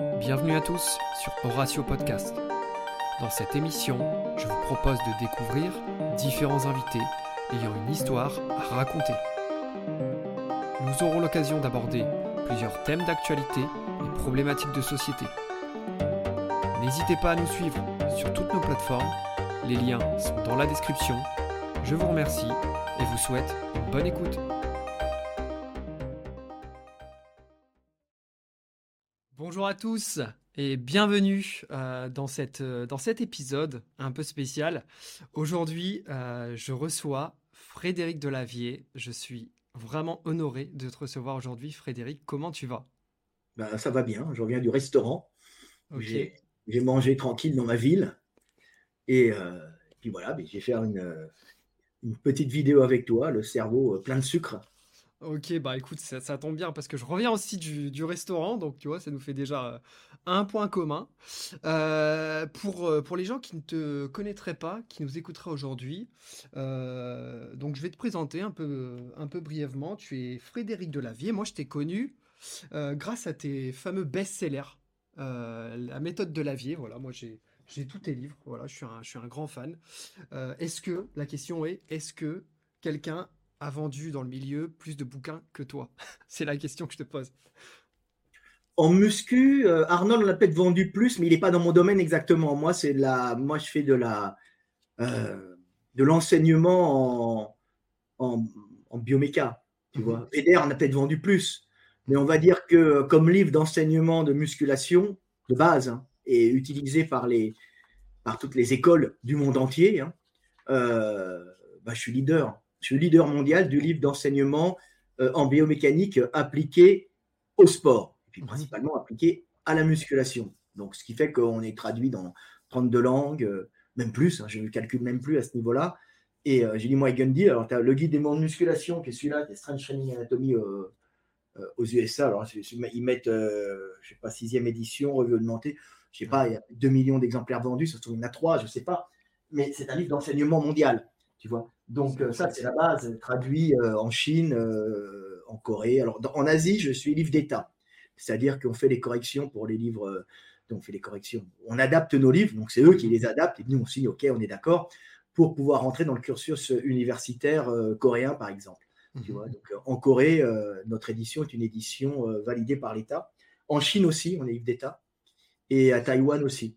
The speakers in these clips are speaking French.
Bienvenue à tous sur Horatio Podcast. Dans cette émission, je vous propose de découvrir différents invités ayant une histoire à raconter. Nous aurons l'occasion d'aborder plusieurs thèmes d'actualité et problématiques de société. N'hésitez pas à nous suivre sur toutes nos plateformes, les liens sont dans la description. Je vous remercie et vous souhaite une bonne écoute. À tous et bienvenue euh, dans, cette, euh, dans cet épisode un peu spécial. Aujourd'hui, euh, je reçois Frédéric Delavier. Je suis vraiment honoré de te recevoir aujourd'hui. Frédéric, comment tu vas? Ben, Ça va bien, je reviens du restaurant. J'ai mangé tranquille dans ma ville. Et puis voilà, ben, j'ai fait une, une petite vidéo avec toi, le cerveau plein de sucre. Ok, bah écoute, ça, tombe bien parce que je reviens aussi du, restaurant, donc tu vois, ça nous fait déjà euh, un point commun. Euh, pour, euh, pour les gens qui ne te connaîtraient pas, qui nous écouteraient aujourd'hui, donc je vais te présenter un peu, un peu brièvement. Tu es Frédéric Delavier. Moi, je t'ai connu grâce à tes fameux best-sellers, La méthode de Lavier. Voilà, moi j'ai j'ai tous tes livres. Voilà, je suis un, je suis un grand fan. Est-ce que, la question est, est-ce que quelqu'un a vendu dans le milieu plus de bouquins que toi C'est la question que je te pose. En muscu, euh, Arnold l'a peut-être vendu plus, mais il n'est pas dans mon domaine exactement. Moi, c'est de la, moi, je fais de la, euh, de l'enseignement en, en, en bioméca. Tu Mhm. vois, Eder en a peut-être vendu plus, mais on va dire que comme livre d'enseignement de musculation de base hein, et utilisé par les, par toutes les écoles du monde entier, hein, euh, bah, je suis leader. Suis leader mondial du livre d'enseignement euh, en biomécanique appliqué au sport, et puis principalement appliqué à la musculation. Donc, ce qui fait qu'on est traduit dans 32 langues, euh, même plus, hein, je ne calcule même plus à ce niveau-là. Et euh, j'ai dit, moi, Gundy, alors tu as le guide des mondes de musculation, qui est celui-là, qui est Strange Training Anatomy euh, euh, aux USA. Alors, ils mettent, euh, je sais pas, sixième édition, revue augmentée. Je sais pas, il y a 2 millions d'exemplaires vendus, ça se trouve, il y en a 3, je sais pas. Mais c'est un livre d'enseignement mondial, tu vois. Donc, euh, ça, c'est la base, traduit euh, en Chine, euh, en Corée. Alors, en Asie, je suis livre d'État. C'est-à-dire qu'on fait les corrections pour les livres. donc, on fait les corrections. On adapte nos livres, donc c'est eux qui les adaptent. Et nous, on signe, OK, on est d'accord, pour pouvoir rentrer dans le cursus universitaire coréen, par exemple. Tu vois, donc, en Corée, notre édition est une édition validée par l'État. En Chine aussi, on est livre d'État. Et à Taïwan aussi.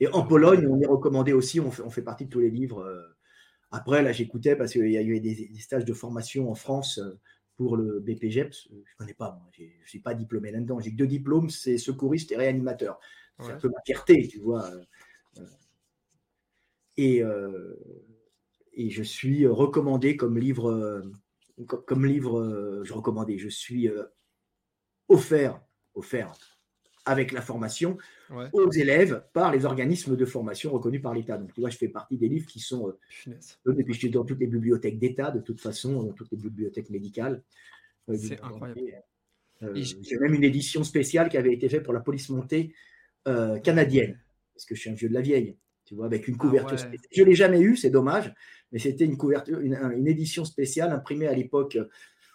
Et en Pologne, on est recommandé aussi, on fait, on fait partie de tous les livres. Après, là, j'écoutais parce qu'il y a eu des, des stages de formation en France euh, pour le BPGEPS. Je ne connais pas, moi. Je ne suis pas diplômé là-dedans. J'ai que deux diplômes, c'est secouriste et réanimateur. C'est Ouais. un peu ma fierté, tu vois. euh, euh. Et, euh, et je suis recommandé comme livre, comme, comme livre, je recommandé, je suis offert, offert avec la formation Ouais, aux élèves par les organismes de formation reconnus par l'État. Donc, tu vois, je fais partie des livres qui sont euh, donnés, puis je suis dans toutes les bibliothèques d'État, de toute façon, dans toutes les bibliothèques médicales. euh, C'est incroyable. Euh, J'ai même une édition spéciale qui avait été faite pour la police montée euh, canadienne, parce que je suis un vieux de la vieille, tu vois, avec une couverture ouais. spéciale. Je ne l'ai jamais eu, c'est dommage, mais c'était une couverture, une, un- une édition spéciale imprimée à l'époque euh,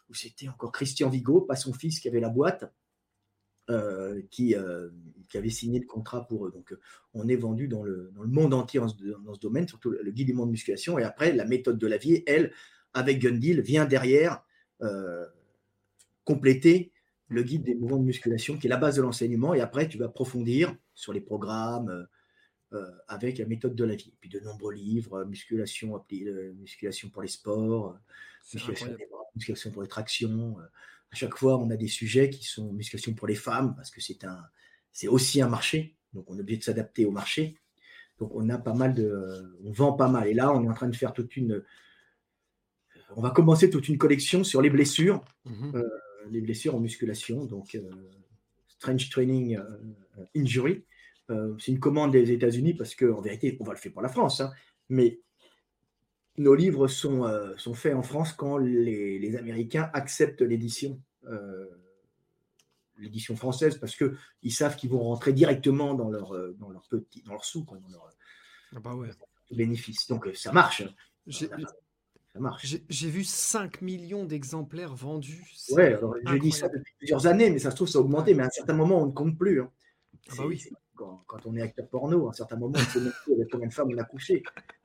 où c'était encore Christian Vigo, pas son fils qui avait la boîte, euh, qui, euh, qui avait signé le contrat pour eux. Donc, euh, on est vendu dans le, dans le monde entier ce- dans ce domaine, surtout le, guide du monde de musculation. Et après, la méthode de la vie, elle, avec Gundil, vient derrière euh, compléter le guide des mouvements de musculation, qui est la base de l'enseignement. Et après, tu vas approfondir sur les programmes avec la méthode de la vie. Et puis de nombreux livres, musculation, musculation pour les sports, musculation pour les tractions. À chaque fois, on a des sujets qui sont musculation pour les femmes, parce que c'est un, c'est aussi un marché. Donc, on est obligé de s'adapter au marché. Donc, on a pas mal de, on vend pas mal. Et là, on est en train de faire toute une, on va commencer toute une collection sur les blessures, Mhm. euh, les blessures en musculation. Donc, euh, Strange Training euh, Injury. Euh, c'est une commande des États-Unis parce qu'en vérité, on va le faire pour la France, hein, mais nos livres sont, euh, sont faits en France quand les, les Américains acceptent l'édition, euh, l'édition française, parce qu'ils savent qu'ils vont rentrer directement dans leur, euh, dans leur, petit, dans leur quoi, dans leur Ah bah ouais. bénéfice. Donc ça marche. J'ai- Ça marche. J'ai j'ai vu 5 millions d'exemplaires vendus. Ouais, alors, je dis ça depuis plusieurs années, mais ça se trouve, ça a augmenté, mais à un certain moment, on ne compte plus. hein. Ah bah oui. Quand, on est acteur porno, à un certain moment, on sait même plus avec combien de femmes on a couché.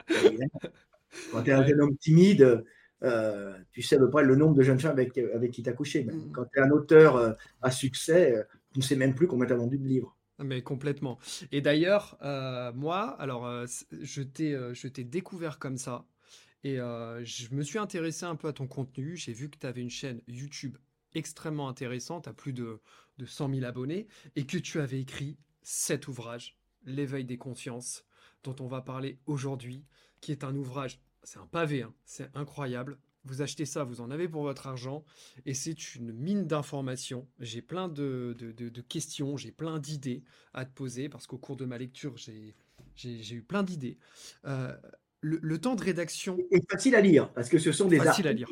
Quand tu es un jeune homme timide, euh, tu sais à peu près le nombre de jeunes femmes avec, avec qui tu as couché. Mm. Quand tu es un auteur euh, à succès, euh, tu ne sais même plus combien tu as vendu de livres. Mais complètement. Et d'ailleurs, moi, alors, je t'ai découvert comme ça. Et je me suis intéressé un peu à ton contenu. J'ai vu que tu avais une chaîne YouTube extrêmement intéressante, à plus de, de 100 000 abonnés, et que tu avais écrit cet ouvrage, L'éveil des consciences, dont on va parler aujourd'hui, qui est un ouvrage, c'est un pavé, hein, c'est incroyable. Vous achetez ça, vous en avez pour votre argent, et c'est une mine d'informations. J'ai plein de, de, questions, j'ai plein d'idées à te poser, parce qu'au cours de ma lecture, j'ai eu plein d'idées. Euh, le, temps de rédaction est facile à lire, parce que ce sont des articles,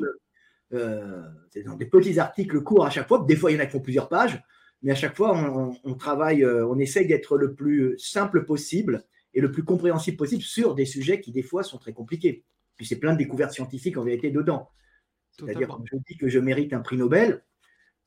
euh, des petits articles courts à chaque fois. Des fois, il y en a qui font plusieurs pages, mais à chaque fois, on, travaille, euh, on essaye d'être le plus simple possible et le plus compréhensible possible sur des sujets qui, des fois, sont très compliqués. Puis c'est plein de découvertes scientifiques en vérité dedans. C'est-à-dire, quand je dis que je mérite un prix Nobel,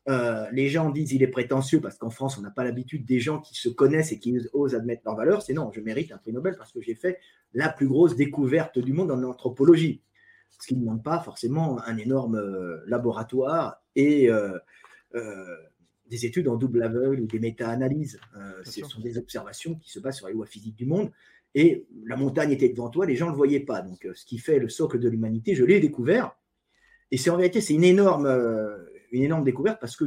euh, les gens disent il est prétentieux parce qu'en France, on n'a pas l'habitude des gens qui se connaissent et qui osent admettre leur valeur. C'est non, je mérite un prix Nobel parce que j'ai fait la plus grosse découverte du monde en anthropologie. Ce qui ne demande pas forcément un énorme euh, laboratoire et euh, des études en double aveugle ou des méta-analyses. ce sont des observations qui se basent sur les lois physiques du monde. Et la montagne était devant toi, les gens ne le voyaient pas. Donc, ce qui fait le socle de l'humanité, je l'ai découvert. Et c'est en réalité, c'est une énorme une énorme découverte parce que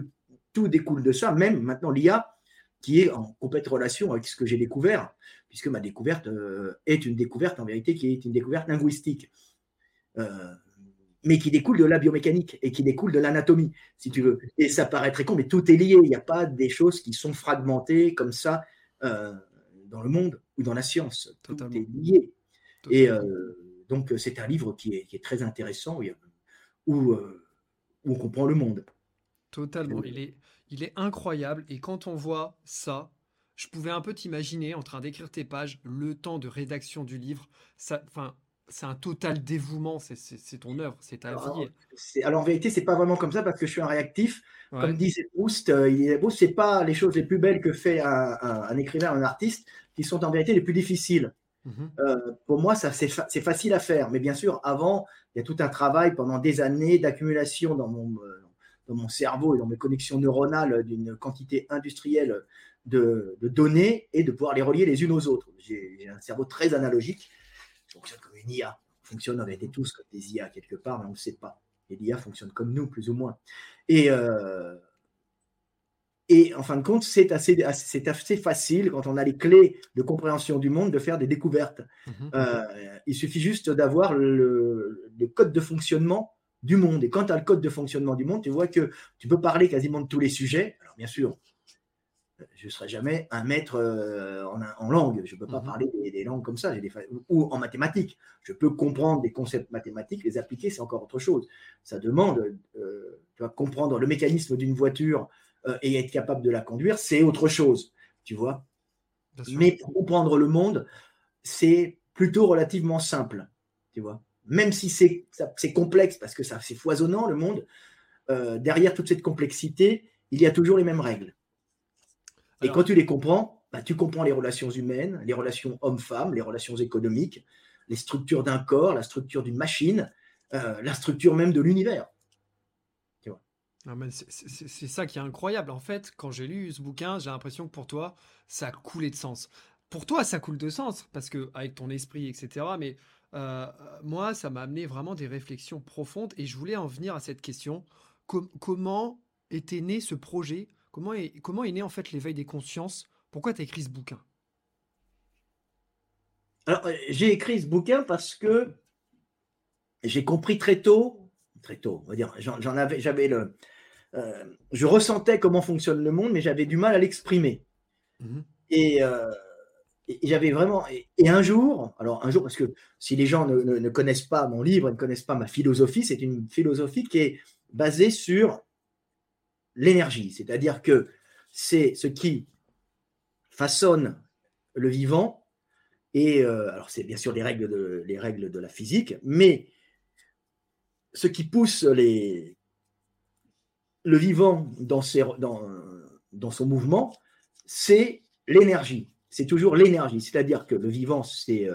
tout découle de ça, même maintenant l'IA qui est en complète relation avec ce que j'ai découvert, puisque ma découverte euh, est une découverte en vérité qui est une découverte linguistique, euh, mais qui découle de la biomécanique et qui découle de l'anatomie, si tu veux. Et ça paraît très con, mais tout est lié. Il n'y a pas des choses qui sont fragmentées comme ça euh, dans le monde ou dans la science. Tout est lié. Et donc c'est un livre qui est, très intéressant où on comprend le monde. Totalement. Il est, il est incroyable. Et quand on voit ça, je pouvais un peu t'imaginer en train d'écrire tes pages, le temps de rédaction du livre. Ça, enfin, c'est un total dévouement. C'est ton œuvre, c'est ta vie. Alors en vérité, c'est pas vraiment comme ça parce que je suis un réactif. Comme disait Proust, euh, Proust, c'est pas les choses les plus belles que fait un, écrivain, un artiste, qui sont en vérité les plus difficiles. Mhm. Euh, pour moi, ça c'est facile à faire, mais bien sûr, avant, il y a tout un travail pendant des années d'accumulation dans mon, euh, dans mon cerveau et dans mes connexions neuronales d'une quantité industrielle de, données et de pouvoir les relier les unes aux autres. J'ai un cerveau très analogique. Je fonctionne comme une IA. On fonctionne en réalité tous comme des IA quelque part, mais on ne sait pas. Et l'IA fonctionne comme nous, plus ou moins. Et, euh, et en fin de compte, c'est assez, assez, assez facile, quand on a les clés de compréhension du monde, de faire des découvertes. Mhm. Euh, il suffit juste d'avoir le, le, code de fonctionnement du monde. Et quand tu as le code de fonctionnement du monde, tu vois que tu peux parler quasiment de tous les sujets. Alors, bien sûr, je ne serai jamais un maître euh, en, langue. Je ne peux pas mhm. parler des, langues comme ça. Des, ou en mathématiques. Je peux comprendre des concepts mathématiques, les appliquer, c'est encore autre chose. Ça demande, euh, tu comprendre le mécanisme d'une voiture euh, et être capable de la conduire, c'est autre chose. Tu vois Mais pour comprendre le monde, c'est plutôt relativement simple. Tu vois même si c'est complexe, parce que c'est foisonnant le monde, euh, derrière toute cette complexité, il y a toujours les mêmes règles. Et quand tu les comprends, bah, tu comprends les relations humaines, les relations hommes-femmes, les relations économiques, les structures d'un corps, la structure d'une machine, euh, la structure même de l'univers. C'est ça qui est incroyable. En fait, quand j'ai lu ce bouquin, j'ai l'impression que pour toi, ça a coulé de sens. Pour toi, ça coule de sens, parce que avec ton esprit, etc. Mais euh, moi, ça m'a amené vraiment des réflexions profondes et je voulais en venir à cette question. comment était né ce projet comment est, comment est né en fait l'éveil des consciences? Pourquoi tu as écrit ce bouquin? Alors, euh, j'ai écrit ce bouquin parce que j'ai compris très tôt, très tôt, on va dire, j'en avais, j'avais le, euh, je ressentais comment fonctionne le monde, mais j'avais du mal à l'exprimer. Mmh et et j'avais vraiment. Et, un jour, alors un jour, parce que si les gens ne, connaissent pas mon livre, ne connaissent pas ma philosophie, c'est une philosophie qui est basée sur l'énergie. C'est-à-dire que c'est ce qui façonne le vivant. Et euh, alors, c'est bien sûr les règles, de, la physique, mais ce qui pousse le vivant dans, son mouvement, c'est l'énergie. C'est toujours l'énergie. C'est-à-dire que le vivant, c'est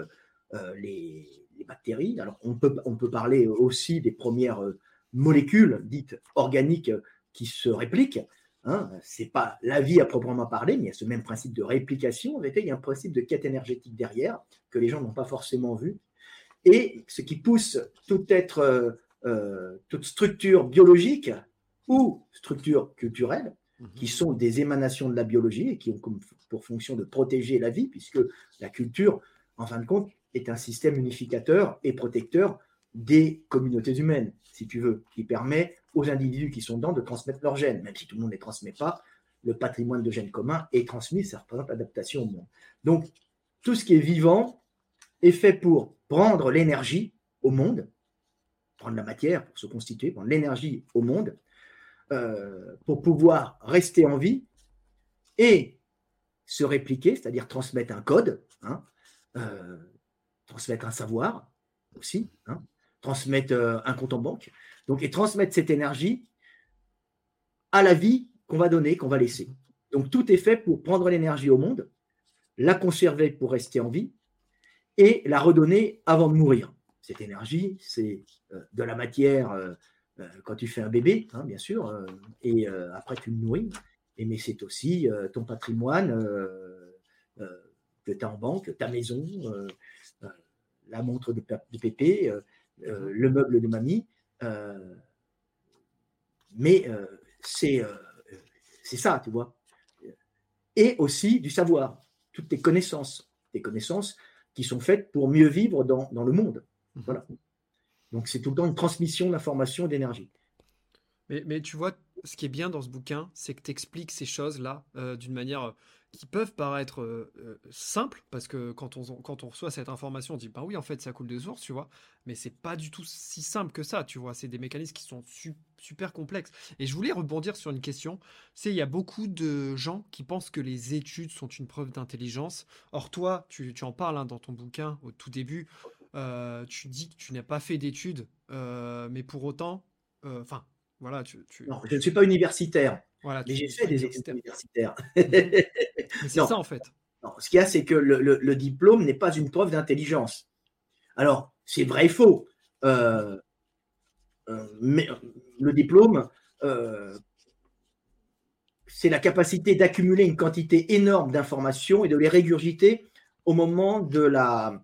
les, bactéries. Alors, on peut parler aussi des premières molécules dites organiques qui se répliquent. Hein. Ce n'est pas la vie à proprement parler, mais il y a ce même principe de réplication. En il y a un principe de quête énergétique derrière que les gens n'ont pas forcément vu. Et ce qui pousse tout être, euh, euh, toute structure biologique ou structure culturelle, mhm. qui sont des émanations de la biologie et qui ont comme pour fonction de protéger la vie, puisque la culture, en fin de compte, est un système unificateur et protecteur des communautés humaines, si tu veux, qui permet aux individus qui sont dedans de transmettre leurs gènes, même si tout le monde ne les transmet pas. Le patrimoine de gènes communs est transmis, ça représente l'adaptation au monde. Donc, tout ce qui est vivant est fait pour prendre l'énergie au monde, prendre la matière pour se constituer, prendre l'énergie au monde, euh, pour pouvoir rester en vie et se répliquer, c'est-à-dire transmettre un code, hein, euh, transmettre un savoir aussi, hein, transmettre euh, un compte en banque, donc et transmettre cette énergie à la vie qu'on va donner, qu'on va laisser. Donc tout est fait pour prendre l'énergie au monde, la conserver pour rester en vie et la redonner avant de mourir. Cette énergie, c'est euh, de la matière euh, quand tu fais un bébé, hein, bien sûr, et après tu le nourris. Mais c'est aussi ton patrimoine que tu as en banque, ta maison, la montre de Pépé, euh, le meuble de mamie. Euh, mais euh, c'est ça, tu vois. Et aussi du savoir, toutes tes connaissances, tes connaissances qui sont faites pour mieux vivre dans, dans le monde. Mhm. Voilà. Donc c'est tout le temps une transmission d'information et d'énergie. Mais, mais, tu vois, ce qui est bien dans ce bouquin, c'est que tu expliques ces choses-là d'une manière qui peuvent paraître euh, euh, simples, parce que quand on, quand on reçoit cette information, on dit, bah oui, en fait, ça coule de source, tu vois, mais c'est pas du tout si simple que ça, tu vois, c'est des mécanismes qui sont super complexes. Et je voulais rebondir sur une question, c'est, il y a beaucoup de gens qui pensent que les études sont une preuve d'intelligence. Or, toi, tu, tu en parles hein, dans ton bouquin au tout début, euh, tu dis que tu n'as pas fait d'études, mais pour autant, enfin, voilà, tu, Non, je ne suis pas universitaire. Voilà, mais j'ai fait des études universitaires. c'est ça en fait. ce qu'il y a, c'est que le, diplôme n'est pas une preuve d'intelligence. Alors, c'est vrai et faux. Euh, euh, mais le diplôme, euh, c'est la capacité d'accumuler une quantité énorme d'informations et de les régurgiter au moment de la,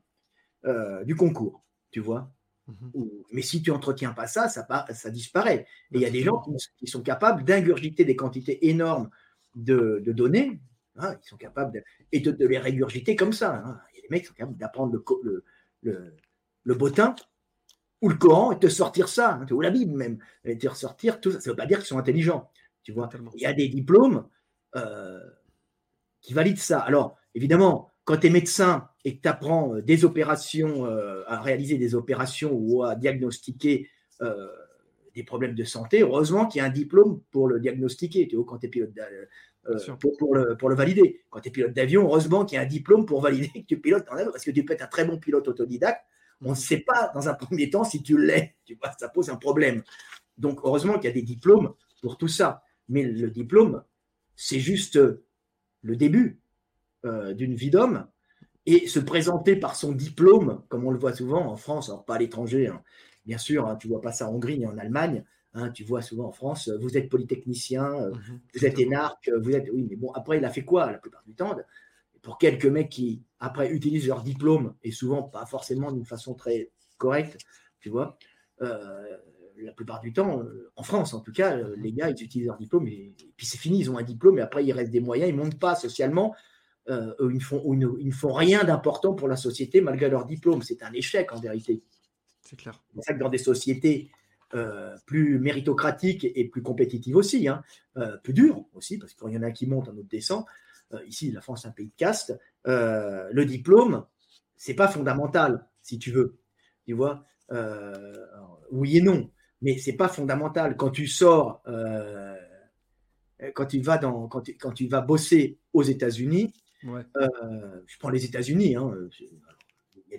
du concours. Tu vois Mhm. Mais si tu entretiens pas ça, ça, ça disparaît. Et il y a des gens qui, sont capables d'ingurgiter des quantités énormes de, données, hein, ils sont capables et de, les régurgiter comme ça. Hein. Il y a des mecs qui sont capables d'apprendre le, le, le, bottin ou le Coran et te sortir ça, hein, ou la Bible même, et te ressortir tout ça. Ça ne veut pas dire qu'ils sont intelligents. Tu vois, il y a des diplômes euh, qui valident ça. Alors, évidemment, quand tu es médecin et que tu apprends euh, des opérations, euh, à réaliser des opérations ou à diagnostiquer euh, des problèmes de santé, heureusement qu'il y a un diplôme pour le diagnostiquer, tu vois, quand tu es pilote pour, le, pour, le, valider. Quand tu es pilote d'avion, heureusement qu'il y a un diplôme pour valider que tu pilotes en avion, parce que tu peux être un très bon pilote autodidacte. On ne sait pas dans un premier temps si tu l'es. Tu vois, ça pose un problème. Donc, heureusement qu'il y a des diplômes pour tout ça. Mais le diplôme, c'est juste le début. Euh, d'une vie d'homme et se présenter par son diplôme, comme on le voit souvent en France, alors pas à l'étranger, hein. Bien sûr, hein, tu vois pas ça en Hongrie ni en Allemagne, hein, tu vois souvent en France, vous êtes polytechnicien, euh, mhm. vous êtes énarque, vous êtes. Oui, mais bon, après, il a fait quoi la plupart du temps? Pour quelques mecs qui, après, utilisent leur diplôme, et souvent pas forcément d'une façon très correcte, tu vois, euh, la plupart du temps, en France en tout cas, les gars, ils utilisent leur diplôme et, et puis c'est fini, ils ont un diplôme et après, il reste des moyens, ils ne montent pas socialement euh, ils, ne font, ils, font, rien d'important pour la société malgré leur diplôme. C'est un échec en vérité. C'est clair. C'est ça que dans des sociétés euh, plus méritocratiques et plus compétitives aussi, hein, euh, plus dures aussi, parce qu'il y en a qui montent, un autre descend. ici, la France, est un pays de caste. le diplôme, c'est pas fondamental, si tu veux. Tu vois, oui et non, mais c'est pas fondamental. Quand tu sors, quand tu vas dans, quand quand tu vas bosser aux États-Unis, euh, je prends les États-Unis. Hein,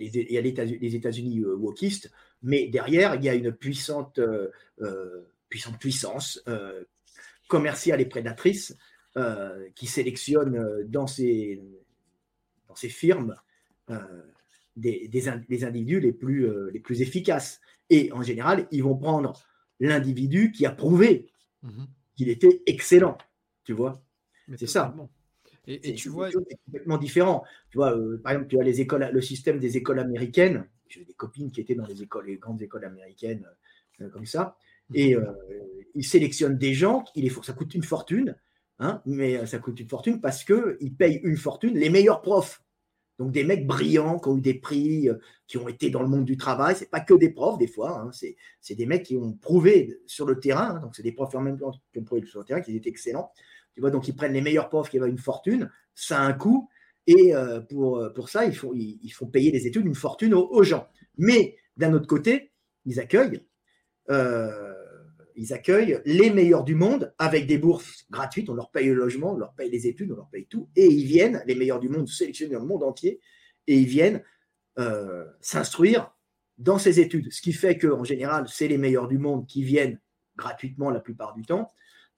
il y a les, États-Unis euh, wokistes, mais derrière, il y a une puissante, euh, puissante puissance commerciale et prédatrice qui sélectionnent dans ces, dans ces firmes des, des, individus les plus, les plus efficaces. Et en général, ils vont prendre l'individu qui a prouvé mmh qu'il était excellent. Tu vois C'est ça. Et, tu vois. complètement différent. Tu vois, euh, par exemple, tu as les écoles, le système des écoles américaines. J'ai des copines qui étaient dans les écoles, les grandes écoles américaines, euh, comme ça. Et mhm. euh, ils sélectionnent des gens, il ça coûte une fortune, hein, mais ça coûte une fortune parce qu'ils payent une fortune les meilleurs profs. Donc des mecs brillants qui ont eu des prix, qui ont été dans le monde du travail. C'est pas que des profs des fois, hein, c'est des mecs qui ont prouvé sur le terrain. Hein, donc c'est des profs en même temps qui ont prouvé sur le terrain qu'ils étaient excellents. Donc ils prennent les meilleurs profs qui avaient une fortune, ça a un coût, et euh, pour, euh, pour ça, ils font, payer des études une fortune aux, gens. Mais d'un autre côté, ils accueillent, euh, ils accueillent les meilleurs du monde avec des bourses gratuites, on leur paye le logement, on leur paye les études, on leur paye tout, et ils viennent, les meilleurs du monde, sélectionnés dans le monde entier, et ils viennent s'instruire dans ces études. Ce qui fait qu'en général, c'est les meilleurs du monde qui viennent gratuitement la plupart du temps,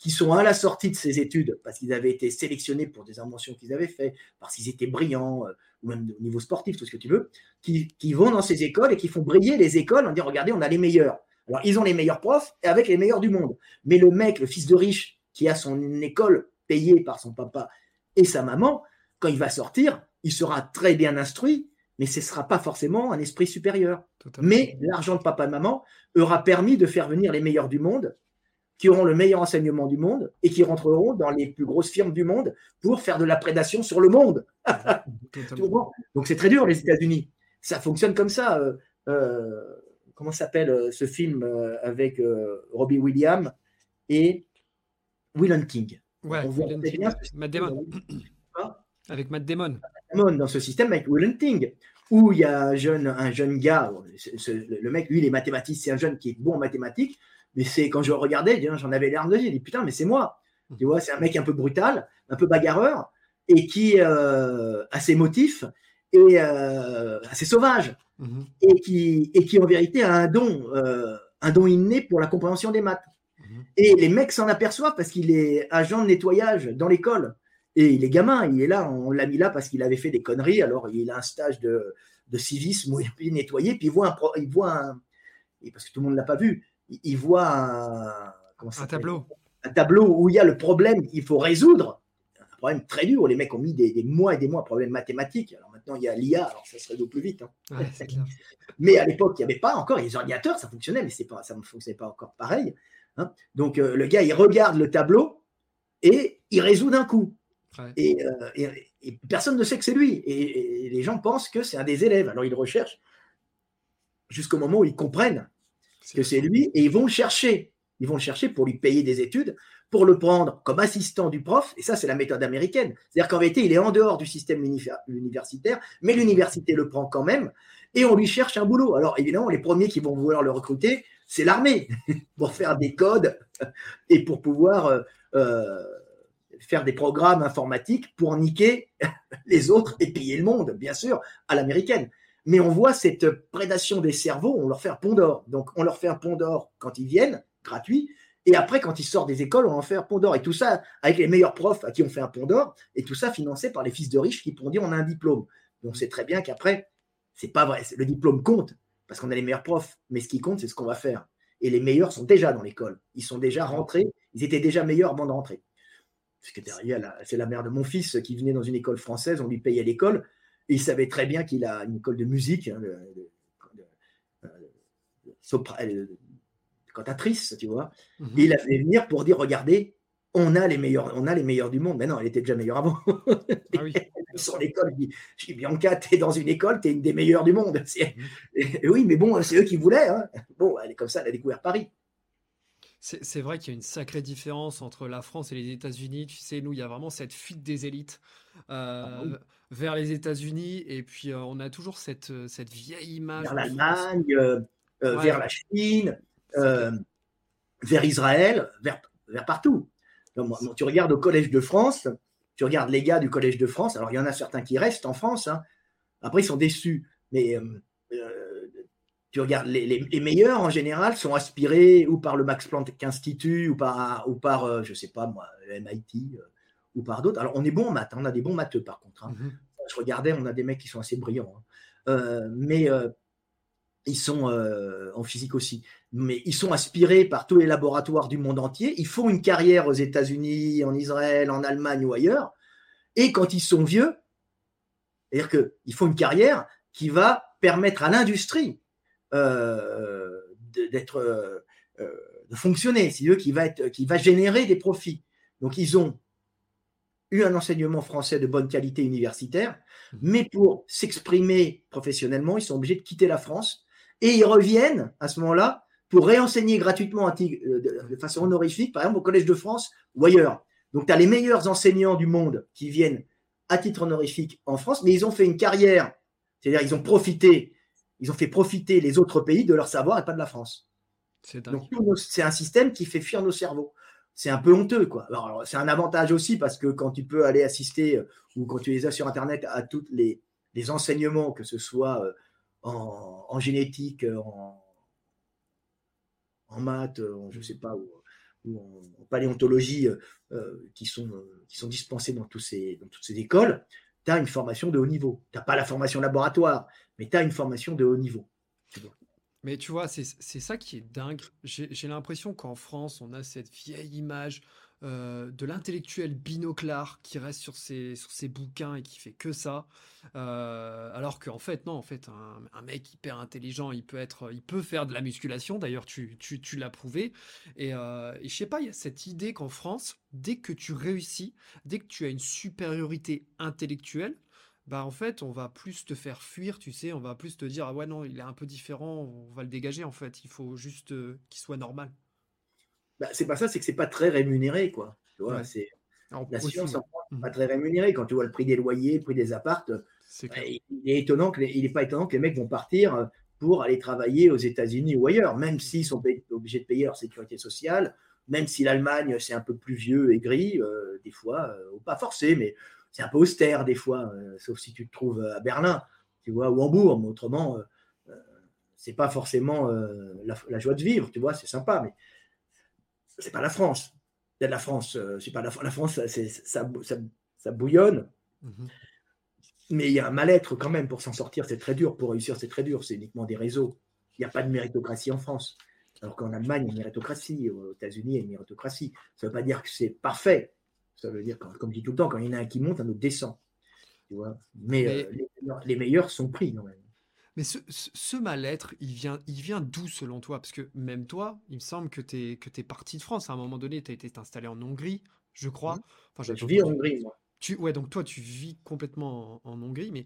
qui sont à la sortie de ces études parce qu'ils avaient été sélectionnés pour des inventions qu'ils avaient faites, parce qu'ils étaient brillants, euh, ou même au niveau sportif, tout ce que tu veux, qui, vont dans ces écoles et qui font briller les écoles en disant regardez, on a les meilleurs. Alors, ils ont les meilleurs profs et avec les meilleurs du monde. Mais le mec, le fils de riche, qui a son école payée par son papa et sa maman, quand il va sortir, il sera très bien instruit, mais ce ne sera pas forcément un esprit supérieur. Mais l'argent de papa et maman aura permis de faire venir les meilleurs du monde qui auront le meilleur enseignement du monde et qui rentreront dans les plus grosses firmes du monde pour faire de la prédation sur le monde. Donc c'est très dur les États-Unis. Ça fonctionne comme ça. Euh, euh, comment s'appelle euh, ce film avec Robbie Williams et Will Hunting Ouais, Matt Damon. avec Matt Damon. Dans ce système avec Will Hunting, où il y a un jeune, un jeune gars, le mec, lui, il est mathématicien, c'est un jeune qui est bon en mathématiques, mais c'est quand je regardais, j'en avais l'air de dire, dit putain, mais c'est moi. Mmh. Tu vois, c'est un mec un peu brutal, un peu bagarreur, et qui euh, a ses motifs et euh, assez sauvage, mmh. et qui et qui en vérité a un don, euh, un don inné pour la compréhension des maths. Mmh. Et les mecs s'en aperçoivent parce qu'il est agent de nettoyage dans l'école. Et il est gamin, il est là, on l'a mis là parce qu'il avait fait des conneries. Alors il a un stage de, de civisme où il est nettoyé, puis il voit un, il voit un, parce que tout le monde ne l'a pas vu, il voit un, tableau. Un tableau où il y a le problème qu'il faut résoudre. Un problème très dur. Les mecs ont mis des, mois et des mois, problème mathématique. Alors maintenant, il y a l'IA, alors ça se résout plus vite. Hein. mais à l'époque, il n'y avait pas encore les ordinateurs, ça fonctionnait, mais pas, ça ne fonctionnait pas encore pareil. Hein. Donc euh, le gars, il regarde le tableau et il résout d'un coup. Euh, et, personne ne sait que c'est lui. Et, et, les gens pensent que c'est un des élèves. Alors ils recherchent jusqu'au moment où ils comprennent que c'est lui, et ils vont le chercher. Ils vont le chercher pour lui payer des études, pour le prendre comme assistant du prof, et ça, c'est la méthode américaine. C'est-à-dire qu'en vérité, il est en dehors du système universitaire, mais l'université le prend quand même, et on lui cherche un boulot. Alors, évidemment, les premiers qui vont vouloir le recruter, c'est l'armée, pour faire des codes et pour pouvoir euh, euh, faire des programmes informatiques pour niquer les autres et piller le monde, bien sûr, à l'américaine mais on voit cette prédation des cerveaux, on leur fait un pont d'or. Donc on leur fait un pont d'or quand ils viennent, gratuit, et après quand ils sortent des écoles, on leur fait un pont d'or. Et tout ça avec les meilleurs profs à qui on fait un pont d'or, et tout ça financé par les fils de riches qui pourront dire on a un diplôme. Donc c'est très bien qu'après, c'est pas vrai, le diplôme compte, parce qu'on a les meilleurs profs, mais ce qui compte, c'est ce qu'on va faire. Et les meilleurs sont déjà dans l'école, ils sont déjà rentrés, ils étaient déjà meilleurs avant de rentrer. C'est la mère de mon fils qui venait dans une école française, on lui payait l'école, il savait très bien qu'il a une école de musique, hein, cantatrice, tu vois. Mhm. Et il a fait venir pour dire regardez, on a les meilleurs, on a les meilleurs du monde. Mais non, elle était déjà meilleure avant. Ah oui. Sur l'école, je dis Bianca, tu es dans une école, tu es une des meilleures du monde. Mhm. oui, mais bon, c'est eux qui voulaient. Hein. Bon, elle est comme ça, elle a découvert Paris. C'est vrai qu'il y a une sacrée différence entre la France et les États-Unis. Tu sais, nous, il y a vraiment cette fuite des élites euh, ah vers les États-Unis. Et puis, euh, on a toujours cette, euh, cette vieille image. Vers l'Allemagne, vers la Chine, vers Israël, vers, vers partout. tu regardes au Collège de France, tu regardes les gars du Collège de France. Alors, il y en a certains qui restent en France. Hein. Après, ils sont déçus. Mais tu regardes, les, meilleurs en général sont aspirés ou par le Max Planck Institut ou par, ou par euh, je sais pas moi, MIT euh, ou par d'autres. Alors, on est bon en maths, hein, on a des bons matheux par contre. Hein. Mhm. Je regardais, on a des mecs qui sont assez brillants. hein. Euh, mais euh, ils sont euh, en physique aussi. Mais ils sont aspirés par tous les laboratoires du monde entier. Ils font une carrière aux États-Unis, en Israël, en Allemagne ou ailleurs. Et quand ils sont vieux, c'est-à-dire qu'ils font une carrière qui va permettre à l'industrie euh, de- d'être euh, de fonctionner, tu veux, qui va être, qui va générer des profits. Donc ils ont eu un enseignement français de bonne qualité universitaire, mais pour s'exprimer professionnellement, ils sont obligés de quitter la France et ils reviennent à ce moment-là pour réenseigner gratuitement euh, de façon honorifique, par exemple au Collège de France ou ailleurs. Donc tu as les meilleurs enseignants du monde qui viennent à titre honorifique en France, mais ils ont fait une carrière, c'est-à-dire ils ont profité, ils ont fait profiter les autres pays de leur savoir et pas de la France. C'est un système qui fait fuir nos cerveaux. C'est un peu honteux, quoi. C'est un avantage aussi parce que quand tu peux aller assister euh, ou quand tu les as sur Internet à tous les, enseignements, que ce soit euh, en, génétique, euh, en, maths, en, je sais pas, ou, en, paléontologie, qui, sont, dispensés dans toutes ces écoles, tu as une formation de haut niveau. Tu n'as pas la formation laboratoire, mais tu as une formation de haut niveau. Mais tu vois, c'est ça qui est dingue. J'ai l'impression qu'en France, on a cette vieille image euh, de l'intellectuel binoclard qui reste sur ses, sur ses bouquins et qui fait que ça. Euh, alors qu'en fait, non, en fait, un, un mec hyper intelligent, il peut être, il peut faire de la musculation. D'ailleurs, tu, tu, tu l'as prouvé. Et, euh, et je sais pas, il y a cette idée qu'en France, dès que tu réussis, dès que tu as une supériorité intellectuelle, bah en fait, on va plus te faire fuir, tu sais, on va plus te dire, ah ouais, non, il est un peu différent, on va le dégager en fait, il faut juste euh, qu'il soit normal. Bah, c'est pas ça, c'est que c'est pas très rémunéré, quoi. Tu vois, Ouais. c'est la science ouais. en France, c'est Mhm. pas très rémunéré. Quand tu vois le prix des loyers, le prix des appartes, C'est bah, il est étonnant que les- il n'est pas étonnant que les mecs vont partir euh, pour aller travailler aux États-Unis ou ailleurs, même s'ils sont obligés de payer leur sécurité sociale, même si l'Allemagne c'est un peu plus vieux et gris, euh, des fois, euh, ou pas forcé, mais c'est un peu austère des fois, euh, sauf si tu te trouves à Berlin, tu vois, ou Hambourg, mais autrement, euh, euh, c'est pas forcément euh, la, la joie de vivre, tu vois, c'est sympa, mais c'est pas la France. Il y a de la France, euh, c'est pas la, la France, ça, c'est- ça, ça, ça bouillonne, Mhm. mais il y a un mal-être quand même pour s'en sortir, c'est très dur. Pour réussir, c'est très dur. C'est uniquement des réseaux. Il n'y a pas de méritocratie en France. Alors qu'en Allemagne, il y a une méritocratie. Aux États-Unis, il y a une méritocratie. Ça ne veut pas dire que c'est parfait. Ça veut dire, quand- comme je dis tout le temps, quand il y en a un qui monte, un autre descend. Tu vois Mais, Mais- euh, les, meilleurs- les meilleurs sont pris quand même. Mais ce, mal-être, il vient, il vient d'où selon toi? Parce que même toi, il me semble que tu es, que parti de France. À un moment donné, tu as été installé en Hongrie, je crois. Mhm. Enfin, Je vis en Hongrie, moi. Tu, ouais, donc toi, tu vis complètement en, en Hongrie, mais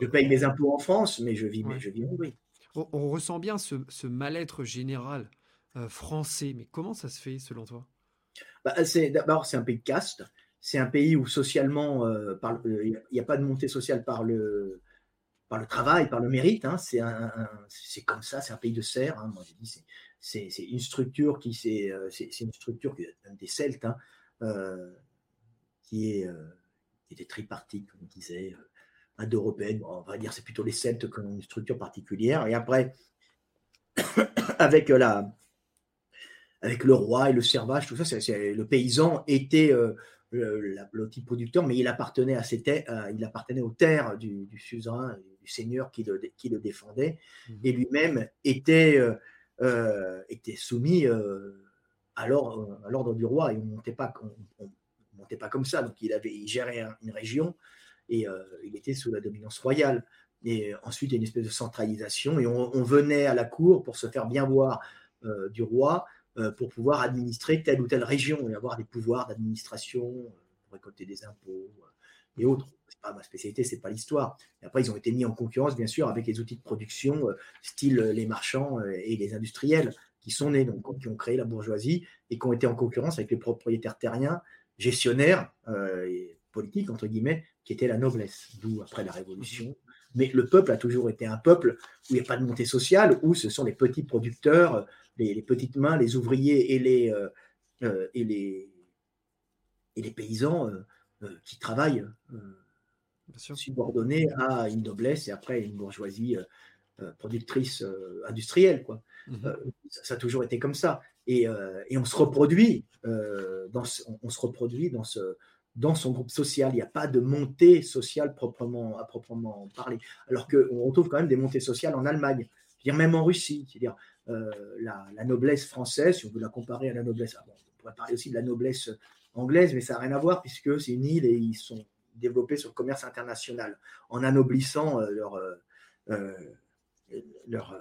Je euh, paye mes impôts en France, mais je vis, mais je vis en Hongrie. on, on ressent bien ce, ce mal-être général euh, français. Mais comment ça se fait selon toi? Bah, d'abord, c'est un pays de caste. C'est un pays où socialement, euh, le- il n'y a pas de montée sociale par le, travail, par le mérite. hein. C'est, comme ça, c'est un pays de serfs. hein. Moi, j'ai dit, c'est, une structure qui euh, c'est, une structure des Celtes, hein, euh, qui est, euh, qui était tripartite, comme on disait, euh, indo-européenne. On va dire c'est plutôt les Celtes qui ont une structure particulière. Et après, avec la, avec le roi et le servage, tout ça, le paysan était euh, le, la- le petit producteur, mais il appartenait à ses terres, euh, il appartenait aux terres du, du suzerain, du seigneur qui le, qui le défendait, Mhm. et lui-même était, euh, était soumis à l'ordre du roi, et on ne montait pas, on- on montait pas comme ça. Donc il avait, il gérait un- une région et il était sous la dominance royale. Et ensuite, il y a une espèce de centralisation, et on, on venait à la cour pour se faire bien voir du roi pour pouvoir administrer telle ou telle région et avoir des pouvoirs d'administration, euh, pour récolter des impôts euh, et autres. C'est pas ma spécialité, c'est pas l'histoire. Et après, ils ont été mis en concurrence, bien sûr, avec les outils de production, euh, style euh, les marchands euh, et les industriels qui sont nés, donc qui ont créé la bourgeoisie et qui ont été en concurrence avec les propriétaires terriens, gestionnaires euh, et politiques entre guillemets, qui étaient la noblesse. D'où après la Révolution. Mais le peuple a toujours été un peuple où il n'y a pas de montée sociale, où ce sont les petits producteurs, les, les petites mains, les ouvriers et les, euh, euh, et les, et les paysans euh, qui travaillent subordonnés à une noblesse et après une bourgeoisie productrice industrielle. Quoi. Mhm. Ça, ça a toujours été comme ça. Et, et on se reproduit, dans ce, on, on se reproduit dans ce, dans son groupe social. Il n'y a pas de montée sociale proprement, à proprement parler. Alors qu'on retrouve quand même des montées sociales en Allemagne, dire même en Russie. La, noblesse française, si on veut la comparer à la noblesse, ah on pourrait parler aussi de la noblesse anglaise, mais ça n'a rien à voir puisque c'est une île et ils sont développés sur le commerce international en anoblissant euh, leur, euh, leur,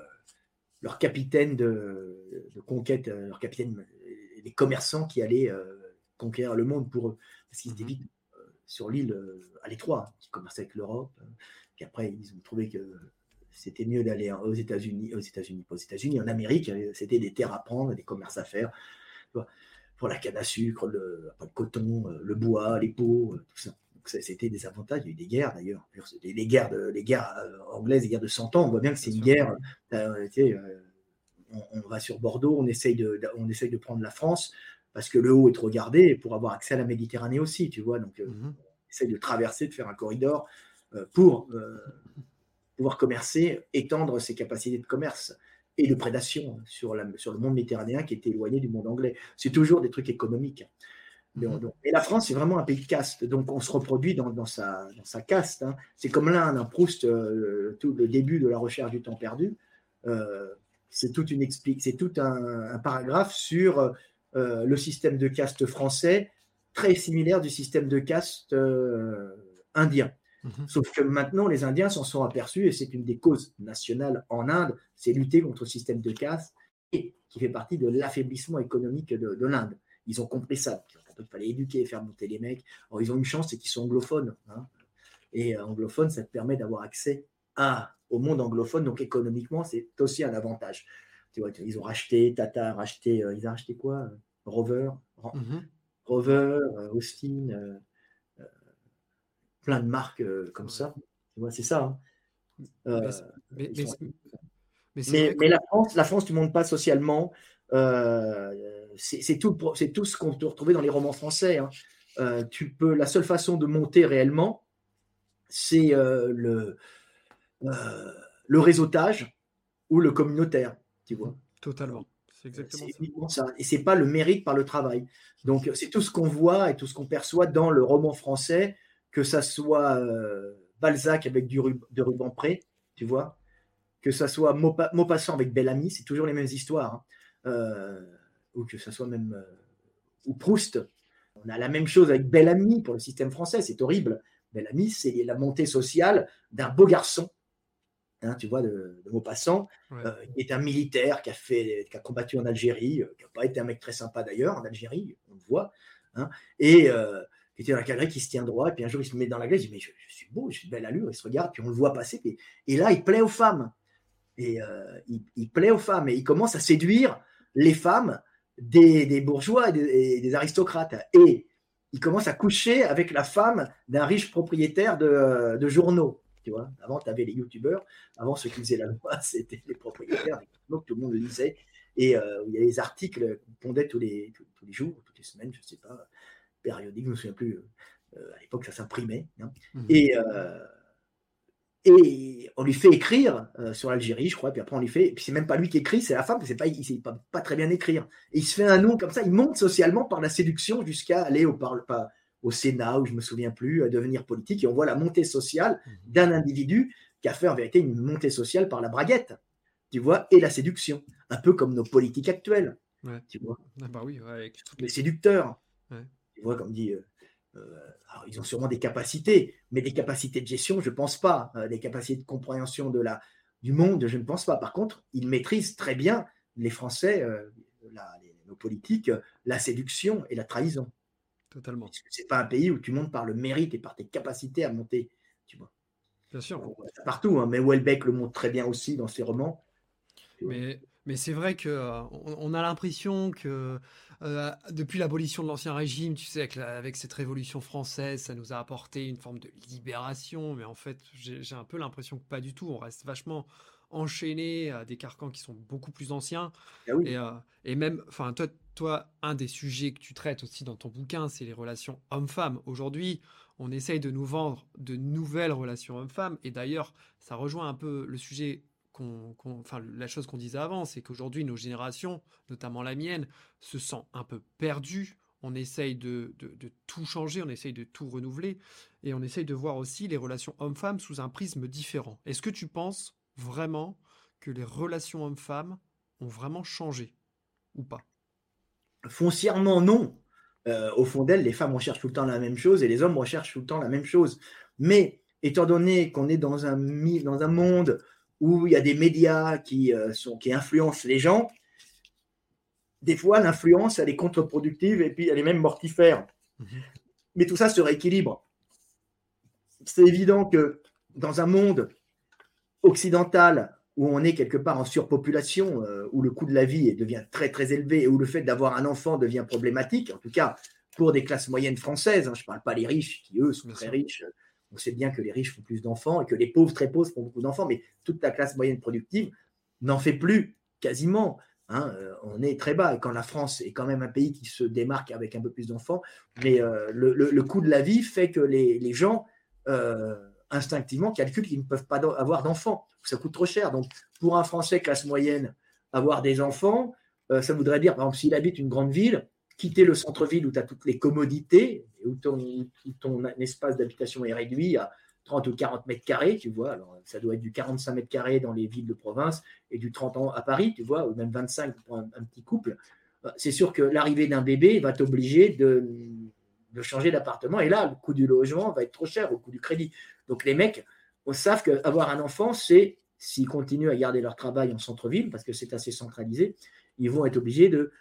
leur capitaine de, conquête, leur capitaine, les commerçants qui allaient conquérir le monde pour eux parce qu'ils étaient vite sur l'île à l'étroit, hein, qui commerçaient avec l'Europe. Hein. puis après, ils ont trouvé que c'était mieux d'aller aux États-Unis, aux États-Unis, pas aux États-Unis, en Amérique, euh, c'était des terres à prendre, des commerces à faire, pour la canne à sucre, le, coton, euh, le bois, les peaux, euh, tout ça. C'était des avantages. Il y a eu des guerres d'ailleurs. Les, guerres, les guerres anglaises, les guerres de 100 ans, on voit bien que c'est une guerre. on, va sur Bordeaux, on essaye, de, on essaye de prendre la France parce que le haut est trop gardé pour avoir accès à la Méditerranée aussi, tu vois. Donc, mmh on essaye de traverser, de faire un corridor pour pouvoir commercer, étendre ses capacités de commerce et de prédation sur, la, sur le monde méditerranéen qui était éloigné du monde anglais. C'est toujours des trucs économiques. Mhm. et la France, c'est vraiment un pays de caste. Donc, on se reproduit dans, dans, sa, dans sa, caste. Hein. C'est comme l'Inde, un Proust, euh, tout le début de la recherche du temps perdu. Euh, c'est tout, une c'est tout un, paragraphe sur euh, le système de caste français, très similaire du système de caste indien. Mhm. Sauf que maintenant, les Indiens s'en sont aperçus, et c'est une des causes nationales en Inde, c'est lutter contre le système de caste, et qui fait partie de l'affaiblissement économique de, l'Inde. Ils ont compris ça. Il fallait éduquer, faire monter les mecs. Alors, ils ont une chance, c'est qu'ils sont anglophones. Hein. Et euh, anglophone, ça te permet d'avoir accès à, au monde anglophone. Donc, économiquement, c'est aussi un avantage. Tu vois, ils ont racheté, Tata racheté, euh, ils ont racheté quoi Rover, mhm. Rover, euh, Austin, plein de marques euh, comme ça. c'est ça. mais, la France, la France, tu ne montes pas socialement. Euh, c'est tout, tout ce qu'on peut retrouver dans les romans français. Hein. Euh, tu peux, la seule façon de monter réellement, c'est le, le réseautage ou le communautaire, tu vois. Totalement. C'est exactement ça. Et c'est pas le mérite par le travail. Donc c'est tout ce qu'on voit et tout ce qu'on perçoit dans le roman français que ça soit euh, Balzac avec du de ruban près, tu vois, que ça soit Maupassant avec Bellamy, c'est toujours les mêmes histoires, hein. euh, ou que ça soit même euh, ou Proust. On a la même chose avec Bellamy pour le système français, c'est horrible. Bellamy, c'est la montée sociale d'un beau garçon, hein, tu vois, de, Maupassant, qui est un militaire qui a, fait, qui a combattu en Algérie, qui n'a pas été un mec très sympa d'ailleurs en Algérie, on le voit, hein, et était dans la galerie, qui se tient droit, et puis un jour il se met dans la glace, il dit Mais je, suis beau, j'ai une belle allure, il se regarde, puis on le voit passer, et, là il plaît aux femmes. Et euh, il, plaît aux femmes, et il commence à séduire les femmes des, bourgeois et des, aristocrates. Et il commence à coucher avec la femme d'un riche propriétaire de, journaux. Tu vois, avant, tu avais les youtubeurs, avant ceux qui faisaient la loi, c'était les propriétaires donc tout le monde le lisait. Et euh, il y a des articles qu'on pondait tous les, tous les jours, toutes les semaines, je ne sais pas, périodique, je ne me souviens plus, euh, à l'époque ça s'imprimait. Hein. Mmh. Et, euh, et on lui fait écrire euh, sur l'Algérie, je crois, puis après on lui fait, et puis c'est même pas lui qui écrit, c'est la femme, c'est pas, il sait pas, pas, très bien écrire. Et il se fait un nom comme ça, il monte socialement par la séduction jusqu'à aller au, parle pas, au Sénat, où je me souviens plus, à devenir politique, et on voit la montée sociale mmh. d'un individu qui a fait en vérité une montée sociale par la braguette, tu vois, et la séduction, un peu comme nos politiques actuelles, tu vois. Ah bah oui, Les séducteurs. Tu vois, comme dit, euh, euh, ils ont sûrement des capacités, mais des capacités de gestion, je ne pense pas. Euh, des capacités de compréhension de la, du monde, je ne pense pas. Par contre, ils maîtrisent très bien, les Français, nos politiques, la séduction et la trahison. Totalement. Ce n'est pas un pays où tu montes par le mérite et par tes capacités à monter. Tu vois. Bien sûr. partout, hein, mais Welbeck le montre très bien aussi dans ses romans. Mais, mais c'est vrai qu'on on a l'impression que euh, depuis l'abolition de l'Ancien Régime, tu sais, avec, cette révolution française, ça nous a apporté une forme de libération, mais en fait, j'ai un peu l'impression que pas du tout. On reste vachement enchaîné à des carcans qui sont beaucoup plus anciens. Ah euh, et, même, enfin, toi, toi, un des sujets que tu traites aussi dans ton bouquin, c'est les relations hommes-femmes. Aujourd'hui, on essaye de nous vendre de nouvelles relations hommes-femmes, et d'ailleurs, ça rejoint un peu le sujet enfin, la chose qu'on disait avant, c'est qu'aujourd'hui, nos générations, notamment la mienne, se sent un peu perdues on essaye de, tout changer, on essaye de tout renouveler, et on essaye de voir aussi les relations hommes-femmes sous un prisme différent. Est-ce que tu penses vraiment que les relations hommes-femmes ont vraiment changé ou pas? Foncièrement, non. Euh, au fond d'elles, les femmes recherchent tout le temps la même chose et les hommes recherchent tout le temps la même chose. Mais étant donné qu'on est dans un, dans un monde où il y a des médias qui, euh, sont, qui influencent les gens, des fois, l'influence, elle est contre-productive et puis elle est même mortifère. Mhm. Mais tout ça se rééquilibre. C'est évident que dans un monde occidental où on est quelque part en surpopulation, euh, où le coût de la vie devient très très élevé et où le fait d'avoir un enfant devient problématique, en tout cas pour des classes moyennes françaises, hein, je ne parle pas les riches qui eux sont très riches, on sait bien que les riches font plus d'enfants et que les pauvres très pauvres font beaucoup d'enfants, mais toute la classe moyenne productive n'en fait plus quasiment. Hein, euh, on est très bas. Et quand la France est quand même un pays qui se démarque avec un peu plus d'enfants, mais euh, le, coût de la vie fait que les, gens euh, instinctivement calculent qu'ils ne peuvent pas avoir d'enfants. Ça coûte trop cher. Donc, pour un Français classe moyenne, avoir des enfants, ça voudrait dire, par exemple, s'il habite une grande ville, quitter le centre-ville où tu as toutes les commodités, ton, où ton espace d'habitation est réduit à 30 ou 40 mètres carrés, tu vois. Alors, ça doit être du 45 mètres carrés dans les villes de province et du 30 ans à Paris, tu vois, ou même 25 pour un, petit couple. Euh, c'est sûr que l'arrivée d'un bébé va t'obliger de, de, changer d'appartement. Et là, le coût du logement va être trop cher au coût du crédit. Donc, les mecs on savent qu'avoir un enfant, c'est, s'ils continuent à garder leur travail en centre-ville, parce que c'est assez centralisé, ils vont être obligés de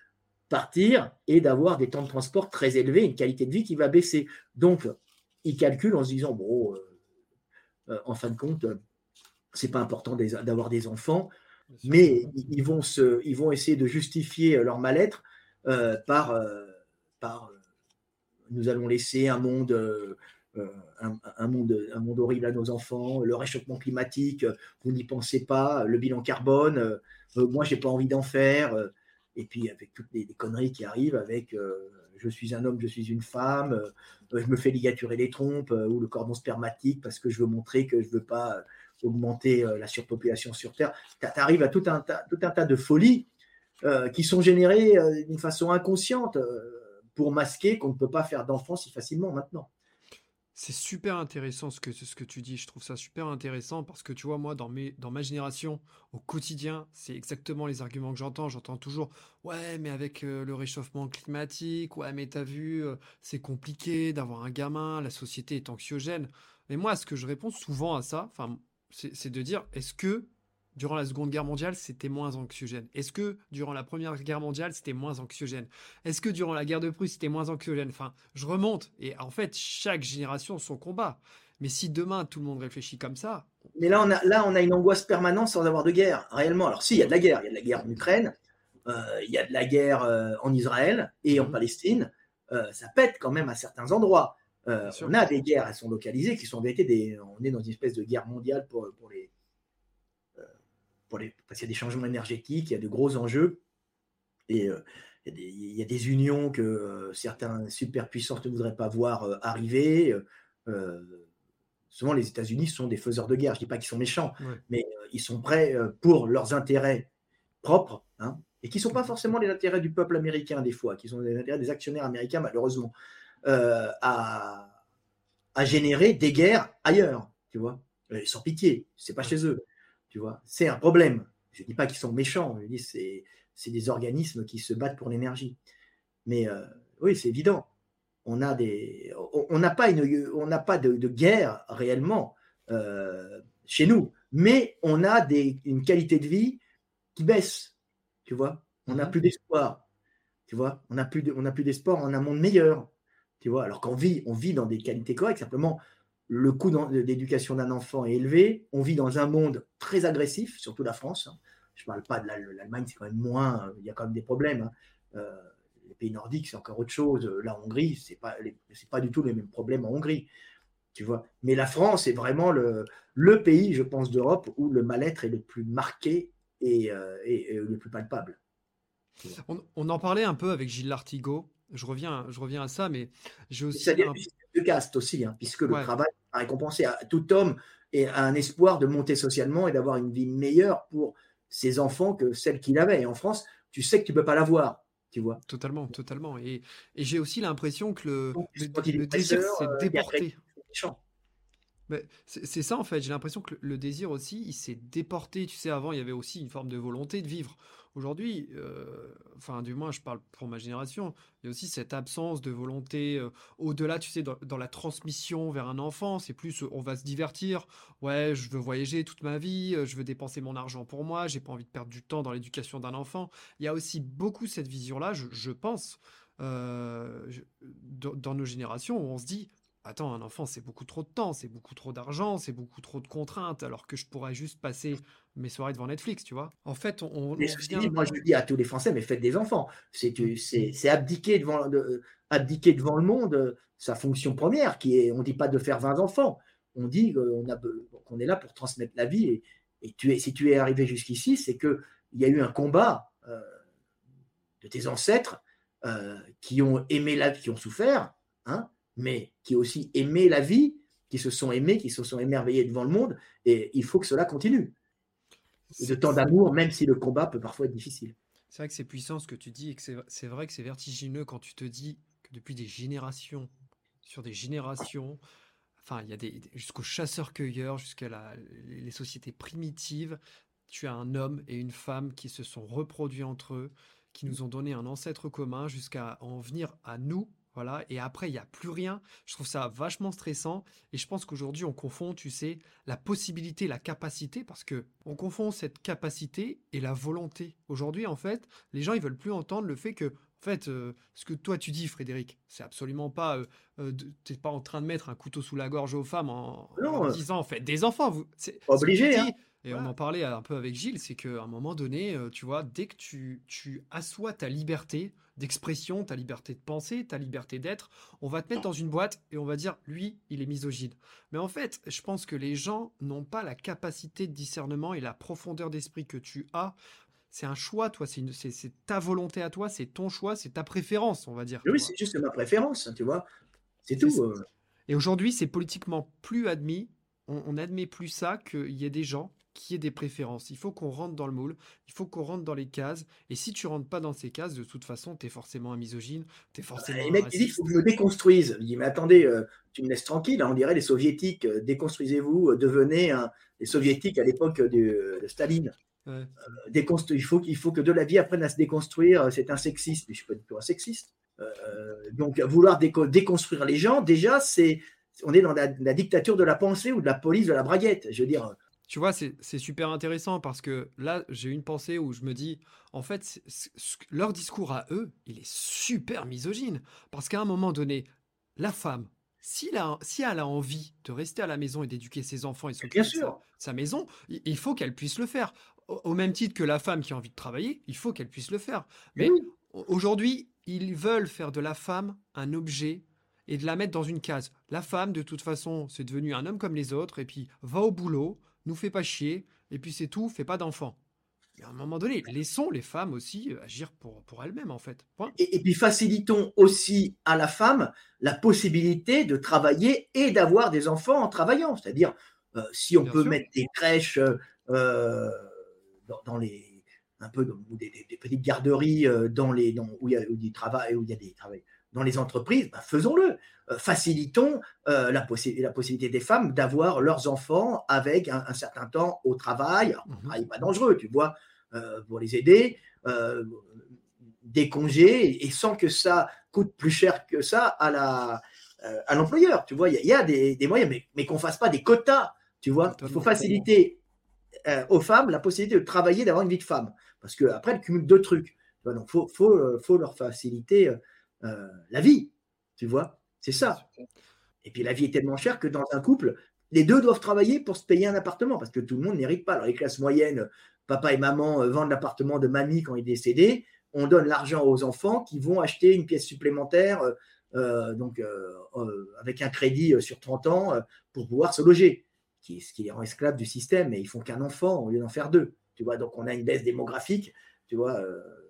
partir et d'avoir des temps de transport très élevés, une qualité de vie qui va baisser. Donc, ils calculent en se disant, bon, euh, euh, en fin de compte, c'est pas important d'avoir des enfants, mais ils vont, se, ils vont essayer de justifier leur mal-être euh, par, euh, par nous allons laisser un monde, un, monde, un monde horrible à nos enfants, le réchauffement climatique, vous n'y pensez pas, le bilan carbone, moi j'ai pas envie d'en faire, et puis avec toutes les, conneries qui arrivent, avec je suis un homme, je suis une femme, euh, je me fais ligaturer les trompes euh, ou le cordon spermatique parce que je veux montrer que je ne veux pas euh, augmenter la surpopulation sur Terre. Tu arrives à tout un, tas, tout un tas de folies qui sont générées d'une façon inconsciente pour masquer qu'on ne peut pas faire d'enfants si facilement maintenant. C'est super intéressant ce que, tu dis. Je trouve ça super intéressant parce que tu vois, moi, dans ma génération, au quotidien, c'est exactement les arguments que j'entends. J'entends toujours Ouais, mais avec euh, le réchauffement climatique, ouais, mais t'as vu, euh, c'est compliqué d'avoir un gamin, la société est anxiogène. Mais moi, ce que je réponds souvent à ça, c'est de dire Est-ce que durant la Seconde Guerre mondiale, c'était moins anxiogène Est-ce que durant la Première Guerre mondiale, c'était moins anxiogène? Est-ce que durant la guerre de Prusse, c'était moins anxiogène? Enfin, je remonte. Et en fait, chaque génération son combat. Mais si demain tout le monde réfléchit comme ça. Mais là, on a, là, on a une angoisse permanente sans avoir de guerre, réellement. Alors, si, il y a de la guerre. Il y a de la guerre en Ukraine, euh, il y a de la guerre euh, en Israël et en mhm. Palestine. Euh, ça pète quand même à certains endroits. on a des guerres, elles sont localisées, qui sont des. On est dans une espèce de guerre mondiale pour, pour les, parce qu'il y a des changements énergétiques, il y a de gros enjeux. Et euh, il, y a des, unions que euh, certains superpuissances ne voudraient pas voir euh, arriver. souvent, les États-Unis sont des faiseurs de guerre. Je ne dis pas qu'ils sont méchants, mais ils sont prêts pour leurs intérêts propres, hein, et qui ne sont pas forcément les intérêts du peuple américain, des fois, qui sont les intérêts des actionnaires américains, malheureusement, à, à générer des guerres ailleurs, tu vois, sans pitié. C'est pas chez eux. Tu vois, c'est un problème. Je ne dis pas qu'ils sont méchants, je dis c'est c'est des organismes qui se battent pour l'énergie. Mais euh, oui, c'est évident. On a des, on n'a pas une, on n'a pas de, guerre réellement euh, chez nous, mais on a des, une qualité de vie qui baisse. Tu vois, on n'a mhm. plus d'espoir. Tu vois, on n'a plus, on a plus d'espoir en un monde meilleur. Tu vois, alors qu'on vit, on vit dans des qualités correctes. Simplement, le coût d'éducation d'un enfant est élevé. On vit dans un monde très agressif, surtout la France. Hein. Je ne parle pas de l'Allemagne, c'est quand même moins, il y a quand même des problèmes. Hein. Euh, les pays nordiques, c'est encore autre chose. La Hongrie, ce n'est pas, du tout les mêmes problèmes en Hongrie. Tu vois. Mais la France est vraiment le, pays, je pense, d'Europe où le mal-être est le plus marqué et, euh, le plus palpable. On, on, en parlait un peu avec Gilles Lartigot. Je reviens, je reviens à ça, mais j'ai aussi. un... de caste aussi, hein, puisque le travail a récompensé à tout homme et a un espoir de monter socialement et d'avoir une vie meilleure pour ses enfants que celle qu'il avait. Et en France, tu sais que tu ne peux pas l'avoir. tu vois. Totalement, totalement. Et, et j'ai aussi l'impression que le, le, désir s'est euh, déporté. C'est ça en fait, j'ai l'impression que le, désir aussi, il s'est déporté. Tu sais, avant, il y avait aussi une forme de volonté de vivre. Aujourd'hui, euh, enfin du moins je parle pour ma génération, il y a aussi cette absence de volonté euh, au-delà, tu sais, dans, la transmission vers un enfant, c'est plus on va se divertir, ouais, je veux voyager toute ma vie, je veux dépenser mon argent pour moi, j'ai pas envie de perdre du temps dans l'éducation d'un enfant. Il y a aussi beaucoup cette vision-là, je, pense, euh, dans, nos générations, où on se dit, attends, un enfant, c'est beaucoup trop de temps, c'est beaucoup trop d'argent, c'est beaucoup trop de contraintes, alors que je pourrais juste passer mes soirées devant Netflix, tu vois. En fait, on. moi, je dis à tous les Français, mais faites des enfants. C'est mmh. abdiquer devant, abdiquer devant le monde sa fonction première, qui est, on ne dit pas de faire 20 enfants, on dit qu'on est là pour transmettre la vie. Et, tu es, si tu es arrivé jusqu'ici, c'est qu'il y a eu un combat euh, de tes ancêtres euh, qui ont aimé la vie, qui ont souffert, hein, mais qui aussi aimé la vie, qui se sont aimés, qui se sont émerveillés devant le monde, et il faut que cela continue. de temps d'amour, même si le combat peut parfois être difficile. C'est vrai que c'est puissant ce que tu dis, et que c'est vrai que c'est vertigineux quand tu te dis que depuis des générations, sur des générations, enfin, il y a des, jusqu'aux chasseurs-cueilleurs, jusqu'à les sociétés primitives, tu as un homme et une femme qui se sont reproduits entre eux, qui nous ont donné un ancêtre commun, jusqu'à en venir à nous, voilà, et après, il n'y a plus rien. Je trouve ça vachement stressant. Et je pense qu'aujourd'hui, on confond, tu sais, la possibilité, la capacité, parce que on confond cette capacité et la volonté. Aujourd'hui, en fait, les gens, ils veulent plus entendre le fait que, en fait, euh, ce que toi tu dis, Frédéric, c'est absolument pas. Euh, euh t'es pas en train de mettre un couteau sous la gorge aux femmes en, en disant, en fait, des enfants. Vous, c'est, obligé. Hein. Et on en parlait un peu avec Gilles, c'est qu'à un moment donné, tu vois, dès que tu, tu assois ta liberté, d'expression, ta liberté de penser, ta liberté d'être. On va te mettre dans une boîte et on va dire, lui, il est misogyne. Mais en fait, je pense que les gens n'ont pas la capacité de discernement et la profondeur d'esprit que tu as. C'est un choix, toi, c'est ta volonté à toi, c'est ton choix, c'est ta préférence, on va dire. Oui, c'est juste ma préférence, tu vois. C'est tout. Euh. Et aujourd'hui, c'est politiquement plus admis. On, n'admet plus ça qu'il y ait des gens qui ait des préférences. Il faut qu'on rentre dans le moule, il faut qu'on rentre dans les cases. Et si tu rentres pas dans ces cases, de toute façon, tu es forcément un misogyne, tu es forcément. les mecs, ils disent il faut que je me déconstruise. Je dis mais attendez, euh, tu me laisses tranquille. Hein, on dirait les soviétiques, euh, déconstruisez-vous, euh, devenez les soviétiques à l'époque de, Staline. il, faut, il faut que de la vie apprenne à se déconstruire. C'est un sexiste, mais je suis pas du tout un sexiste. donc vouloir déconstruire les gens, déjà, c'est on est dans la, la, dictature de la pensée ou de la police de la braguette. Je veux dire, tu vois, c'est super intéressant parce que là, j'ai une pensée où je me dis, en fait, leur discours à eux, il est super misogyne. Parce qu'à un moment donné, la femme, si, si elle a envie de rester à la maison et d'éduquer ses enfants et s'occuper de sa, sa, maison, il faut qu'elle puisse le faire. Au, même titre que la femme qui a envie de travailler, il faut qu'elle puisse le faire. Mais aujourd'hui, ils veulent faire de la femme un objet et de la mettre dans une case. La femme, de toute façon, c'est devenu un homme comme les autres, et puis va au boulot, nous fait pas chier, et puis c'est tout, fait pas d'enfants. Mais à un moment donné, laissons les femmes aussi euh, agir pour, pour elles-mêmes, en fait. Et, puis facilitons aussi à la femme la possibilité de travailler et d'avoir des enfants en travaillant. C'est-à-dire, euh, si on peut mettre des crèches euh, dans, les un peu des, petites garderies dans les où il y a du travail où il y a des travail dans les entreprises, bah, faisons-le. Euh, facilitons euh, la, la, possibilité des femmes d'avoir leurs enfants avec un, certain temps au travail, un mhm. travail pas dangereux, tu vois, euh, pour les aider, des congés, et sans que ça coûte plus cher que ça à la à l'employeur. Tu vois, il y, a des, moyens, mais, mais qu'on ne fasse pas des quotas. Tu vois, il faut faciliter aux femmes la possibilité de travailler, d'avoir une vie de femme. Parce qu'après, elles cumulent deux trucs. donc, il faut, faut, faut, leur faciliter euh, la vie. Tu vois, c'est ça. Et puis la vie est tellement chère que dans un couple, les deux doivent travailler pour se payer un appartement parce que tout le monde n'hérite pas. Alors les classes moyennes, papa et maman euh, vendent l'appartement de mamie quand il est décédé. On donne l'argent aux enfants qui vont acheter une pièce supplémentaire, euh, donc avec un crédit sur 30 ans pour pouvoir se loger, qui, ce qui les rend esclaves du système. Et ils font qu'un enfant au lieu d'en faire deux. Tu vois, donc on a une baisse démographique, tu vois,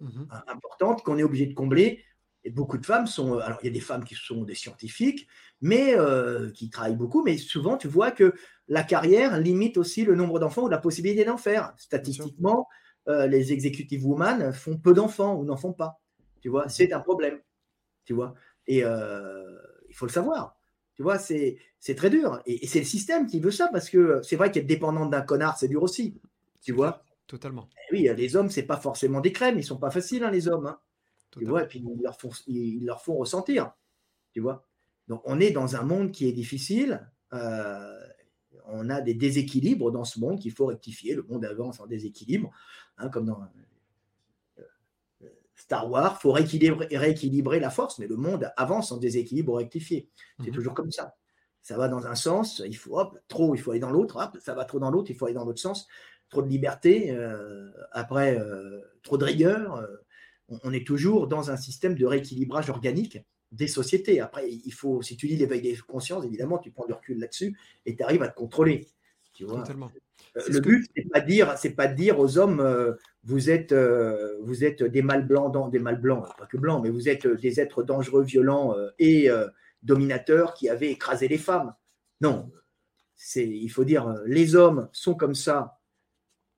mmh importante qu'on est obligé de combler et beaucoup de femmes sont. Euh, alors, il y a des femmes qui sont des scientifiques, mais euh, qui travaillent beaucoup, mais souvent, tu vois que la carrière limite aussi le nombre d'enfants ou la possibilité d'en faire. Statistiquement, euh, les executive women font peu d'enfants ou n'en font pas. Tu vois, c'est un problème. Tu vois, et il faut le savoir. Tu vois, c'est très dur. Et, c'est le système qui veut ça parce que c'est vrai qu'être dépendant d'un connard, c'est dur aussi. Tu vois? Totalement. Eh oui, les hommes, c'est pas forcément des crèmes. Ils sont pas faciles, hein, les hommes. Hein. Tu vois, et puis ils leur, font, ils leur font ressentir. Tu vois Donc, on est dans un monde qui est difficile. Euh, on a des déséquilibres dans ce monde qu'il faut rectifier. Le monde avance en déséquilibre, hein, comme dans Star Wars, il faut rééquilibrer, la force, mais le monde avance en déséquilibre rectifié. C'est mhm. toujours comme ça. Ça va dans un sens, il faut hop, trop, il faut aller dans l'autre, ça va trop dans l'autre, il faut aller dans l'autre sens. Trop de liberté, euh, après euh, trop de rigueur. Euh, on, est toujours dans un système de rééquilibrage organique des sociétés. Après, il faut, si tu dis l'éveil des consciences, évidemment, tu prends du recul là-dessus et tu arrives à te contrôler. Tu vois Totalement. le but, ce c'est pas dire, c'est pas de dire aux hommes, vous êtes, euh, vous êtes des mâles blancs, des mâles blancs, pas que blancs, mais vous êtes des êtres dangereux, violents euh, et euh, dominateurs qui avaient écrasé les femmes. Non, c'est, il faut dire, les hommes sont comme ça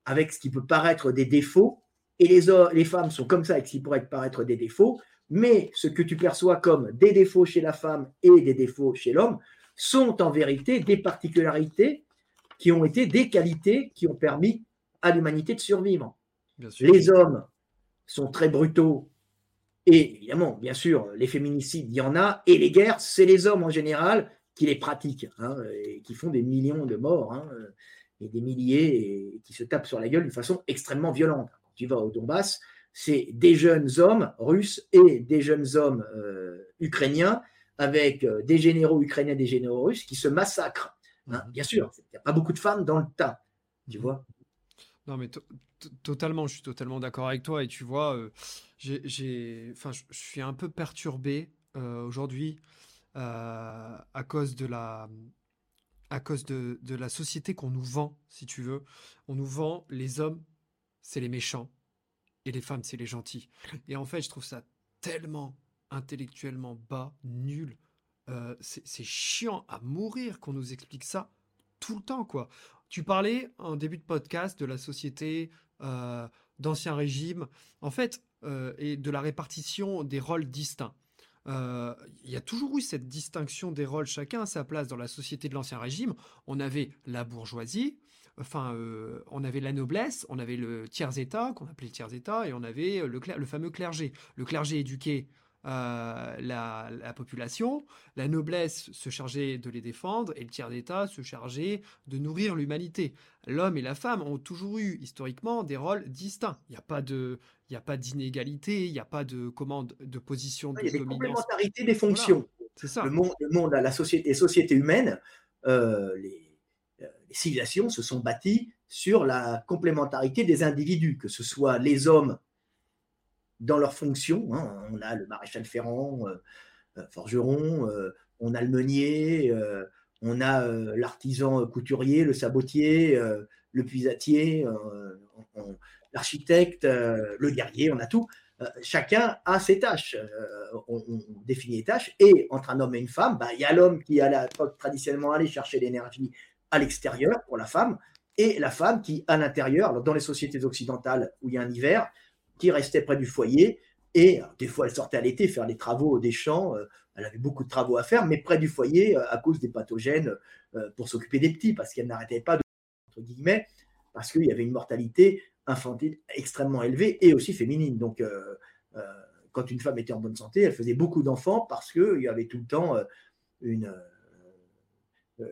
avec ce qui peut paraître des défauts, et les, les femmes sont comme ça ce qui pourrait paraître des défauts, mais ce que tu perçois comme des défauts chez la femme et des défauts chez l'homme sont en vérité des particularités qui ont été des qualités qui ont permis à l'humanité de survivre. Les hommes sont très brutaux. Et évidemment, bien sûr, les féminicides, il y en a. Et les guerres, c'est les hommes en général qui les pratiquent hein, et qui font des millions de morts hein, et des milliers et qui se tapent sur la gueule d'une façon extrêmement violente. Tu vas au Donbass, c'est des jeunes hommes russes et des jeunes hommes euh, ukrainiens avec euh, des généraux ukrainiens et des généraux russes qui se massacrent. Hein. Mhm. Bien sûr, il n'y a pas beaucoup de femmes dans le tas, tu vois. Non, mais totalement, je suis totalement d'accord avec toi. Et tu vois, euh, j'ai, enfin, je, suis un peu perturbé euh, aujourd'hui euh, à cause de la, à cause de, de la société qu'on nous vend, si tu veux. On nous vend les hommes, c'est les méchants, et les femmes, c'est les gentils. Et en fait, je trouve ça tellement intellectuellement bas, nul. c'est chiant à mourir qu'on nous explique ça tout le temps, quoi. Tu parlais en début de podcast de la société euh, d'Ancien Régime, en fait, euh, et de la répartition des rôles distincts. Euh, il y a toujours eu cette distinction des rôles, chacun à sa place dans la société de l'Ancien Régime. On avait la bourgeoisie, enfin, on avait la noblesse, on avait le tiers-état, qu'on appelait le tiers-état, et on avait le, le fameux clergé. Le clergé éduqué euh, la, population, la noblesse se chargeait de les défendre et le tiers d'État se chargeait de nourrir l'humanité. L'homme et la femme ont toujours eu historiquement des rôles distincts. Il n'y a pas de, il a pas d'inégalité, il n'y a pas de commande de position de Il y a des complémentarités des fonctions. C'est ça. Le monde, le monde, la société, les sociétés humaines, euh, les, euh, les civilisations se sont bâties sur la complémentarité des individus, que ce soit les hommes dans leurs fonctions. Hein. On a le maréchal Ferrand, euh, euh, forgeron, euh, on a le meunier, on a l'artisan couturier, le sabotier, le puisatier, l'architecte, le guerrier, on a tout. chacun a ses tâches. On, définit les tâches. Et entre un homme et une femme, bah, il y a l'homme qui, à traditionnellement, allait chercher l'énergie à l'extérieur pour la femme, et la femme qui, à l'intérieur, dans les sociétés occidentales où il y a un hiver, qui restait près du foyer. Et des fois, elle sortait à l'été faire les travaux des champs. Euh, elle avait beaucoup de travaux à faire, mais près du foyer euh, à cause des pathogènes euh, pour s'occuper des petits, parce qu'elle n'arrêtait pas de, entre guillemets, parce qu'il y avait une mortalité infantile extrêmement élevée et aussi féminine. Donc, quand une femme était en bonne santé, elle faisait beaucoup d'enfants parce qu'il y avait tout le temps une,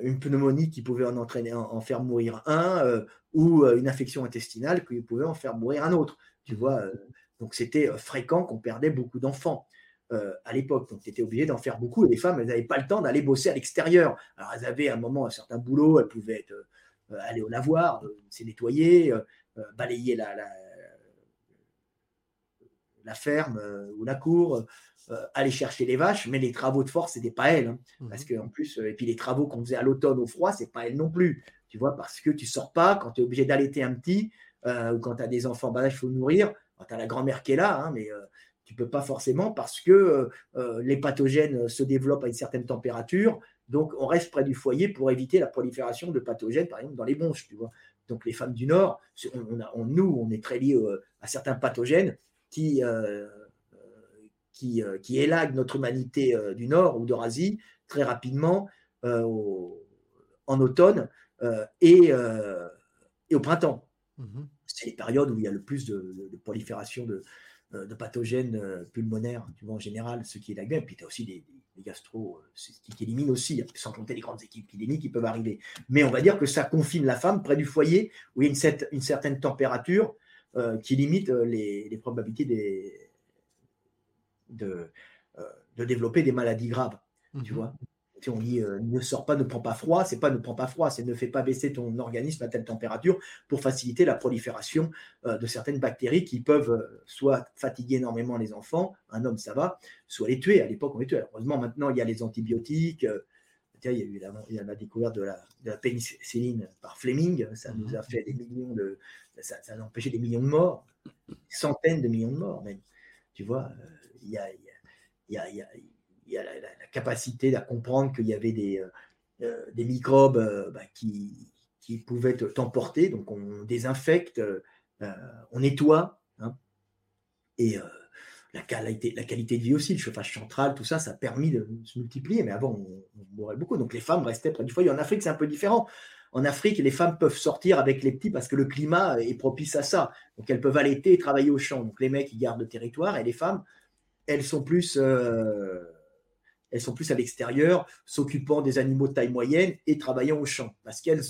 une pneumonie qui pouvait en, entraîner, en, faire mourir un, ou une infection intestinale qui pouvait en faire mourir un autre. Tu vois, euh, donc c'était euh, fréquent qu'on perdait beaucoup d'enfants. Euh, à l'époque. Donc, tu étais obligé d'en faire beaucoup. Et les femmes, elles n'avaient pas le temps d'aller bosser à l'extérieur. Alors, elles avaient à un moment un certain boulot. Elles pouvaient aller au lavoir, se nettoyer, balayer la, la, ferme ou la cour, aller chercher les vaches. Mais les travaux de force, ce n'était pas elles. Hein. Mmh parce que, en plus, et puis les travaux qu'on faisait à l'automne au froid, c'est pas elles non plus. Tu vois, parce que tu sors pas quand tu es obligé d'allaiter un petit. Euh, ou quand tu as des enfants, bah il faut nourrir. Tu as la grand-mère qui est là, hein, mais euh, tu peux pas forcément parce que euh, les pathogènes se développent à une certaine température. Donc, on reste près du foyer pour éviter la prolifération de pathogènes, par exemple, dans les bronches. Tu vois. Donc, les femmes du Nord, on, nous, on est très liés à certains pathogènes qui, qui, qui élague notre humanité du Nord ou d'Eurasie très rapidement en automne et, et, au printemps. Mmh C'est les périodes où il y a le plus de, prolifération de, de, pathogènes pulmonaires, tu vois, en général, ce qui est la Et puis tu as aussi des, des gastro qui éliminent aussi, sans compter les grandes équipes épidémiques qui peuvent arriver. Mais on va dire que ça confine la femme près du foyer où il y a une, une certaine température qui limite les, probabilités des, de, de développer des maladies graves. Tu mmh vois on dit euh, ne sort pas, ne prends pas froid, c'est pas ne prends pas froid, c'est ne fais pas baisser ton organisme à telle température pour faciliter la prolifération euh, de certaines bactéries qui peuvent euh, soit fatiguer énormément les enfants, un homme ça va, soit les tuer. À l'époque, on les tuait. Heureusement, maintenant, il y a les antibiotiques. il y a eu la, découverte de la, pénicilline par Fleming, ça nous a mmh. fait des millions de. Ça, a empêché des millions de morts, centaines de millions de morts même. Tu vois, il y a, la, capacité à comprendre qu'il y avait des, euh, euh, microbes euh, bah, qui, pouvaient t'emporter. Donc on désinfecte, on nettoie. Hein. et la qualité, de vie aussi, le chauffage central, tout ça, ça a permis de se multiplier. Mais avant, on, mourait beaucoup. Donc les femmes restaient près du foyer. En Afrique, c'est un peu différent. En Afrique, les femmes peuvent sortir avec les petits parce que le climat est propice à ça. Donc elles peuvent allaiter et travailler au champ. Donc les mecs, ils gardent le territoire et les femmes, elles sont plus elles sont plus à l'extérieur, s'occupant des animaux de taille moyenne et travaillant au champ, parce qu'elles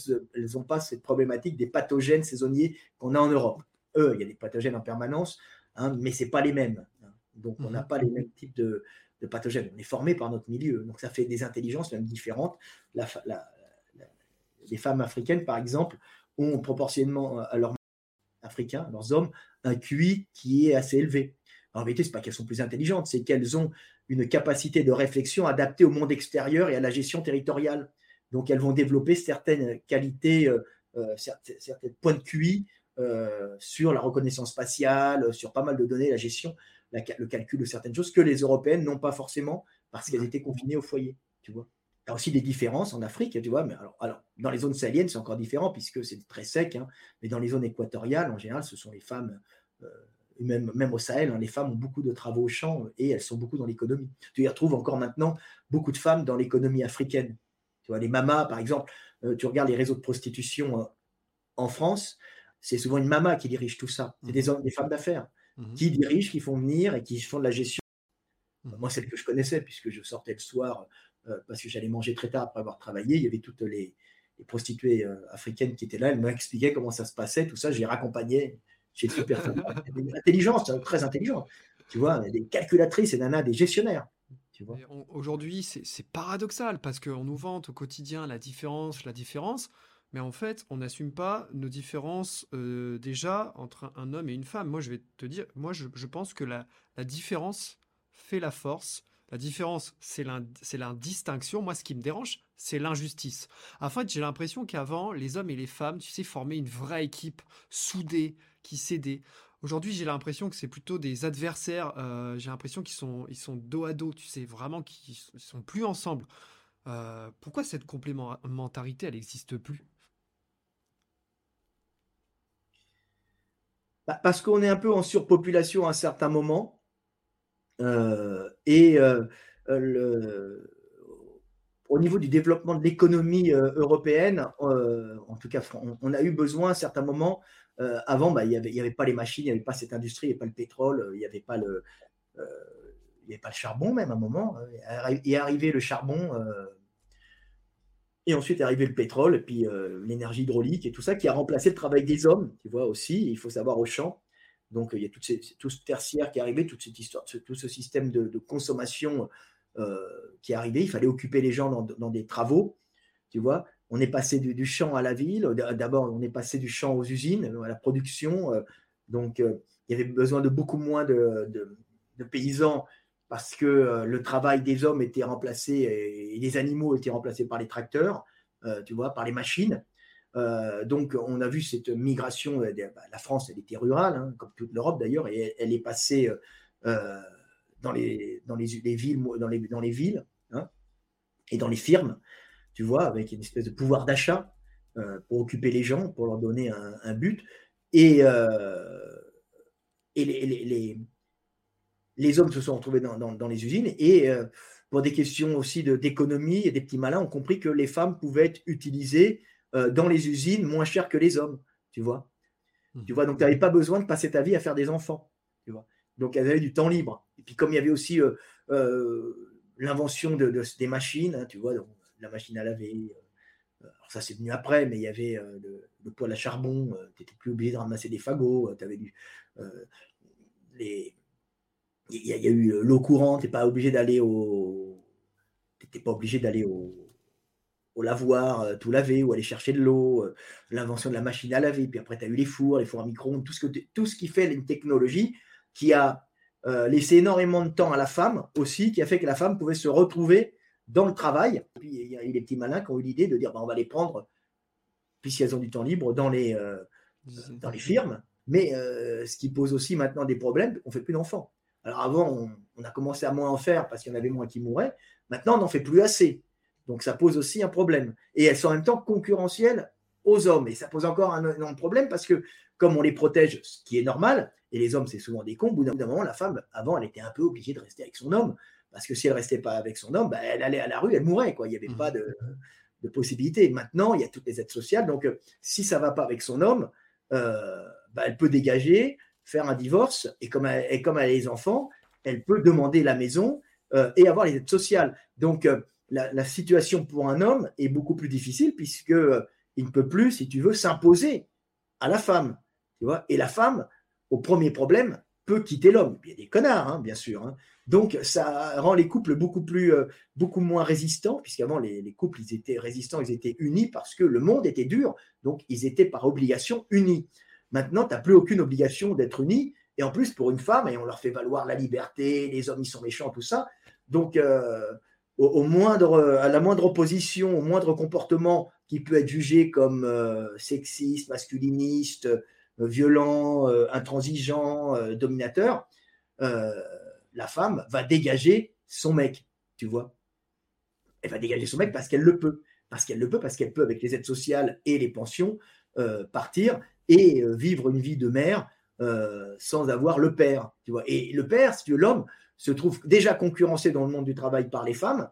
n'ont pas cette problématique des pathogènes saisonniers qu'on a en Europe. Eux, il y a des pathogènes en permanence, hein, mais ce n'est pas les mêmes. Donc, on n'a mhm. pas les mêmes types de, pathogènes. On est formé par notre milieu, donc ça fait des intelligences même différentes. les femmes africaines, par exemple, ont proportionnellement à leurs africains, leurs hommes, un QI qui est assez élevé. En vérité, ce n'est pas qu'elles sont plus intelligentes, c'est qu'elles ont une capacité de réflexion adaptée au monde extérieur et à la gestion territoriale. Donc, elles vont développer certaines qualités, euh, euh, certains points de QI euh, sur la reconnaissance faciale, sur pas mal de données, la gestion, le calcul de certaines choses que les Européennes n'ont pas forcément parce qu'elles étaient confinées au foyer. Tu vois. Il y a aussi des différences en Afrique, tu vois, mais alors, alors dans les zones sahéliennes, c'est encore différent puisque c'est très sec, hein, mais dans les zones équatoriales, en général, ce sont les femmes même, même au Sahel, hein, les femmes ont beaucoup de travaux au champ et elles sont beaucoup dans l'économie. Tu y retrouves encore maintenant beaucoup de femmes dans l'économie africaine. Tu vois, les mamas, par exemple, euh, tu regardes les réseaux de prostitution euh, en France, c'est souvent une mama qui dirige tout ça. C'est des, hommes, des femmes d'affaires mmh qui dirigent, qui font venir et qui font de la gestion. Mmh Moi, celle que je connaissais, puisque je sortais le soir euh, parce que j'allais manger très tard après avoir travaillé, il y avait toutes les, prostituées africaines qui étaient là. Elles m'expliquaient comment ça se passait, tout ça. Je les raccompagnais j'ai super intelligence, très intelligent. Tu vois, des calculatrices et nana, des gestionnaires. Aujourd'hui, c'est paradoxal parce qu'on nous vante au quotidien la différence, la différence, mais en fait, on n'assume pas nos différences euh, déjà entre un, homme et une femme. Moi, je vais te dire, moi, je, pense que la, la, différence fait la force. La différence, c'est l'indistinction. Moi, ce qui me dérange, c'est l'injustice. En fait, j'ai l'impression qu'avant, les hommes et les femmes, tu sais, formaient une vraie équipe soudée, qui cédaient. Aujourd'hui, j'ai l'impression que c'est plutôt des adversaires. Euh, j'ai l'impression qu'ils sont, ils sont dos à dos, tu sais, vraiment qu'ils sont plus ensemble. Euh, pourquoi cette complémentarité, elle n'existe plus? Bah, Parce qu'on est un peu en surpopulation à un certain moment. Euh, et au niveau du développement de l'économie européenne, en tout cas, on, on, a eu besoin à un certain moment euh, avant, bah, il n'y avait, avait, pas les machines, il n'y avait pas cette industrie, il n'y avait pas le pétrole, euh, il n'y avait, pas le, euh, avait pas le charbon même à un moment. Et arrivé le charbon, et ensuite est arrivé le pétrole, et puis l'énergie hydraulique et tout ça qui a remplacé le travail des hommes, tu vois aussi, il faut savoir au champ. Donc il y a tout, ces, tout ce tertiaire qui est arrivé, toute cette histoire, tout ce système de, consommation qui est arrivé. Il fallait occuper les gens dans des travaux, tu vois on est passé du, champ à la ville. D'abord, on est passé du champ aux usines, à la production. Euh, donc, euh, il y avait besoin de beaucoup moins de, paysans parce que euh, le travail des hommes était remplacé et les animaux étaient remplacés par les tracteurs, tu vois, par les machines. donc, on a vu cette migration. Bah, la France, elle était rurale, hein, comme toute l'Europe d'ailleurs, et elle, est passée dans, les, villes, dans les, dans les villes hein, et dans les firmes tu vois, avec une espèce de pouvoir d'achat euh, pour occuper les gens, pour leur donner un, but. Et, euh, et les, les hommes se sont retrouvés dans, les usines et euh, pour des questions aussi d'économie et des petits malins ont compris que les femmes pouvaient être utilisées dans les usines moins cher que les hommes, tu vois. Mmh. Tu vois, donc tu n'avais pas besoin de passer ta vie à faire des enfants, tu vois. Donc elles avaient du temps libre. Et puis comme il y avait aussi l'invention de, des machines, hein, tu vois, la machine à laver, alors ça c'est venu après, mais il y avait le, poêle à charbon, tu n'étais plus obligé de ramasser des fagots, tu du, les, il y, a eu l'eau courante, tu n'es pas obligé d'aller au. Pas obligé d'aller au, lavoir, tout laver, ou aller chercher de l'eau, l'invention de la machine à laver, puis après tu as eu les fours, les fours à micro-ondes, tout ce qui fait une technologie qui a laissé énormément de temps à la femme aussi, qui a fait que la femme pouvait se retrouver dans le travail. Puis il y a les petits malins qui ont eu l'idée de dire bah, on va les prendre, puisqu'elles ont du temps libre, dans les, euh, dans les firmes. Mais euh, ce qui pose aussi maintenant des problèmes, on ne fait plus d'enfants. Alors avant, on, a commencé à moins en faire parce qu'il y en avait moins qui mouraient. Maintenant, on n'en fait plus assez. Donc ça pose aussi un problème. Et elles sont en même temps concurrentielles aux hommes. Et ça pose encore un énorme problème parce que comme on les protège, ce qui est normal, et les hommes, c'est souvent des cons, au bout d'un moment, la femme, avant, elle était un peu obligée de rester avec son homme. Parce que si elle restait pas avec son homme, bah, elle allait à la rue, elle mourrait. Quoi. Il n'y avait pas mmh. de, possibilité. Maintenant, il y a toutes les aides sociales. Donc, euh, si ça ne va pas avec son homme, euh, bah, elle peut dégager, faire un divorce. Et comme elle, et comme elle a les enfants, elle peut demander la maison euh, et avoir les aides sociales. Donc, la, situation pour un homme est beaucoup plus difficile puisque il ne peut plus, si tu veux, s'imposer à la femme. Tu vois? Et la femme, au premier problème, peut quitter l'homme. Il y a des connards, hein, bien sûr. Hein. Donc, ça rend les couples beaucoup, plus, euh, beaucoup moins résistants, puisqu'avant, les, les, couples, ils étaient résistants, ils étaient unis parce que le monde était dur, donc ils étaient par obligation unis. Maintenant, tu n'as plus aucune obligation d'être unis, et en plus, pour une femme, et on leur fait valoir la liberté, les hommes, ils sont méchants, tout ça. Donc, euh, au, moindre, à la moindre opposition, au moindre comportement qui peut être jugé comme euh, sexiste, masculiniste, violent, intransigeant, dominateur, la femme va dégager son mec, tu vois. Elle va dégager son mec parce qu'elle le peut. Parce qu'elle le peut, parce qu'elle peut, avec les aides sociales et les pensions, euh, partir et euh, vivre une vie de mère euh, sans avoir le père. Tu vois. Et le père, si l'homme, se trouve déjà concurrencé dans le monde du travail par les femmes,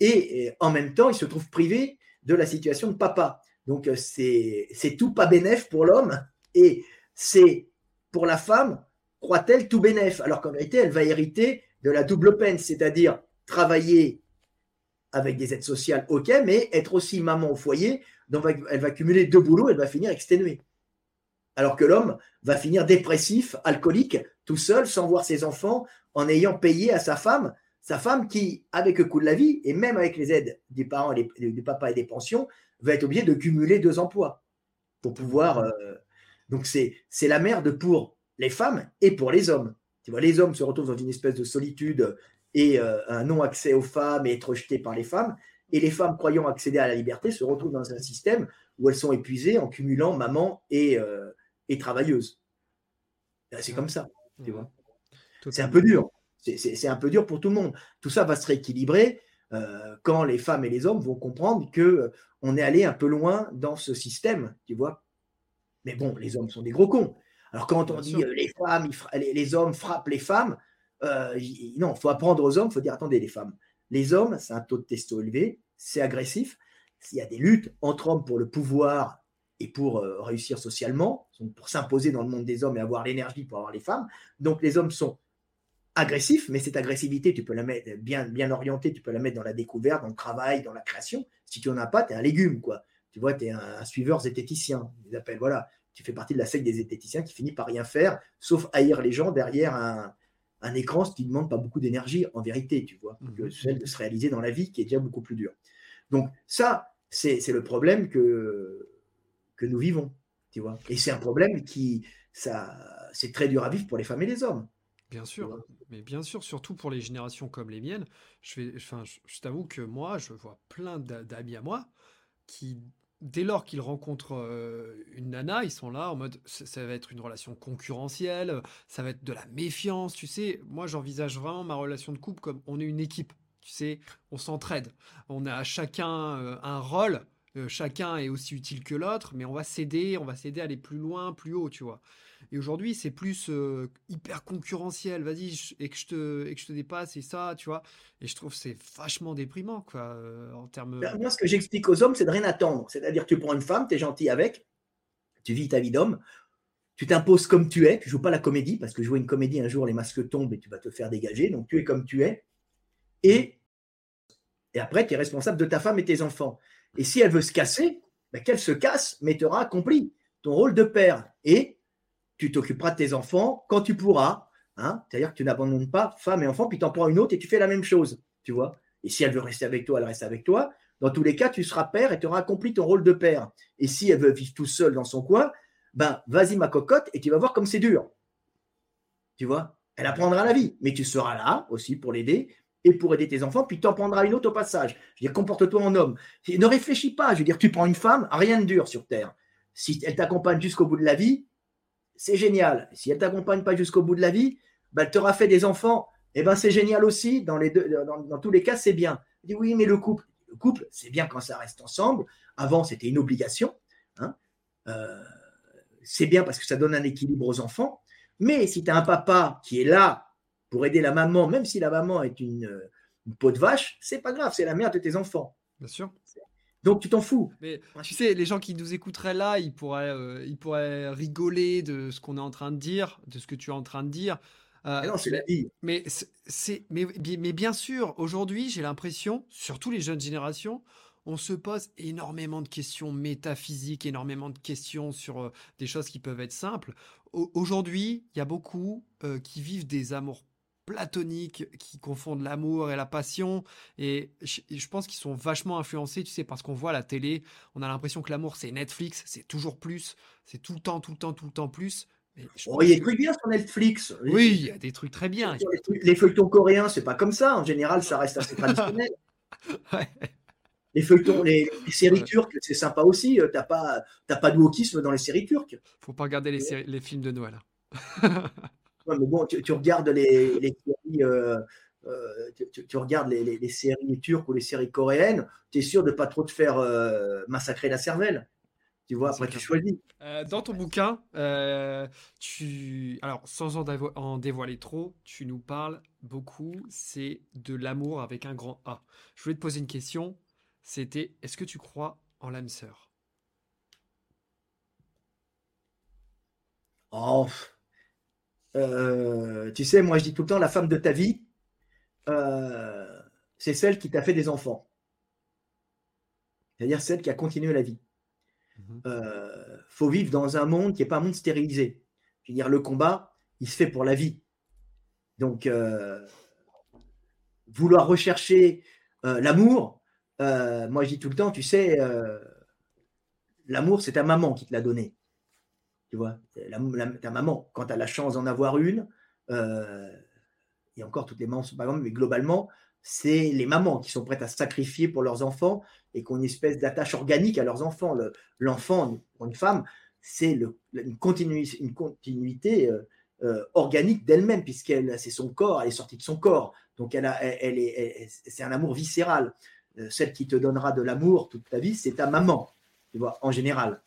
et, en même temps, il se trouve privé de la situation de papa. Donc, c'est tout pas bénéf pour l'homme, et c'est pour la femme croit-elle tout bénéf Alors qu'en réalité, elle va hériter de la double peine, c'est-à-dire travailler avec des aides sociales, ok, mais être aussi maman au foyer, donc elle va cumuler deux boulots, elle va finir exténuée. Alors que l'homme va finir dépressif, alcoolique, tout seul, sans voir ses enfants, en ayant payé à sa femme, sa femme qui, avec le coût de la vie, et même avec les aides des parents, des papas et des pensions, va être obligé de cumuler deux emplois pour pouvoir. Euh, donc c'est la merde pour les femmes et pour les hommes. Tu vois, les hommes se retrouvent dans une espèce de solitude et euh, un non-accès aux femmes et être rejetés par les femmes. Et les femmes croyant accéder à la liberté se retrouvent dans un système où elles sont épuisées en cumulant maman et, euh, et travailleuse. C'est comme ça, tu vois. C'est un peu dur. C'est un peu dur pour tout le monde. Tout ça va se rééquilibrer euh, quand les femmes et les hommes vont comprendre que on est allé un peu loin dans ce système, tu vois. Mais bon, les hommes sont des gros cons. Alors quand on dit euh, les femmes, les, hommes frappent les femmes, euh, non, il faut apprendre aux hommes, il faut dire attendez les femmes, les hommes, c'est un taux de testo élevé, c'est agressif, il y a des luttes entre hommes pour le pouvoir et pour euh, réussir socialement, pour s'imposer dans le monde des hommes et avoir l'énergie pour avoir les femmes. Donc les hommes sont agressifs, mais cette agressivité, tu peux la mettre bien, bien orientée, tu peux la mettre dans la découverte, dans le travail, dans la création. Si tu n'en as pas, tu es un légume, quoi. Tu vois, tu es un, suiveur zététicien. Ils appellent, voilà tu fais partie de la secte des zététiciens qui finit par rien faire, sauf haïr les gens derrière un, écran, ce qui ne demande pas beaucoup d'énergie en vérité, tu vois, que mmh. celle de se réaliser dans la vie qui est déjà beaucoup plus dure. Donc ça, c'est le problème que, que nous vivons, tu vois. Et c'est un problème qui, ça, c'est très dur à vivre pour les femmes et les hommes. Bien sûr, mais bien sûr, surtout pour les générations comme les miennes. Je, vais, enfin, je t'avoue que moi, je vois plein d'amis à moi qui dès lors qu'ils rencontrent euh, une nana, ils sont là en mode ça va être une relation concurrentielle, ça va être de la méfiance, tu sais. Moi, j'envisage vraiment ma relation de couple comme on est une équipe, tu sais, on s'entraide, on a chacun euh, un rôle chacun est aussi utile que l'autre, mais on va s'aider, on va s'aider à aller plus loin, plus haut, tu vois. Et aujourd'hui, c'est plus hyper concurrentiel. Vas-y, et que je te et que je te dépasse et ça, tu vois. Et je trouve c'est vachement déprimant, quoi, en termes. Ben, moi, ce que j'explique aux hommes, c'est de rien attendre. C'est-à-dire, tu prends une femme, tu es gentil avec, tu vis ta vie d'homme, tu t'imposes comme tu es, tu joues pas la comédie, parce que jouer une comédie, un jour, les masques tombent et tu vas te faire dégager. Donc, tu es comme tu es. Et, et après, tu es responsable de ta femme et tes enfants. Et si elle veut se casser, ben, qu'elle se casse, mais tu auras accompli ton rôle de père. Et tu t'occuperas de tes enfants quand tu pourras. Hein C'est-à-dire que tu n'abandonnes pas femme et enfant, puis tu en prends une autre et tu fais la même chose. Tu vois Et si elle veut rester avec toi, elle reste avec toi. Dans tous les cas, tu seras père et tu auras accompli ton rôle de père. Et si elle veut vivre tout seul dans son coin, ben vas-y ma cocotte et tu vas voir comme c'est dur. Tu vois Elle apprendra la vie, mais tu seras là aussi pour l'aider et pour aider tes enfants, puis tu en prendras une autre au passage. Je veux dire, comporte-toi en homme. Ne réfléchis pas. Je veux dire, tu prends une femme, rien de dur sur Terre. Si elle t'accompagne jusqu'au bout de la vie, c'est génial. Si elle t'accompagne pas jusqu'au bout de la vie, ben, elle t'aura fait des enfants, et eh ben c'est génial aussi. Dans, les deux, dans, tous les cas, c'est bien. dis oui, mais le couple, le couple, c'est bien quand ça reste ensemble. Avant, c'était une obligation. Hein. Euh, c'est bien parce que ça donne un équilibre aux enfants. Mais si tu as un papa qui est là pour aider la maman, même si la maman est une, une peau de vache, c'est pas grave, c'est la mère de tes enfants. Bien sûr. Donc tu t'en fous. Mais tu sais, les gens qui nous écouteraient là, ils pourraient, euh, ils pourraient rigoler de ce qu'on est en train de dire, de ce que tu es en train de dire. Euh, mais non, c'est la vie. Mais, c'est, mais, mais bien sûr, aujourd'hui, j'ai l'impression, surtout les jeunes générations, on se pose énormément de questions métaphysiques, énormément de questions sur euh, des choses qui peuvent être simples. Aujourd'hui, il y a beaucoup qui vivent des amours platoniques qui confondent l'amour et la passion. Et je, pense qu'ils sont vachement influencés, tu sais, parce qu'on voit la télé, on a l'impression que l'amour c'est Netflix, c'est toujours plus, c'est tout le temps, tout le temps, tout le temps plus. Oh, il y a des trucs bien sur Netflix. Oui, il y a des trucs très bien. Les, feuilletons coréens, c'est pas comme ça. En général, ça reste assez traditionnel. Les feuilletons, les, séries turques, c'est sympa aussi. T'as pas, pas de wokisme dans les séries turques. Faut pas regarder les, les films de Noël. mais bon, tu, regardes les, séries, euh, euh, tu, regardes les, séries turques ou les séries coréennes, tu es sûr de pas trop te faire euh, massacrer la cervelle. Tu vois, après tu choisis. dans ton bouquin, tu, alors sans en, dévoiler trop, tu nous parles beaucoup, c'est de l'amour avec un grand A. Je voulais te poser une question. C'était, est-ce que tu crois en l'âme sœur? Oh, euh, tu sais, moi je dis tout le temps, la femme de ta vie, euh, c'est celle qui t'a fait des enfants. C'est-à-dire celle qui a continué la vie. Il mhm. euh, faut vivre dans un monde qui n'est pas un monde stérilisé. Je veux dire, le combat, il se fait pour la vie. Donc, vouloir rechercher l'amour, moi je dis tout le temps, tu sais, l'amour, c'est ta maman qui te l'a donné. Tu vois, ta maman, quand tu as la chance d'en avoir une, euh, et encore toutes les mamans sont pas grandes, mais globalement, c'est les mamans qui sont prêtes à sacrifier pour leurs enfants et qui ont une espèce d'attache organique à leurs enfants. L'enfant, pour une femme, c'est une, continuité, euh, euh, organique d'elle-même, puisqu'elle c'est son corps, elle est sortie de son corps. Donc elle, c'est un amour viscéral. celle qui te donnera de l'amour toute ta vie, c'est ta maman, tu vois, en général.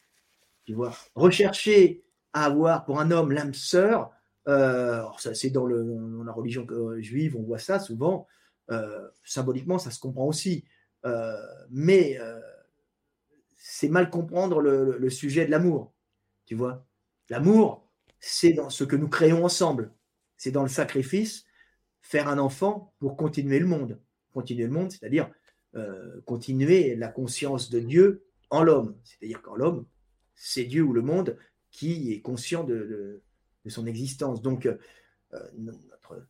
Tu vois, rechercher à avoir pour un homme l'âme sœur, euh, ça c'est dans, la religion euh, juive, on voit ça souvent. Euh, symboliquement, ça se comprend aussi. mais c'est mal comprendre le, sujet de l'amour. Tu vois, l'amour, c'est dans ce que nous créons ensemble. C'est dans le sacrifice, faire un enfant pour continuer le monde. Continuer le monde, c'est-à-dire continuer la conscience de Dieu en l'homme. C'est-à-dire qu'en l'homme, c'est Dieu ou le monde qui est conscient de, son existence. Donc, euh, notre,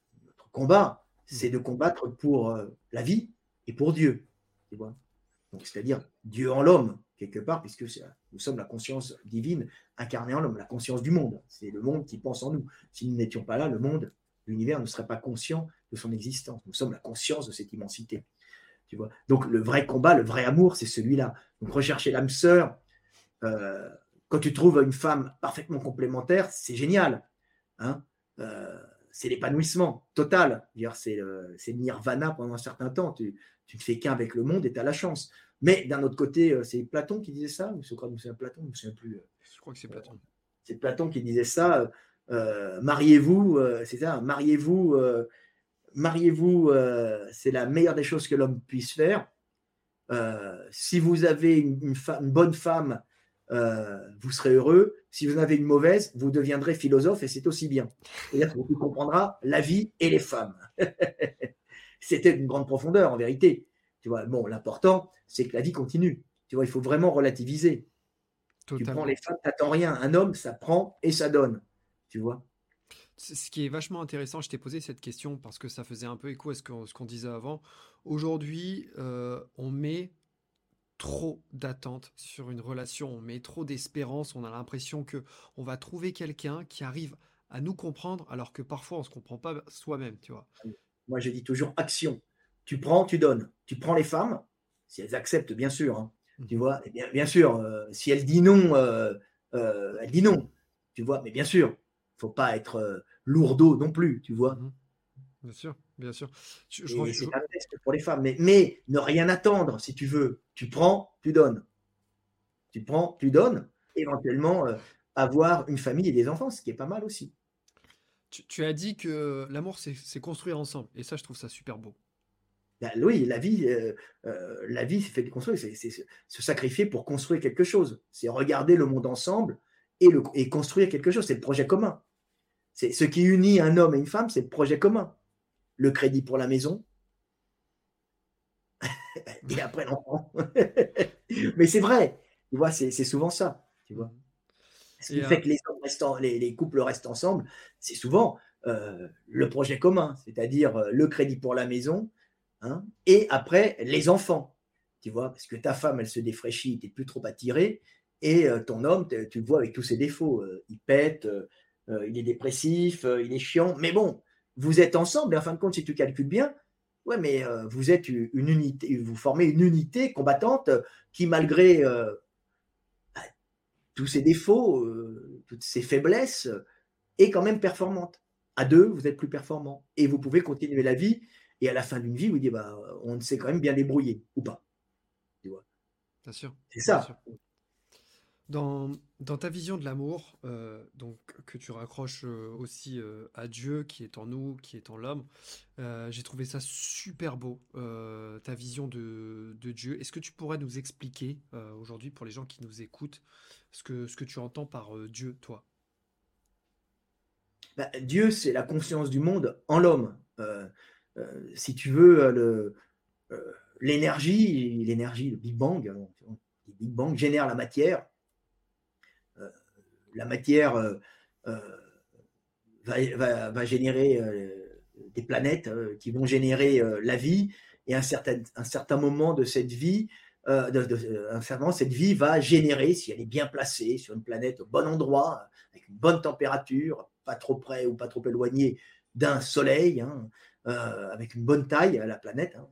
combat, c'est de combattre pour euh, la vie et pour Dieu. c'est-à-dire Dieu en l'homme, quelque part, puisque nous sommes la conscience divine incarnée en l'homme, la conscience du monde. C'est le monde qui pense en nous. Si nous n'étions pas là, le monde, l'univers ne serait pas conscient de son existence. Nous sommes la conscience de cette immensité. Tu vois? Donc, le vrai combat, le vrai amour, c'est celui-là. Donc, rechercher l'âme sœur, euh, quand tu trouves une femme parfaitement complémentaire, c'est génial. Hein euh, c'est l'épanouissement total. C'est le, nirvana pendant un certain temps. Tu, ne fais qu'un avec le monde et tu as la chance. Mais d'un autre côté, euh, c'est Platon qui disait ça, ou Socrate, c'est Platon, je ne me souviens plus. Je crois que c'est Platon. C'est Platon qui disait ça. mariez-vous, c'est ça, mariez-vous, mariez-vous, c'est la meilleure des choses que l'homme puisse faire. si vous avez une, une bonne femme euh, vous serez heureux. Si vous en avez une mauvaise, vous deviendrez philosophe et c'est aussi bien. C'est-à-dire que vous comprendrez la vie et les femmes. C'était une grande profondeur en vérité. Tu vois, bon, l'important, c'est que la vie continue. Tu vois, il faut vraiment relativiser. Tu prends les femmes, t'attends rien. Un homme, ça prend et ça donne. Tu vois? Ce qui est vachement intéressant, je t'ai posé cette question parce que ça faisait un peu écho à ce qu'on disait avant. Aujourd'hui, euh, on met trop d'attentes sur une relation, on met trop d'espérance, on a l'impression que on va trouver quelqu'un qui arrive à nous comprendre alors que parfois on se comprend pas soi-même, tu vois. Moi, je dis toujours action. Tu prends, tu donnes. Tu prends les femmes, si elles acceptent, bien sûr. Hein. Mmh. Tu vois, bien, bien sûr, euh, si elle dit non, euh, euh, elle dit non. Tu vois, mais bien sûr, faut pas être lourdeau non plus, tu vois. Mmh. Bien sûr, bien sûr. c'est un test pour les femmes. Mais, mais, ne rien attendre, si tu veux. Tu prends, tu donnes. Tu prends, tu donnes. Éventuellement, euh, avoir une famille et des enfants, ce qui est pas mal aussi. Tu, as dit que l'amour, c'est construire ensemble. Et ça, je trouve ça super beau. Bah, oui, la vie, euh, euh, la vie, c'est fait de construire. C'est se sacrifier pour construire quelque chose. C'est regarder le monde ensemble et, le, et construire quelque chose. C'est le projet commun. C'est ce qui unit un homme et une femme, c'est le projet commun le crédit pour la maison, et après l'enfant. Mais c'est vrai, tu vois, c'est souvent ça, tu vois. Ce qui fait euh, que les, couples restent ensemble, c'est souvent euh, le projet commun, c'est-à-dire euh, le crédit pour la maison, hein, et après les enfants, tu vois, parce que ta femme, elle se défraîchit, tu n'es plus trop attiré, et ton homme, tu le vois avec tous ses défauts, il pète, il est dépressif, il est chiant, mais bon, vous êtes ensemble, et en fin de compte, si tu calcules bien, ouais, mais euh, vous êtes une unité, vous formez une unité combattante qui, malgré euh, bah, tous ses défauts, euh, toutes ses faiblesses, est quand même performante. À deux, vous êtes plus performant. Et vous pouvez continuer la vie. Et à la fin d'une vie, vous dites, bah, on s'est quand même bien débrouillé, ou pas. Tu vois. Bien sûr. C'est ça. Dans, ta vision de l'amour, euh, donc que tu raccroches euh, aussi euh, à Dieu qui est en nous, qui est en l'homme, j'ai trouvé ça super beau, ta vision de, Dieu. Est-ce que tu pourrais nous expliquer aujourd'hui pour les gens qui nous écoutent ce que, ce que tu entends par Dieu, toi? Bah, Dieu, c'est la conscience du monde en l'homme. si tu veux, l'énergie, l'énergie, le Big Bang, le Big Bang génère la matière la matière euh, euh, va, générer euh, des planètes qui vont générer la vie, et un certain, un certain moment de cette vie, cette vie va générer, si elle est bien placée sur une planète au bon endroit, avec une bonne température, pas trop près ou pas trop éloigné d'un soleil, hein, avec une bonne taille à la planète, hein,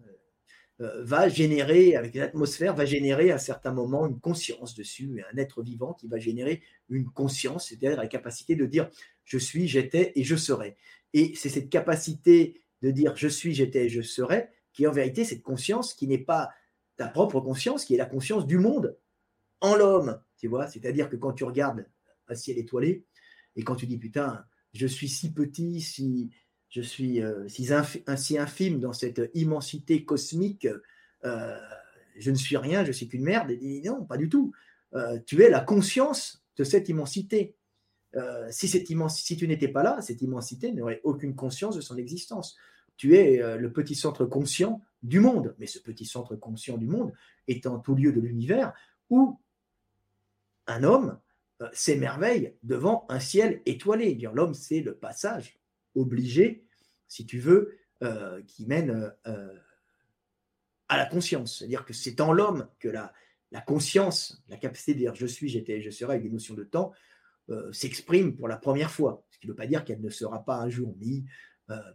va générer, avec l'atmosphère, va générer à certains moments une conscience dessus, un être vivant qui va générer une conscience, c'est-à-dire la capacité de dire je suis, j'étais et je serai. Et c'est cette capacité de dire je suis, j'étais et je serai qui est en vérité cette conscience qui n'est pas ta propre conscience, qui est la conscience du monde en l'homme, tu vois. C'est-à-dire que quand tu regardes un ciel étoilé et quand tu dis putain, je suis si petit, si, je suis euh, si, infime dans cette immensité cosmique, euh, je ne suis rien, je suis qu'une merde. Et, non, pas du tout. Euh, tu es la conscience de cette immensité. si, si tu n'étais pas là, cette immensité n'aurait aucune conscience de son existence. Tu es le petit centre conscient du monde, mais ce petit centre conscient du monde étant tout lieu de l'univers où un homme s'émerveille devant un ciel étoilé. L'homme, c'est le passage obligé, si tu veux, euh, qui mène euh, euh, à la conscience. C'est-à-dire que c'est en l'homme que la, conscience, la capacité de dire je suis, j'étais, je serai avec des notions de temps, s'exprime pour la première fois. Ce qui ne veut pas dire qu'elle ne sera pas un jour mise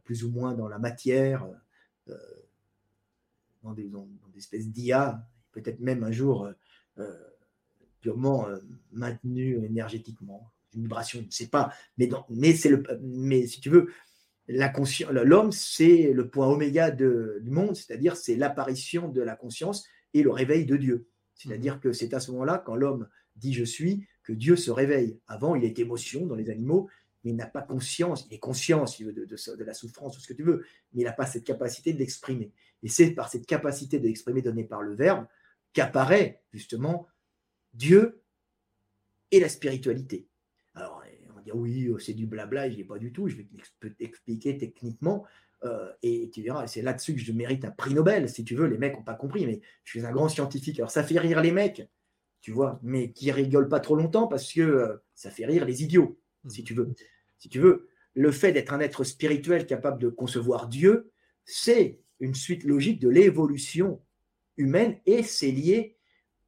plus ou moins dans la matière, dans des, dans des espèces d'IA, peut-être même un jour purement maintenue énergétiquement une vibration, je ne sais pas, mais, mais, c'est le, mais si tu veux, l'homme, c'est le point oméga de, du monde, c'est-à-dire c'est l'apparition de la conscience et le réveil de Dieu. C'est-à-dire que c'est à ce moment-là, quand l'homme dit je suis, que Dieu se réveille. Avant, il est émotion dans les animaux, mais il n'a pas conscience, il est conscient de, de, la souffrance, ou ce que tu veux, mais il n'a pas cette capacité de l'exprimer. Et c'est par cette capacité de l'exprimer donnée par le Verbe qu'apparaît justement Dieu et la spiritualité. Dire oui, c'est du blabla, je n'y ai pas du tout, je vais t'expliquer techniquement. Euh, et tu verras, c'est là-dessus que je mérite un prix Nobel, si tu veux. Les mecs n'ont pas compris, mais je suis un grand scientifique. Alors, ça fait rire les mecs, tu vois, mais qui rigolent pas trop longtemps parce que euh, ça fait rire les idiots, si tu veux. Si tu veux, le fait d'être un être spirituel capable de concevoir Dieu, c'est une suite logique de l'évolution humaine et c'est lié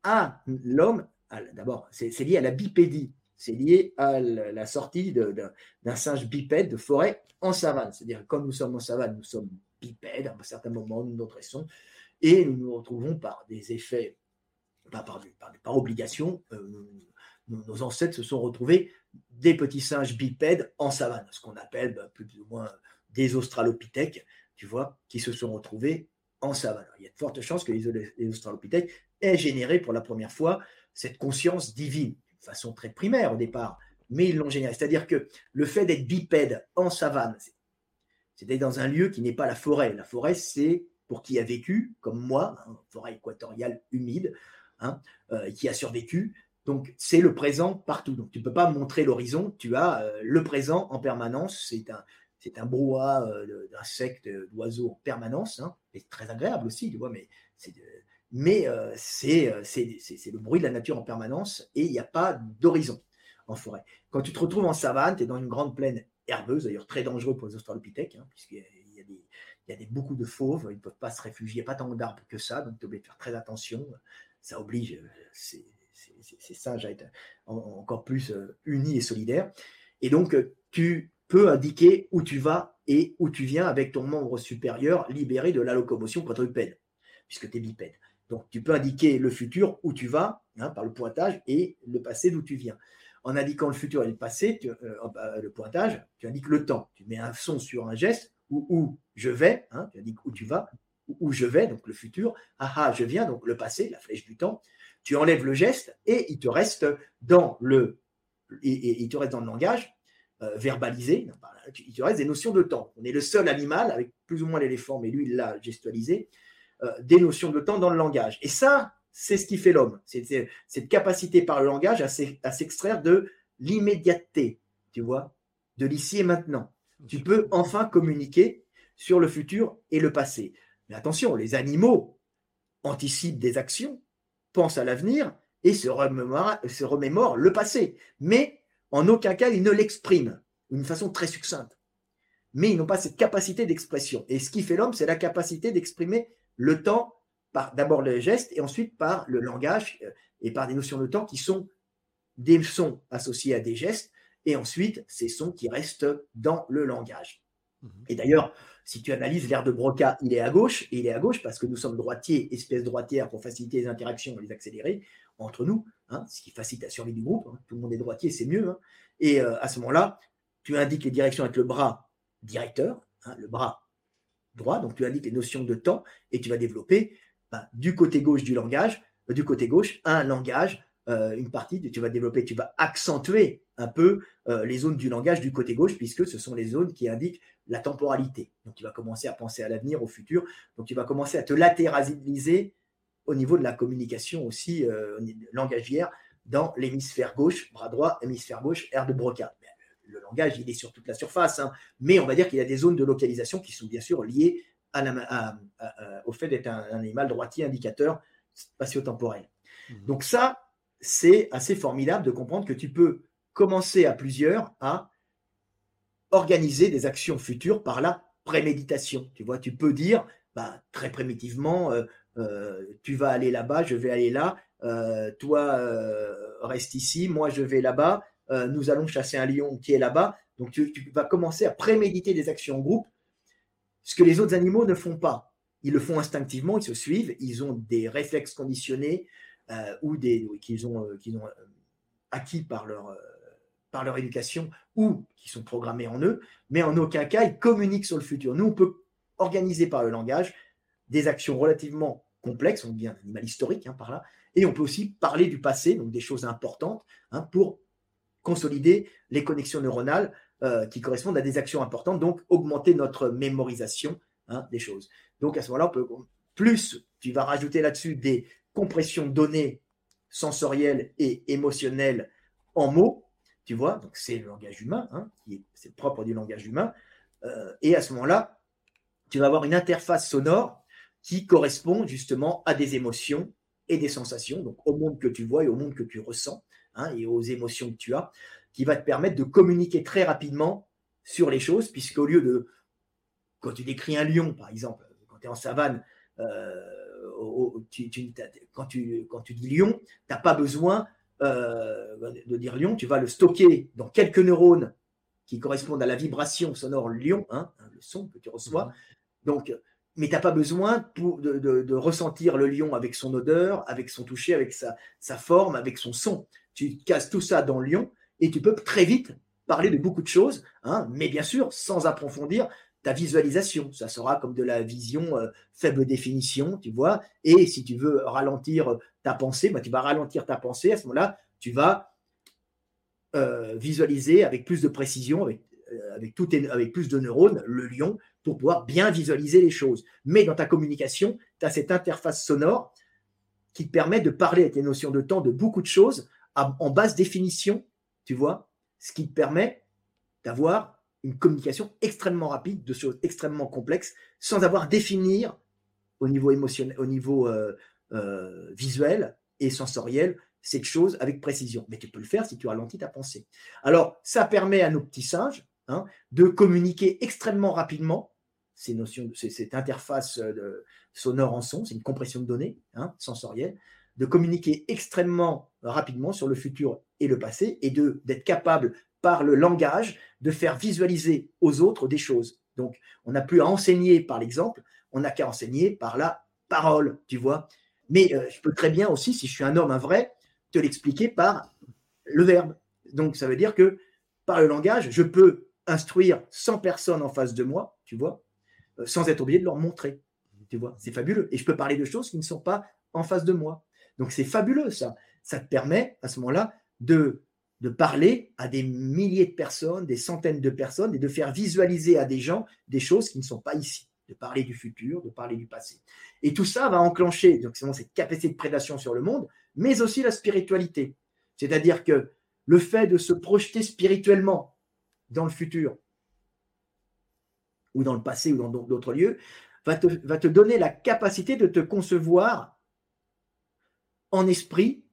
à l'homme. D'abord, c'est lié à la bipédie, c'est lié à la sortie d'un singe bipède de forêt en savane. C'est-à-dire, comme nous sommes en savane, nous sommes bipèdes à un certain moment, nous nous dressons, et nous nous retrouvons par des effets pas par, obligation, euh, nos, ancêtres se sont retrouvés des petits singes bipèdes en savane, ce qu'on appelle bah, plus ou moins des australopithèques, tu vois, qui se sont retrouvés en savane. il y a de fortes chances que les, australopithèques aient généré pour la première fois cette conscience divine, façon très primaire au départ, mais ils l'ont généré. C'est-à-dire que le fait d'être bipède en savane, c'est d'être dans un lieu qui n'est pas la forêt. La forêt, c'est pour qui a vécu, comme moi, hein, forêt équatoriale humide, Hein, euh, qui a survécu. Donc, c'est le présent partout. Donc, tu ne peux pas montrer l'horizon, tu as euh, le présent en permanence. C'est un, c'est un brouhaha euh, d'insectes, d'oiseaux en permanence. Hein, et très agréable aussi, tu vois, mais c'est, mais c'est, c'est, c'est, le bruit de la nature en permanence et il n'y a pas d'horizon en forêt. Quand tu te retrouves en savane, tu es dans une grande plaine herbeuse, d'ailleurs très dangereux pour les australopithèques, hein, puisqu'il y a, des, il y a des, beaucoup de fauves, ils ne peuvent pas se réfugier, pas tant d'arbres que ça, donc tu es obligé de faire très attention ça oblige euh, ces, sages à être encore plus euh, unis et solidaires. Et donc, euh, tu peux indiquer où tu vas et où tu viens avec ton membre supérieur libéré de la locomotion quadrupède, puisque tu es bipède. Donc, tu peux indiquer le futur où tu vas hein, par le pointage et le passé d'où tu viens. En indiquant le futur et le passé, bah, le pointage, tu indiques le temps. Tu mets un son sur un geste où, où je vais, hein, tu indiques où tu vas, où je vais, donc le futur, ah ah, je viens, donc le passé, la flèche du temps, tu enlèves le geste et il te reste dans le, il langage euh, verbalisé, il te reste des notions de temps. On est le seul animal, avec plus ou moins l'éléphant, mais lui, il l'a gestualisé, euh, des notions de temps dans le langage. Et ça, c'est ce qui fait l'homme. C'est cette capacité par le langage à s'extraire de l'immédiateté, tu vois, de l'ici et maintenant. Tu peux enfin communiquer sur le futur et le passé. Mais attention, les animaux anticipent des actions, pensent à l'avenir et se remémorent, le passé. Mais en aucun cas, ils ne l'expriment d'une façon très succincte. Mais ils n'ont pas cette capacité d'expression. Et ce qui fait l'homme, c'est la capacité d'exprimer le temps par d'abord le geste et ensuite par le langage euh, et par des notions de temps qui sont des sons associés à des gestes et ensuite ces sons qui restent dans le langage. Mmh et d'ailleurs, si tu analyses l'air de Broca, il est à gauche, et il est à gauche parce que nous sommes droitiers, espèce droitière, pour faciliter les interactions et les accélérer entre nous, hein, ce qui facilite la survie du groupe. Hein. Tout le monde est droitier, c'est mieux. Hein. Et euh, à ce moment-là, tu indiques les directions avec le bras directeur, le bras droit, donc tu indiques les notions de temps, et tu vas développer ben, du côté gauche du langage, euh, du côté gauche, un langage euh, une partie, tu vas développer, tu vas accentuer un peu euh, les zones du langage du côté gauche, puisque ce sont les zones qui indiquent la temporalité. Donc tu vas commencer à penser à l'avenir, au futur. Donc tu vas commencer à te latéraliser au niveau de la communication aussi langagière dans l'hémisphère gauche, bras droit, hémisphère gauche, air de Broca. Le langage, il est sur toute la surface, hein. mais on va dire qu'il y a des zones de localisation qui sont bien sûr liées au fait d'être un, animal droitier indicateur spatio-temporel. Mmh. Donc ça, c'est assez formidable de comprendre que tu peux commencer à plusieurs à organiser des actions futures par la préméditation. Tu vois, tu peux dire bah, très primitivement, euh, euh, tu vas aller là-bas, je vais aller là, euh, toi reste ici, moi je vais là-bas, nous allons chasser un lion qui est là-bas. Donc tu, vas commencer à préméditer des actions en groupe, ce que les autres animaux ne font pas. Ils le font instinctivement, ils se suivent, ils ont des réflexes conditionnés, euh, ou des qu'ils ont, euh, qu'ils ont euh, acquis par leur, par leur éducation ou qui sont programmés en eux, mais en aucun cas ils communiquent sur le futur. Nous, on peut organiser par le langage des actions relativement complexe, on dit un animal historique hein, par là, et on peut aussi parler du passé, donc des choses importantes, hein, pour consolider les connexions neuronales euh, qui correspondent à des actions importantes, donc augmenter notre mémorisation hein, des choses. Donc à ce moment-là, plus tu vas rajouter là-dessus des compressions données sensorielles et émotionnelles en mots, tu vois, donc c'est le langage humain, hein, c'est propre du langage humain, euh, et à ce moment-là, tu vas avoir une interface sonore qui correspond justement à des émotions et des sensations, donc au monde que tu vois et au monde que tu ressens, hein, et aux émotions que tu as, qui va te permettre de communiquer très rapidement sur les choses, puisqu'au lieu de, quand tu décris un lion, par exemple, quand tu es en savane, euh, quand, tu, quand tu dis lion, tu n'as pas besoin euh, de dire lion, tu vas le stocker dans quelques neurones qui correspondent à la vibration sonore lion, hein, le son que tu reçois. Mhm. Donc, mais tu n'as pas besoin pour, de, ressentir le lion avec son odeur, avec son toucher, avec sa, sa forme, avec son son. Tu casses tout ça dans le lion et tu peux très vite parler de beaucoup de choses, hein, mais bien sûr sans approfondir ta visualisation. Ça sera comme de la vision euh, faible définition, tu vois. Et si tu veux ralentir ta pensée, bah, tu vas ralentir ta pensée. À ce moment-là, tu vas euh, visualiser avec plus de précision, avec, euh, plus de neurones, le lion, pour pouvoir bien visualiser les choses. Mais dans ta communication, tu as cette interface sonore qui te permet de parler avec les notions de temps de beaucoup de choses en basse définition, tu vois, ce qui te permet d'avoir une communication extrêmement rapide de choses extrêmement complexes sans avoir à définir au niveau émotionnel, au niveau euh, euh, visuel et sensoriel cette chose avec précision. Mais tu peux le faire si tu ralentis ta pensée. Alors, ça permet à nos petits singes hein, de communiquer extrêmement rapidement ces notions, cette interface euh, sonore en son, c'est une compression de données hein, sensorielle, de communiquer extrêmement rapidement sur le futur et le passé et de d'être capable par le langage de faire visualiser aux autres des choses. Donc, on n'a plus à enseigner par l'exemple, on n'a qu'à enseigner par la parole, tu vois. Mais euh, je peux très bien aussi, si je suis un homme, un vrai, te l'expliquer par le verbe. Donc, ça veut dire que par le langage, je peux instruire 100 personnes en face de moi, tu vois, euh, sans être obligé de leur montrer. Tu vois, c'est fabuleux. Et je peux parler de choses qui ne sont pas en face de moi. Donc, c'est fabuleux, ça. Ça te permet, à ce moment-là, de de parler à des milliers de personnes, des centaines de personnes, et de faire visualiser à des gens des choses qui ne sont pas ici, de parler du futur, de parler du passé. Et tout ça va enclencher donc, cette capacité de prédation sur le monde, mais aussi la spiritualité. C'est-à-dire que le fait de se projeter spirituellement dans le futur, ou dans le passé, ou dans d'autres lieux, va te, va te donner la capacité de te concevoir en esprit,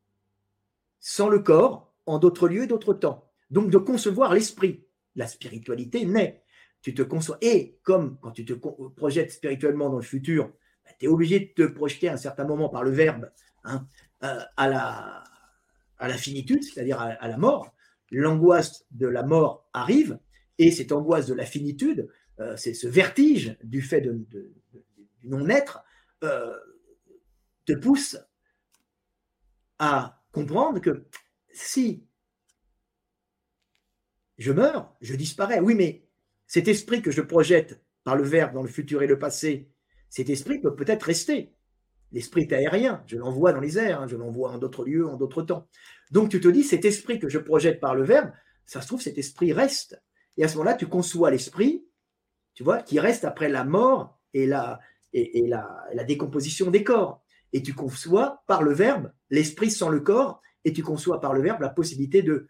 sans le corps, en d'autres lieux, d'autres temps. Donc de concevoir l'esprit. La spiritualité naît. Tu te conçois. Et comme quand tu te projettes spirituellement dans le futur, bah, tu es obligé de te projeter à un certain moment par le verbe hein, euh, à, la, finitude, c'est-à-dire à, la mort. L'angoisse de la mort arrive et cette angoisse de la finitude, euh, c'est ce vertige du fait du non-être, euh, te pousse à comprendre que si je meurs, je disparais. Oui, mais cet esprit que je projette par le verbe dans le futur et le passé, cet esprit peut peut-être rester. L'esprit est aérien, je l'envoie dans les airs, hein, je l'envoie en d'autres lieux, en d'autres temps. Donc tu te dis, cet esprit que je projette par le verbe, ça se trouve, cet esprit reste. Et à ce moment-là, tu conçois l'esprit, tu vois, qui reste après la mort et la, et, la, la décomposition des corps. Et tu conçois par le verbe l'esprit sans le corps et tu conçois par le verbe la possibilité de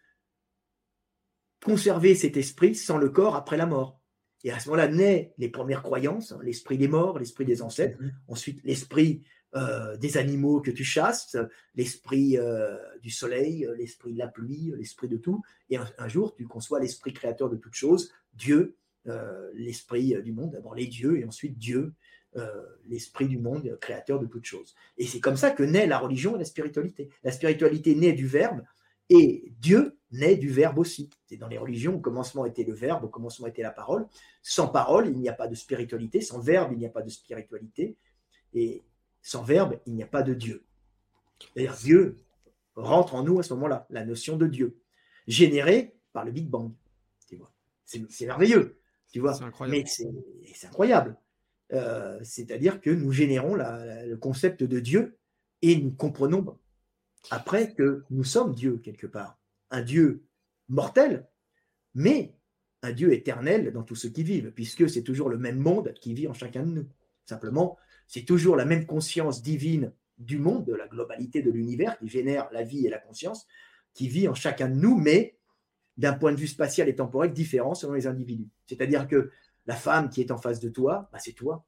conserver cet esprit sans le corps après la mort. Et à ce moment-là naît les premières croyances, hein, l'esprit des morts, l'esprit des ancêtres, mm-hmm. ensuite l'esprit euh, des animaux que tu chasses, l'esprit euh, du soleil, l'esprit de la pluie, l'esprit de tout. Et un, jour, tu conçois l'esprit créateur de toutes choses, Dieu, euh, l'esprit du monde, d'abord les dieux, et ensuite Dieu, euh, l'esprit du monde, créateur de toutes choses. Et c'est comme ça que naît la religion et la spiritualité. La spiritualité naît du verbe et Dieu naît du verbe aussi. C'est dans les religions, au commencement était le verbe, au commencement était la parole. Sans parole, il n'y a pas de spiritualité. Sans verbe, il n'y a pas de spiritualité. Et sans verbe, il n'y a pas de Dieu. D'ailleurs, Dieu rentre en nous à ce moment-là, la notion de Dieu, générée par le Big Bang. C'est merveilleux, tu vois. Mais c'est incroyable Euh, c'est-à-dire que nous générons le concept de Dieu et nous comprenons après que nous sommes Dieu quelque part. Un Dieu mortel, mais un Dieu éternel dans tous ceux qui vivent, puisque c'est toujours le même monde qui vit en chacun de nous. Simplement, c'est toujours la même conscience divine du monde, de la globalité de l'univers qui génère la vie et la conscience, qui vit en chacun de nous, mais d'un point de vue spatial et temporel différent selon les individus. C'est-à-dire que la femme qui est en face de toi, bah, c'est toi.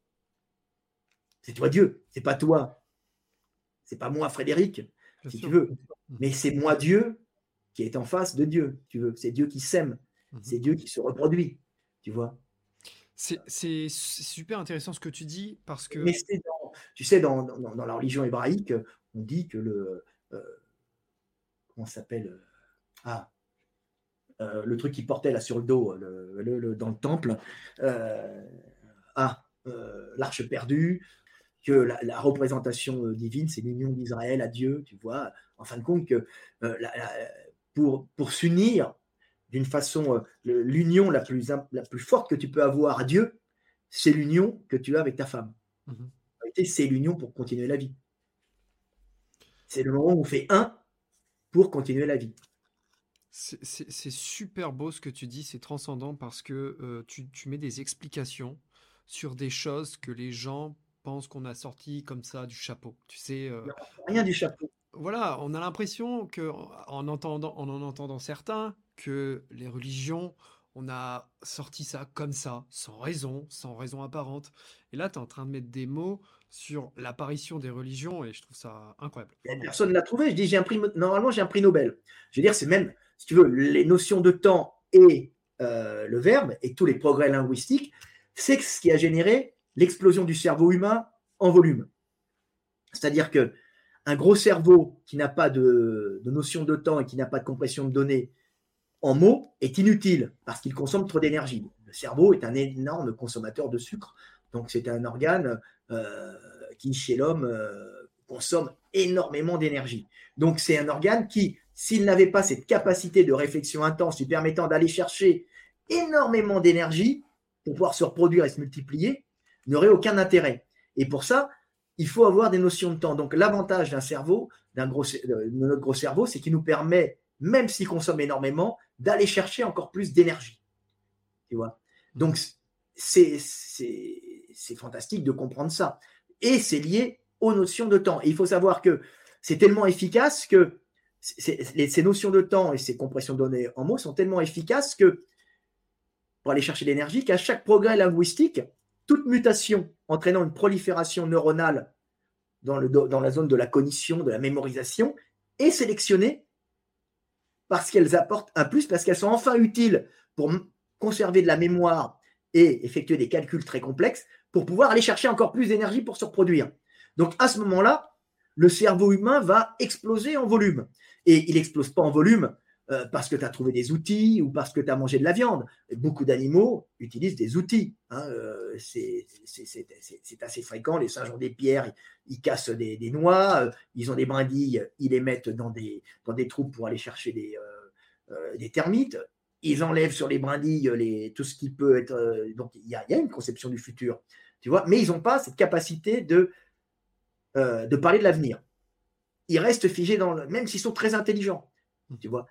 C'est toi Dieu, c'est pas toi. C'est pas moi Frédéric, si tu veux. Mais c'est moi Dieu qui est en face de Dieu, tu veux. C'est Dieu qui s'aime, mhm. c'est Dieu qui se reproduit, tu vois. C'est super intéressant ce que tu dis parce que. Mais tu sais, dans, dans, la religion hébraïque, on dit que le. Euh, comment s'appelle euh, Ah, le truc qui portait là sur le dos, le, dans le temple. ah, l'arche perdue, que la, représentation divine, c'est l'union d'Israël à Dieu, tu vois. En fin de compte, que pour, pour s'unir d'une façon, l'union la plus, la plus forte que tu peux avoir à Dieu, c'est l'union que tu as avec ta femme. Mmh c'est l'union pour continuer la vie. C'est le moment où on fait un pour continuer la vie. C'est super beau ce que tu dis, c'est transcendant parce que euh, tu, mets des explications sur des choses que les gens pensent qu'on a sorti comme ça du chapeau. Tu sais, euh, rien du chapeau. Voilà, on a l'impression que en entendant, en en entendant certains, que les religions, on a sorti ça comme ça, sans raison, sans raison apparente. Et là, tu es en train de mettre des mots sur l'apparition des religions et je trouve ça incroyable. Personne ne l'a trouvé. Je dis, j'ai un prix, normalement, j'ai un prix Nobel. Je veux dire, c'est même, si tu veux, les notions de temps et euh, le verbe et tous les progrès linguistiques, c'est ce qui a généré l'explosion du cerveau humain en volume. C'est-à-dire que un gros cerveau qui n'a pas de, de, notion de temps et qui n'a pas de compression de données en mots est inutile parce qu'il consomme trop d'énergie. Le cerveau est un énorme consommateur de sucre, donc c'est un organe euh, qui, chez l'homme, euh, consomme énormément d'énergie. Donc c'est un organe qui, s'il n'avait pas cette capacité de réflexion intense lui permettant d'aller chercher énormément d'énergie pour pouvoir se reproduire et se multiplier, n'aurait aucun intérêt. Et pour ça, il faut avoir des notions de temps. Donc l'avantage d'un cerveau, d'un gros, de notre gros cerveau, c'est qu'il nous permet, même s'il consomme énormément, d'aller chercher encore plus d'énergie. Tu vois? Donc c'est c'est fantastique de comprendre ça. Et c'est lié aux notions de temps. Et il faut savoir que c'est tellement efficace que ces notions de temps et ces compressions de données en mots sont tellement efficaces que pour aller chercher l'énergie, qu'à chaque progrès linguistique, toute mutation entraînant une prolifération neuronale dans, le, dans la zone de la cognition, de la mémorisation, est sélectionnée parce qu'elles apportent un plus, parce qu'elles sont enfin utiles pour conserver de la mémoire et effectuer des calculs très complexes pour pouvoir aller chercher encore plus d'énergie pour se reproduire. Donc à ce moment-là, le cerveau humain va exploser en volume. Et il n'explose pas en volume euh, parce que tu as trouvé des outils ou parce que tu as mangé de la viande. beaucoup d'animaux utilisent des outils. Hein, euh, c'est assez fréquent. Les singes ont des pierres, ils, cassent des, noix, euh, ils ont des brindilles, ils les mettent dans des, dans des trous pour aller chercher des, termites ils enlèvent sur les brindilles les, tout ce qui peut être. Donc, il y, a une conception du futur, tu vois, mais ils n'ont pas cette capacité de, de parler de l'avenir. Ils restent figés dans le. Même s'ils sont très intelligents, tu vois.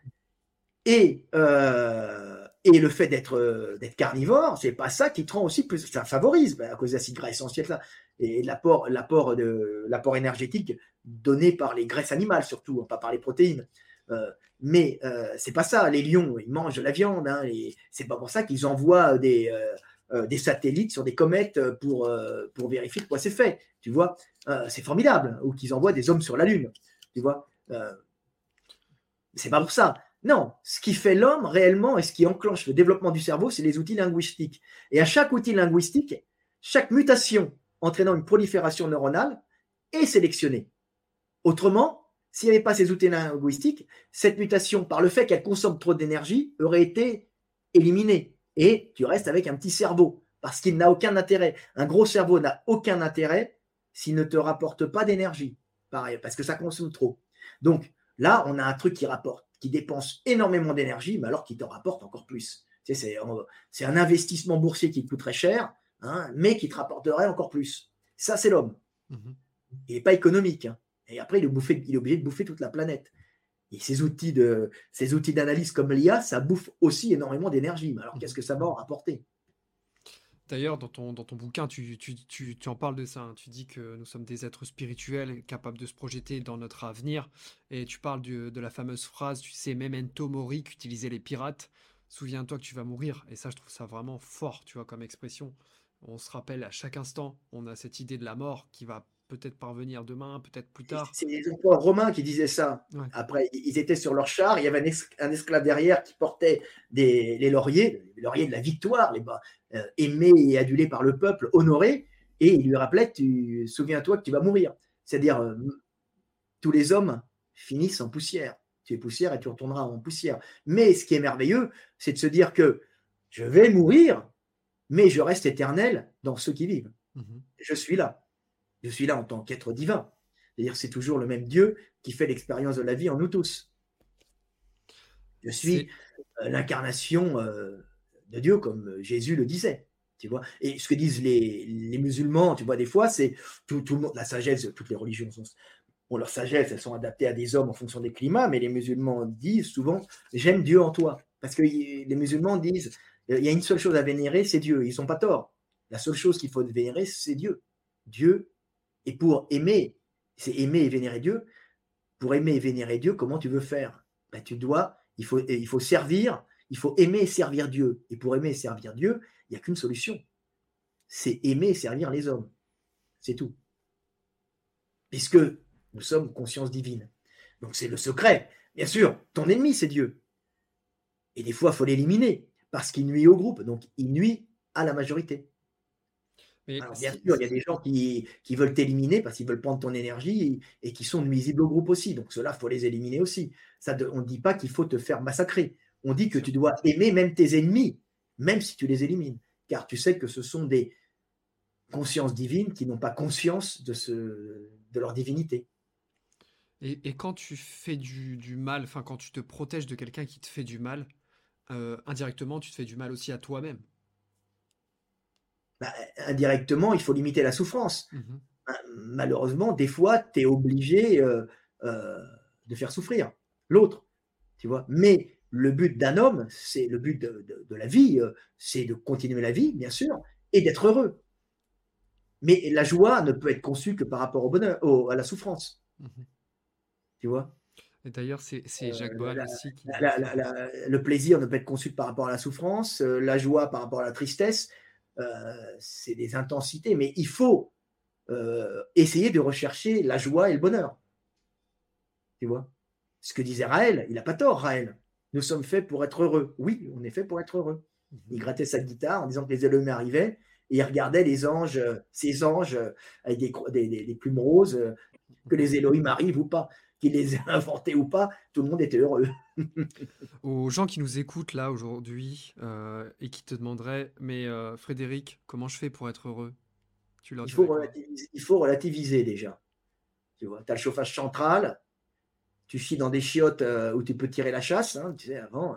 Et, euh, et le fait d'être d'être carnivore, c'est pas ça qui te rend aussi plus. Ça favorise, ben, à cause des acides gras essentiels, là, et l'apport énergétique donné par les graisses animales, surtout, hein, pas par les protéines. Euh, mais euh, c'est pas ça. Les lions, ils mangent de la viande. Hein, c'est pas pour ça qu'ils envoient des, euh, des satellites sur des comètes pour, pour vérifier de quoi c'est fait. Tu vois, c'est formidable. Ou qu'ils envoient des hommes sur la Lune. Tu vois, c'est pas pour ça. Non, ce qui fait l'homme réellement et ce qui enclenche le développement du cerveau, c'est les outils linguistiques. Et à chaque outil linguistique, chaque mutation entraînant une prolifération neuronale est sélectionnée. Autrement, s'il n'y avait pas ces outils linguistiques, cette mutation, par le fait qu'elle consomme trop d'énergie, aurait été éliminée. Et tu restes avec un petit cerveau, parce qu'il n'a aucun intérêt. Un gros cerveau n'a aucun intérêt s'il ne te rapporte pas d'énergie, pareil, parce que ça consomme trop. Donc là, on a un truc qui rapporte, qui dépense énormément d'énergie, mais alors qui te rapporte encore plus. c'est un investissement boursier qui coûte très cher. hein, mais qui te rapporterait encore plus. Ça, c'est l'homme. Mhm. Il n'est pas économique. hein. Et après, il est, bouffé- il est obligé de bouffer toute la planète. Et ces outils de, ces outils d'analyse comme l'IA, ça bouffe aussi énormément d'énergie. Mais alors, qu'est-ce que ça va en rapporter? D'ailleurs, dans ton, dans ton bouquin, tu, tu, tu, tu en parles de ça. hein. Tu dis que nous sommes des êtres spirituels capables de se projeter dans notre avenir. Et tu parles de la fameuse phrase, tu sais, Memento Mori qu'utilisaient les pirates. Souviens-toi que tu vas mourir. Et ça, je trouve ça vraiment fort, tu vois, comme expression. On se rappelle à chaque instant, on a cette idée de la mort qui va peut-être parvenir demain, peut-être plus tard. C'est les empereurs romains qui disaient ça. Ouais. Après, ils étaient sur leur char, il y avait un, es- un esclave derrière qui portait des, les lauriers, les lauriers de la victoire, les bas, euh, aimés et adulés par le peuple, honorés, et il lui rappelait tu souviens-toi que tu vas mourir. C'est-à-dire, euh, tous les hommes finissent en poussière. Tu es poussière et tu retourneras en poussière. Mais ce qui est merveilleux, c'est de se dire que je vais mourir, mais je reste éternel dans ceux qui vivent Mhm. je suis là. Je suis là en tant qu'être divin. C'est-à-dire, c'est toujours le même Dieu qui fait l'expérience de la vie en nous tous. Je suis euh, l'incarnation euh, de Dieu, comme euh, Jésus le disait. Tu vois Et ce que disent les, les musulmans, tu vois, des fois, c'est tout, tout le monde, la sagesse, toutes les religions sont. Bon, leur sagesse, elles sont adaptées à des hommes en fonction des climats, mais les musulmans disent souvent J'aime Dieu en toi. Parce que les musulmans disent Il y a une seule chose à vénérer, c'est Dieu. Ils ne sont pas tort. La seule chose qu'il faut vénérer, c'est Dieu. Dieu. Et pour aimer, c'est aimer et vénérer Dieu. Pour aimer et vénérer Dieu, comment tu veux faire? Ben, Tu dois, il faut, il faut servir, il faut aimer et servir Dieu. Et pour aimer et servir Dieu, il n'y a qu'une solution. C'est aimer et servir les hommes. C'est tout. Puisque nous sommes conscience divine. Donc c'est le secret. Bien sûr, ton ennemi, c'est Dieu. Et des fois, il faut l'éliminer parce qu'il nuit au groupe. Donc il nuit à la majorité. Mais Alors, bien sûr, il y a des gens qui, qui veulent t'éliminer parce qu'ils veulent prendre ton énergie et, et qui sont nuisibles au groupe aussi. Donc, ceux-là, il faut les éliminer aussi. Ça, on ne dit pas qu'il faut te faire massacrer. On dit que tu dois aimer même tes ennemis, même si tu les élimines. Car tu sais que ce sont des consciences divines qui n'ont pas conscience de, ce, de leur divinité. Et, et quand tu fais du, du mal, enfin quand tu te protèges de quelqu'un qui te fait du mal, euh, indirectement, tu te fais du mal aussi à toi-même. Bah, indirectement, il faut limiter la souffrance. Mhm. malheureusement, des fois, tu es obligé euh, euh, de faire souffrir l'autre. Tu vois Mais le but d'un homme, c'est le but de, de- de la vie, euh, c'est de continuer la vie, bien sûr, et d'être heureux. Mais la joie ne peut être conçue que par rapport au bonheur, au- à la souffrance. Mhm. Tu vois? D'ailleurs, c'est Jacques Boal aussi qui La- dit la- le plaisir ne peut être conçu que par rapport à la souffrance, euh, la joie par rapport à la tristesse, c'est des intensités, mais il faut euh, essayer de rechercher la joie et le bonheur. Tu vois? Ce que disait Raël, il n'a pas tort, Raël. Nous sommes faits pour être heureux. Oui, on est fait pour être heureux. Il grattait sa guitare en disant que les Elohim arrivaient et il regardait les anges, euh, ces anges euh, avec des, des- plumes roses, euh, que les Elohim arrivent ou pas, qu'ils les aient inventés ou pas, tout le monde était heureux. Aux gens qui nous écoutent là aujourd'hui euh, et qui te demanderaient, mais euh, Frédéric, comment je fais pour être heureux? Tu il faut, relativiser, il faut relativiser déjà. Tu vois, tu as le chauffage central, tu chies dans des chiottes euh, où tu peux tirer la chasse. hein, tu sais, avant,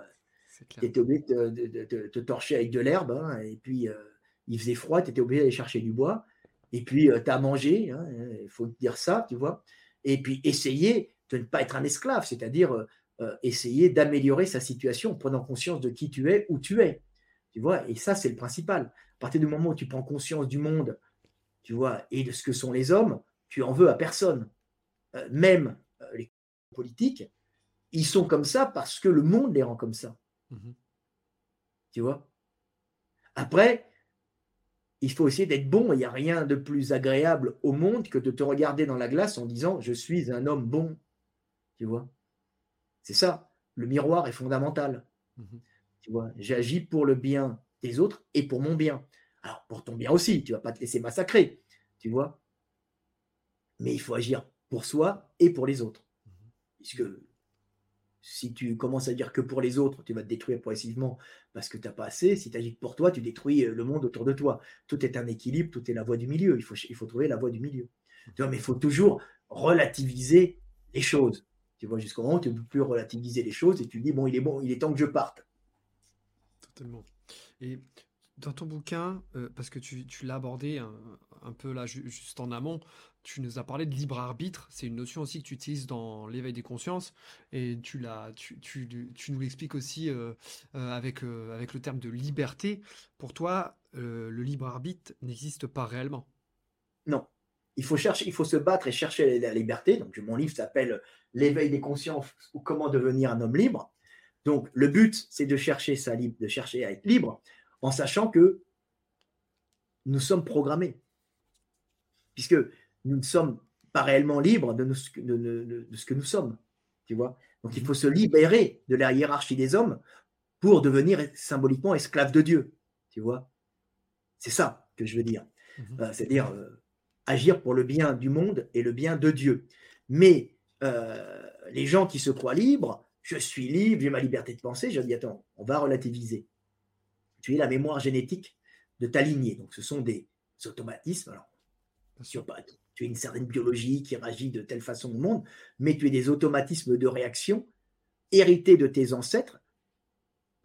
tu étais obligé de, de- de- de te torcher avec de l'herbe, hein, et puis il faisait froid, tu étais obligé d'aller chercher du bois, et puis tu as mangé, hein, il faut dire ça, tu vois, et puis essayer de ne pas être un esclave, c'est-à-dire euh, euh, essayer d'améliorer sa situation en prenant conscience de qui tu es, où tu es. Tu vois, et ça, c'est le principal. À partir du moment où tu prends conscience du monde, tu vois, et de ce que sont les hommes, tu en veux à personne. Euh, même euh, les politiques, ils sont comme ça parce que le monde les rend comme ça. Mhm. Tu vois? Après, il faut essayer d'être bon. Il n'y a rien de plus agréable au monde que de te regarder dans la glace en disant Je suis un homme bon. Tu vois C'est ça. Le miroir est fondamental. Mhm. Tu vois J'agis pour le bien des autres et pour mon bien. Alors, pour ton bien aussi, tu ne vas pas te laisser massacrer. Tu vois Mais il faut agir pour soi et pour les autres. Puisque si tu commences à dire que pour les autres, tu vas te détruire progressivement parce que tu n'as pas assez. Si tu agis pour toi, tu détruis euh, le monde autour de toi. Tout est un équilibre, tout est la voie du milieu. Il faut, il faut trouver la voie du milieu. Tu vois, mais il faut toujours relativiser les choses. Tu vois, jusqu'au moment où tu ne peux plus relativiser les choses et tu dis, bon, il est bon, il est temps que je parte. Totalement. Et Dans ton bouquin, euh, parce que tu, tu l'as abordé un, un peu là, ju- juste en amont, tu nous as parlé de libre arbitre. C'est une notion aussi que tu utilises dans l'éveil des consciences. Et tu l'as, tu, tu- tu nous l'expliques aussi euh, euh, avec, avec le terme de liberté. Pour toi, le libre arbitre n'existe pas réellement. Non. Il faut chercher, il faut se battre et chercher la liberté. Donc, mon livre s'appelle L'éveil des consciences ou comment devenir un homme libre. Donc, le but, c'est de chercher sa libre, de chercher à être libre, en sachant que nous sommes programmés, puisque nous ne sommes pas réellement libres de, nous- de- de- de- de ce que nous sommes. Tu vois Donc, il Mhm. faut se libérer de la hiérarchie des hommes pour devenir symboliquement esclave de Dieu. Tu vois C'est ça que je veux dire. Mhm. Euh, c'est-à-dire euh, agir pour le bien du monde et le bien de Dieu. Mais euh, les gens qui se croient libres, je suis libre, j'ai ma liberté de penser, je dis attends, on va relativiser. Tu es la mémoire génétique de ta lignée, donc ce sont des automatismes. Alors, sûr. pas- tu es une certaine biologie qui réagit de telle façon au monde, mais tu es des automatismes de réaction hérités de tes ancêtres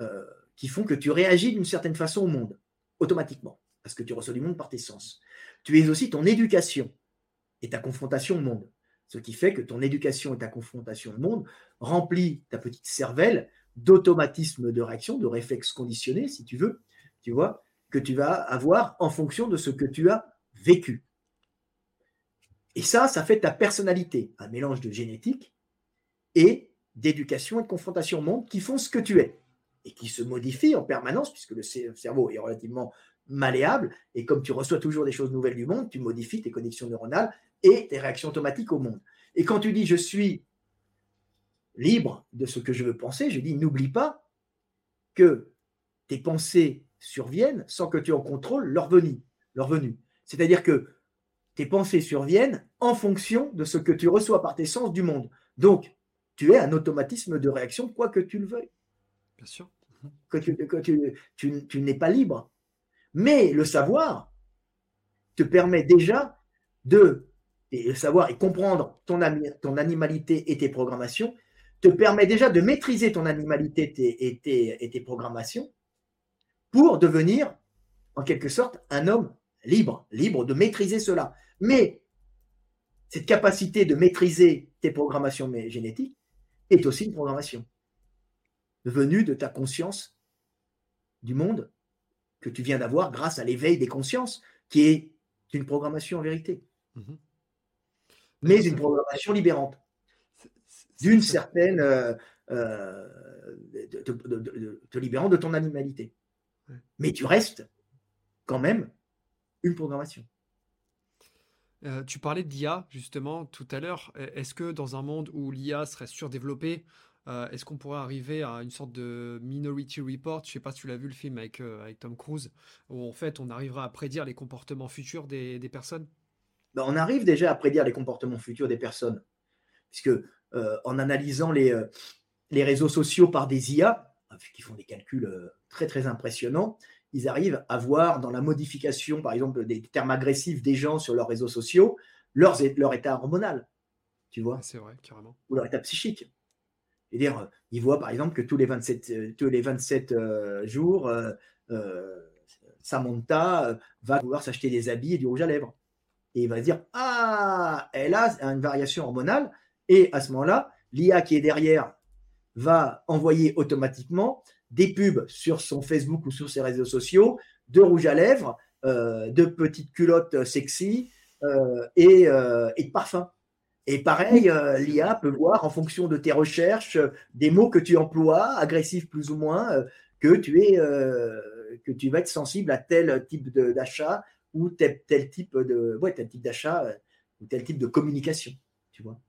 euh, qui font que tu réagis d'une certaine façon au monde, automatiquement, parce que tu reçois du monde par tes sens. Tu es aussi ton éducation et ta confrontation au monde. Ce qui fait que ton éducation et ta confrontation au monde remplit ta petite cervelle d'automatismes de réaction, de réflexes conditionnés, si tu veux, tu vois, que tu vas avoir en fonction de ce que tu as vécu. Et ça, ça fait ta personnalité, un mélange de génétique et d'éducation et de confrontation au monde qui font ce que tu es et qui se modifient en permanence, puisque le cer- cerveau est relativement malléable, et comme tu reçois toujours des choses nouvelles du monde, tu modifies tes connexions neuronales et tes réactions automatiques au monde. Et quand tu dis je suis libre de ce que je veux penser, je dis n'oublie pas que tes pensées surviennent sans que tu en contrôles leur venue. Leur venue. C'est-à-dire que tes pensées surviennent en fonction de ce que tu reçois par tes sens du monde. Donc, tu es un automatisme de réaction, quoi que tu le veuilles, Bien sûr. que tu, que tu, tu- tu n'es pas libre. Mais le savoir te permet déjà de, et le savoir et comprendre ton, animalité et tes programmations, te permet déjà de maîtriser ton animalité et tes, programmations pour devenir, en quelque sorte, un homme libre, libre de maîtriser cela. Mais cette capacité de maîtriser tes programmations génétiques est aussi une programmation venue de ta conscience du monde que tu viens d'avoir grâce à l'éveil des consciences, qui est une programmation en vérité, Mhm. Mais une programmation libérante, d'une certaine. euh, euh, de- de- te libérant de ton animalité. Ouais. Mais tu restes quand même une programmation. Euh, tu parlais d'IA justement tout à l'heure. E- Est-ce que dans un monde où l'IA serait surdéveloppée, euh, est-ce qu'on pourrait arriver à une sorte de Minority Report? Je sais pas si tu l'as vu le film avec, euh, avec Tom Cruise, où en fait on arrivera à prédire les comportements futurs des, des personnes. Ben, on arrive déjà à prédire les comportements futurs des personnes, puisque euh, en analysant les, euh, les réseaux sociaux par des IA, qui font des calculs euh, très très impressionnants, ils arrivent à voir dans la modification, par exemple, des termes agressifs des gens sur leurs réseaux sociaux, leur état hormonal, tu vois? C'est vrai, carrément. ou leur état psychique. C'est-à-dire, euh, ils voient par exemple que tous les 27, euh, tous les 27 euh, jours, Samantha va pouvoir s'acheter des habits et du rouge à lèvres. Et il va dire Ah, elle a une variation hormonale. Et à ce moment-là, l'IA qui est derrière va envoyer automatiquement des pubs sur son Facebook ou sur ses réseaux sociaux de rouge à lèvres, euh, de petites culottes sexy euh, et, euh, et de parfums. Et pareil, l'IA peut voir en fonction de tes recherches, des mots que tu emploies, agressifs plus ou moins, que tu es, que tu vas être sensible à tel type d'achat ou tel, tel type de, ouais, tel type d'achat euh, ou tel type de communication. Tu vois.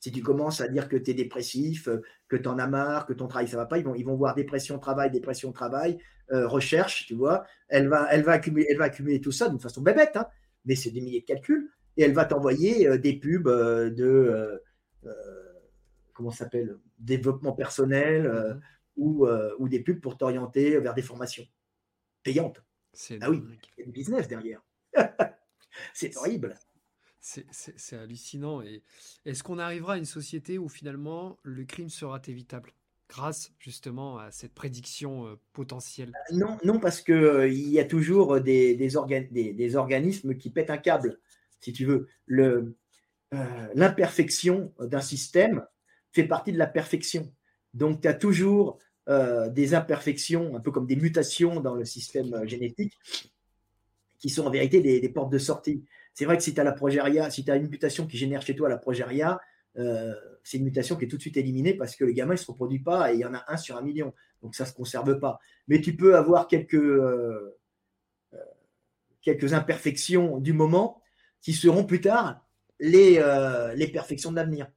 Si tu commences à dire que tu es dépressif, euh, que tu en as marre, que ton travail ça va pas, ils vont, ils vont voir dépression travail, dépression travail, euh, recherche, tu vois. Elle va, elle va accumuler, elle va accumuler tout ça d'une façon bébête, hein, mais c'est des milliers de calculs et elle va t'envoyer euh, des pubs de comment s'appelle développement personnel ou, euh, ou des pubs pour t'orienter vers des formations payantes. C'est Ah oui, il y a du business derrière. c'est horrible. C'est hallucinant. Et est-ce qu'on arrivera à une société où finalement le crime sera évitable grâce justement à cette prédiction euh, potentielle? Non, non parce qu'il euh, il y a toujours des, des, des, organismes qui pètent un câble, si tu veux. L'imperfection d'un système fait partie de la perfection. Donc, tu as toujours des imperfections, un peu comme des mutations dans le système génétique, qui sont en vérité des, portes de sortie. C'est vrai que si tu as la progéria, si tu as une mutation qui génère chez toi la progéria, euh, c'est une mutation qui est tout de suite éliminée parce que le gamin ne se reproduit pas et il y en a un sur un million. Donc ça ne se conserve pas. Mais tu peux avoir quelques, euh, euh, quelques imperfections du moment qui seront plus tard les, les perfections de l'avenir.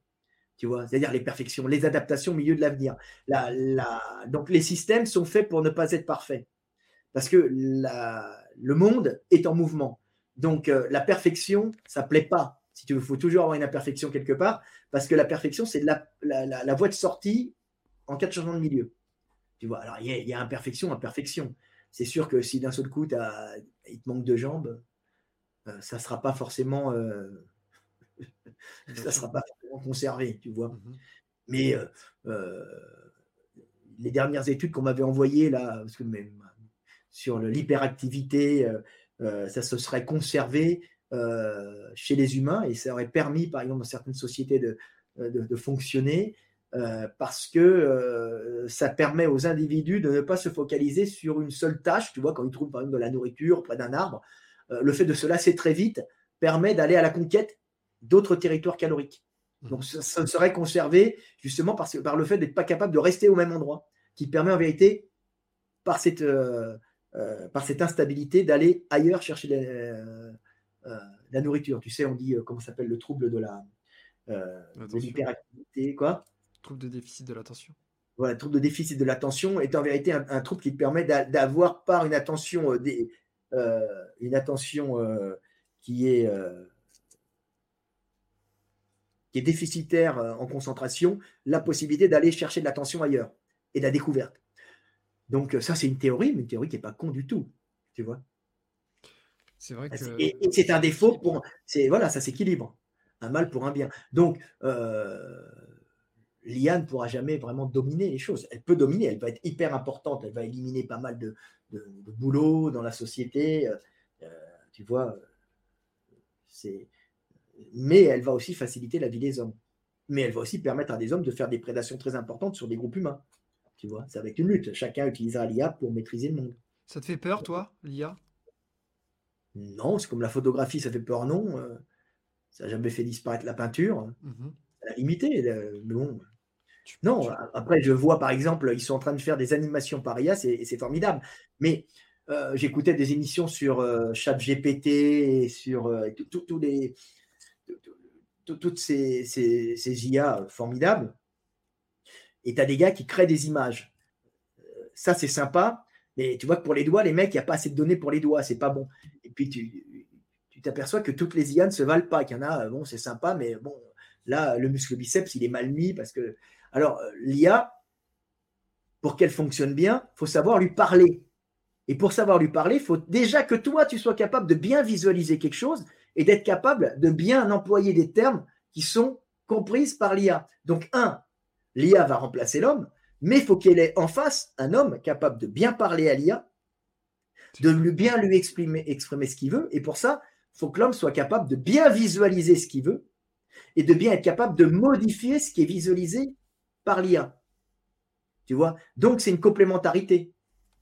Tu vois, c'est-à-dire les perfections, les adaptations au milieu de l'avenir. La, la... Donc les systèmes sont faits pour ne pas être parfaits. Parce que la... le monde est en mouvement. Donc la perfection, ça plaît pas si tu veux, faut toujours avoir une imperfection quelque part, parce que la perfection, c'est la, la, voie de sortie en cas de changement de milieu. Tu vois, alors il y, a imperfection, imperfection. C'est sûr que si d'un seul coup, il te manque de jambes, euh, ça ne sera pas forcément, euh, ça sera pas conservé, tu vois. Mhm. Mais euh, les dernières études qu'on m'avait envoyées là, parce que même sur l'hyperactivité, ça se serait conservé euh, chez les humains et ça aurait permis, par exemple, dans certaines sociétés de, euh, de, fonctionner euh, parce que ça permet aux individus de ne pas se focaliser sur une seule tâche. Tu vois, quand ils trouvent par exemple de la nourriture près d'un arbre, le fait de se lasser très vite permet d'aller à la conquête d'autres territoires caloriques. Mmh. Donc ça, ne serait conservé justement parce, par le fait d'être pas capable de rester au même endroit, qui permet en vérité, par cette, par cette instabilité, d'aller ailleurs chercher les, euh, la nourriture. Tu sais, on dit, euh, comment s'appelle, le trouble de la euh, l'hyperactivité, quoi Trouble de déficit de l'attention. Voilà, trouble de déficit de l'attention est en vérité un, trouble qui te permet d'avoir par une attention, des, une attention qui est qui est déficitaire en concentration, la possibilité d'aller chercher de l'attention ailleurs et de la découverte. Donc ça, c'est une théorie, mais une théorie qui n'est pas con du tout, tu vois. C'est vrai que. Et, c'est un défaut pour. Voilà, ça s'équilibre. Un mal pour un bien. Donc, euh, l'IA ne pourra jamais vraiment dominer les choses. Elle peut dominer, elle va être hyper importante, elle va éliminer pas mal de, boulot dans la société. Euh, euh, tu vois, c'est. Mais elle va aussi faciliter la vie des hommes. Mais elle va aussi permettre à des hommes de faire des prédations très importantes sur des groupes humains. Tu vois, ça va être une lutte. Chacun utilisera l'IA pour maîtriser le monde. Ça te fait peur, toi, l'IA non, c'est comme la photographie, ça fait peur, non. Euh, ça n'a jamais fait disparaître la peinture. Mmh ça a limité, mais bon. Non, après, je vois par exemple, ils sont en train de faire des animations par IA, c'est formidable. Mais euh, j'écoutais des émissions sur euh, ChatGPT et sur tous les, toutes ces, IA formidables. Et tu as des gars qui créent des images. Ça, c'est sympa. Mais tu vois que pour les doigts, les mecs, il n'y a pas assez de données pour les doigts, c'est pas bon. Et puis tu t'aperçois que toutes les IA ne se valent pas, qu'il y en a, bon, c'est sympa, mais bon, là, le muscle biceps, il est mal mis parce que. Alors, l'IA, pour qu'elle fonctionne bien, faut savoir lui parler. Et pour savoir lui parler, il faut déjà que toi, tu sois capable de bien visualiser quelque chose et d'être capable de bien employer des termes qui sont comprises par l'IA. Donc, un, l'IA va remplacer l'homme, mais il faut qu'il ait en face un homme capable de bien parler à l'IA, de lui, bien lui exprimer, exprimer ce qu'il veut. Et pour ça, il faut que l'homme soit capable de bien visualiser ce qu'il veut et de bien être capable de modifier ce qui est visualisé par l'IA. Tu vois? Donc, c'est une complémentarité.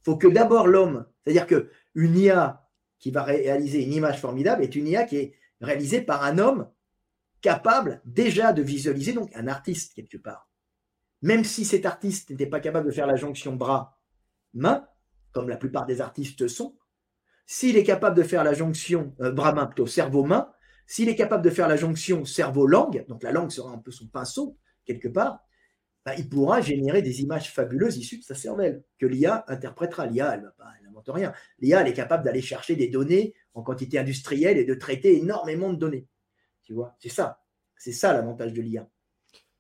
Il faut que d'abord l'homme, c'est-à-dire qu'une IA qui va réaliser une image formidable est une IA qui est réalisée par un homme capable déjà de visualiser, donc un artiste quelque part même si cet artiste n'était pas capable de faire la jonction bras-main, comme la plupart des artistes sont, s'il est capable de faire la jonction euh, bras-main, plutôt cerveau-main, s'il est capable de faire la jonction cerveau-langue, donc la langue sera un peu son pinceau, quelque part, bah, il pourra générer des images fabuleuses issues de sa cervelle, que l'IA interprétera. L'IA, elle n'invente rien. L'IA, elle est capable d'aller chercher des données en quantité industrielle et de traiter énormément de données. Tu vois, c'est ça. C'est ça l'avantage de l'IA.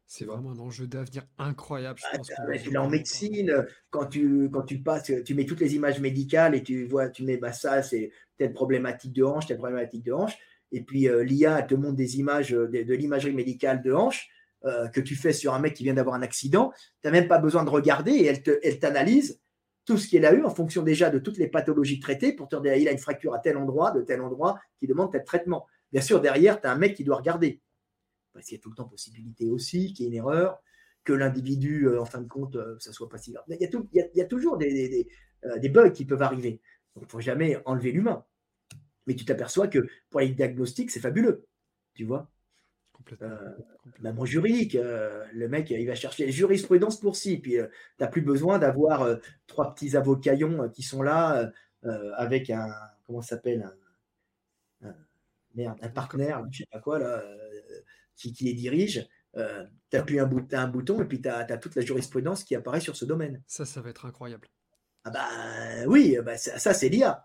C'est vraiment un enjeu d'avenir incroyable. Je pense là, en médecine, quand tu, quand tu passes, tu mets toutes les images médicales et tu vois, tu mets bah, ça, c'est telle problématique de hanche, telle problématique de hanche. Et puis euh, l'IA te montre des images euh, de, l'imagerie médicale de hanche. euh, que tu fais sur un mec qui vient d'avoir un accident, tu n'as même pas besoin de regarder et elle, te, elle t'analyse tout ce qu'il a eu en fonction déjà de toutes les pathologies traitées pour te dire il a une fracture à tel endroit, de tel endroit, qui demande tel traitement. Bien sûr, derrière, tu as un mec qui doit regarder. Parce qu'il y a tout le temps possibilité aussi qu'il y ait une erreur, que l'individu, euh, en fin de compte, euh, ça soit pas si grave. Il y a, il y a, toujours des, des, bugs qui peuvent arriver. Donc, il ne faut jamais enlever l'humain. Mais tu t'aperçois que pour les diagnostics, c'est fabuleux. Tu vois? Euh, même en juridique, euh, le mec, il va chercher jurisprudence pour si, puis euh, tu n'as plus besoin d'avoir trois petits avocaillons qui sont là avec un, comment ça s'appelle, un, un partenaire, je sais pas quoi, là, qui, les dirige. tu appuies un, bouton, un bouton et puis tu as, toute la jurisprudence qui apparaît sur ce domaine. Ça, ça va être incroyable. Ah bah oui, bah, ça, ça c'est l'IA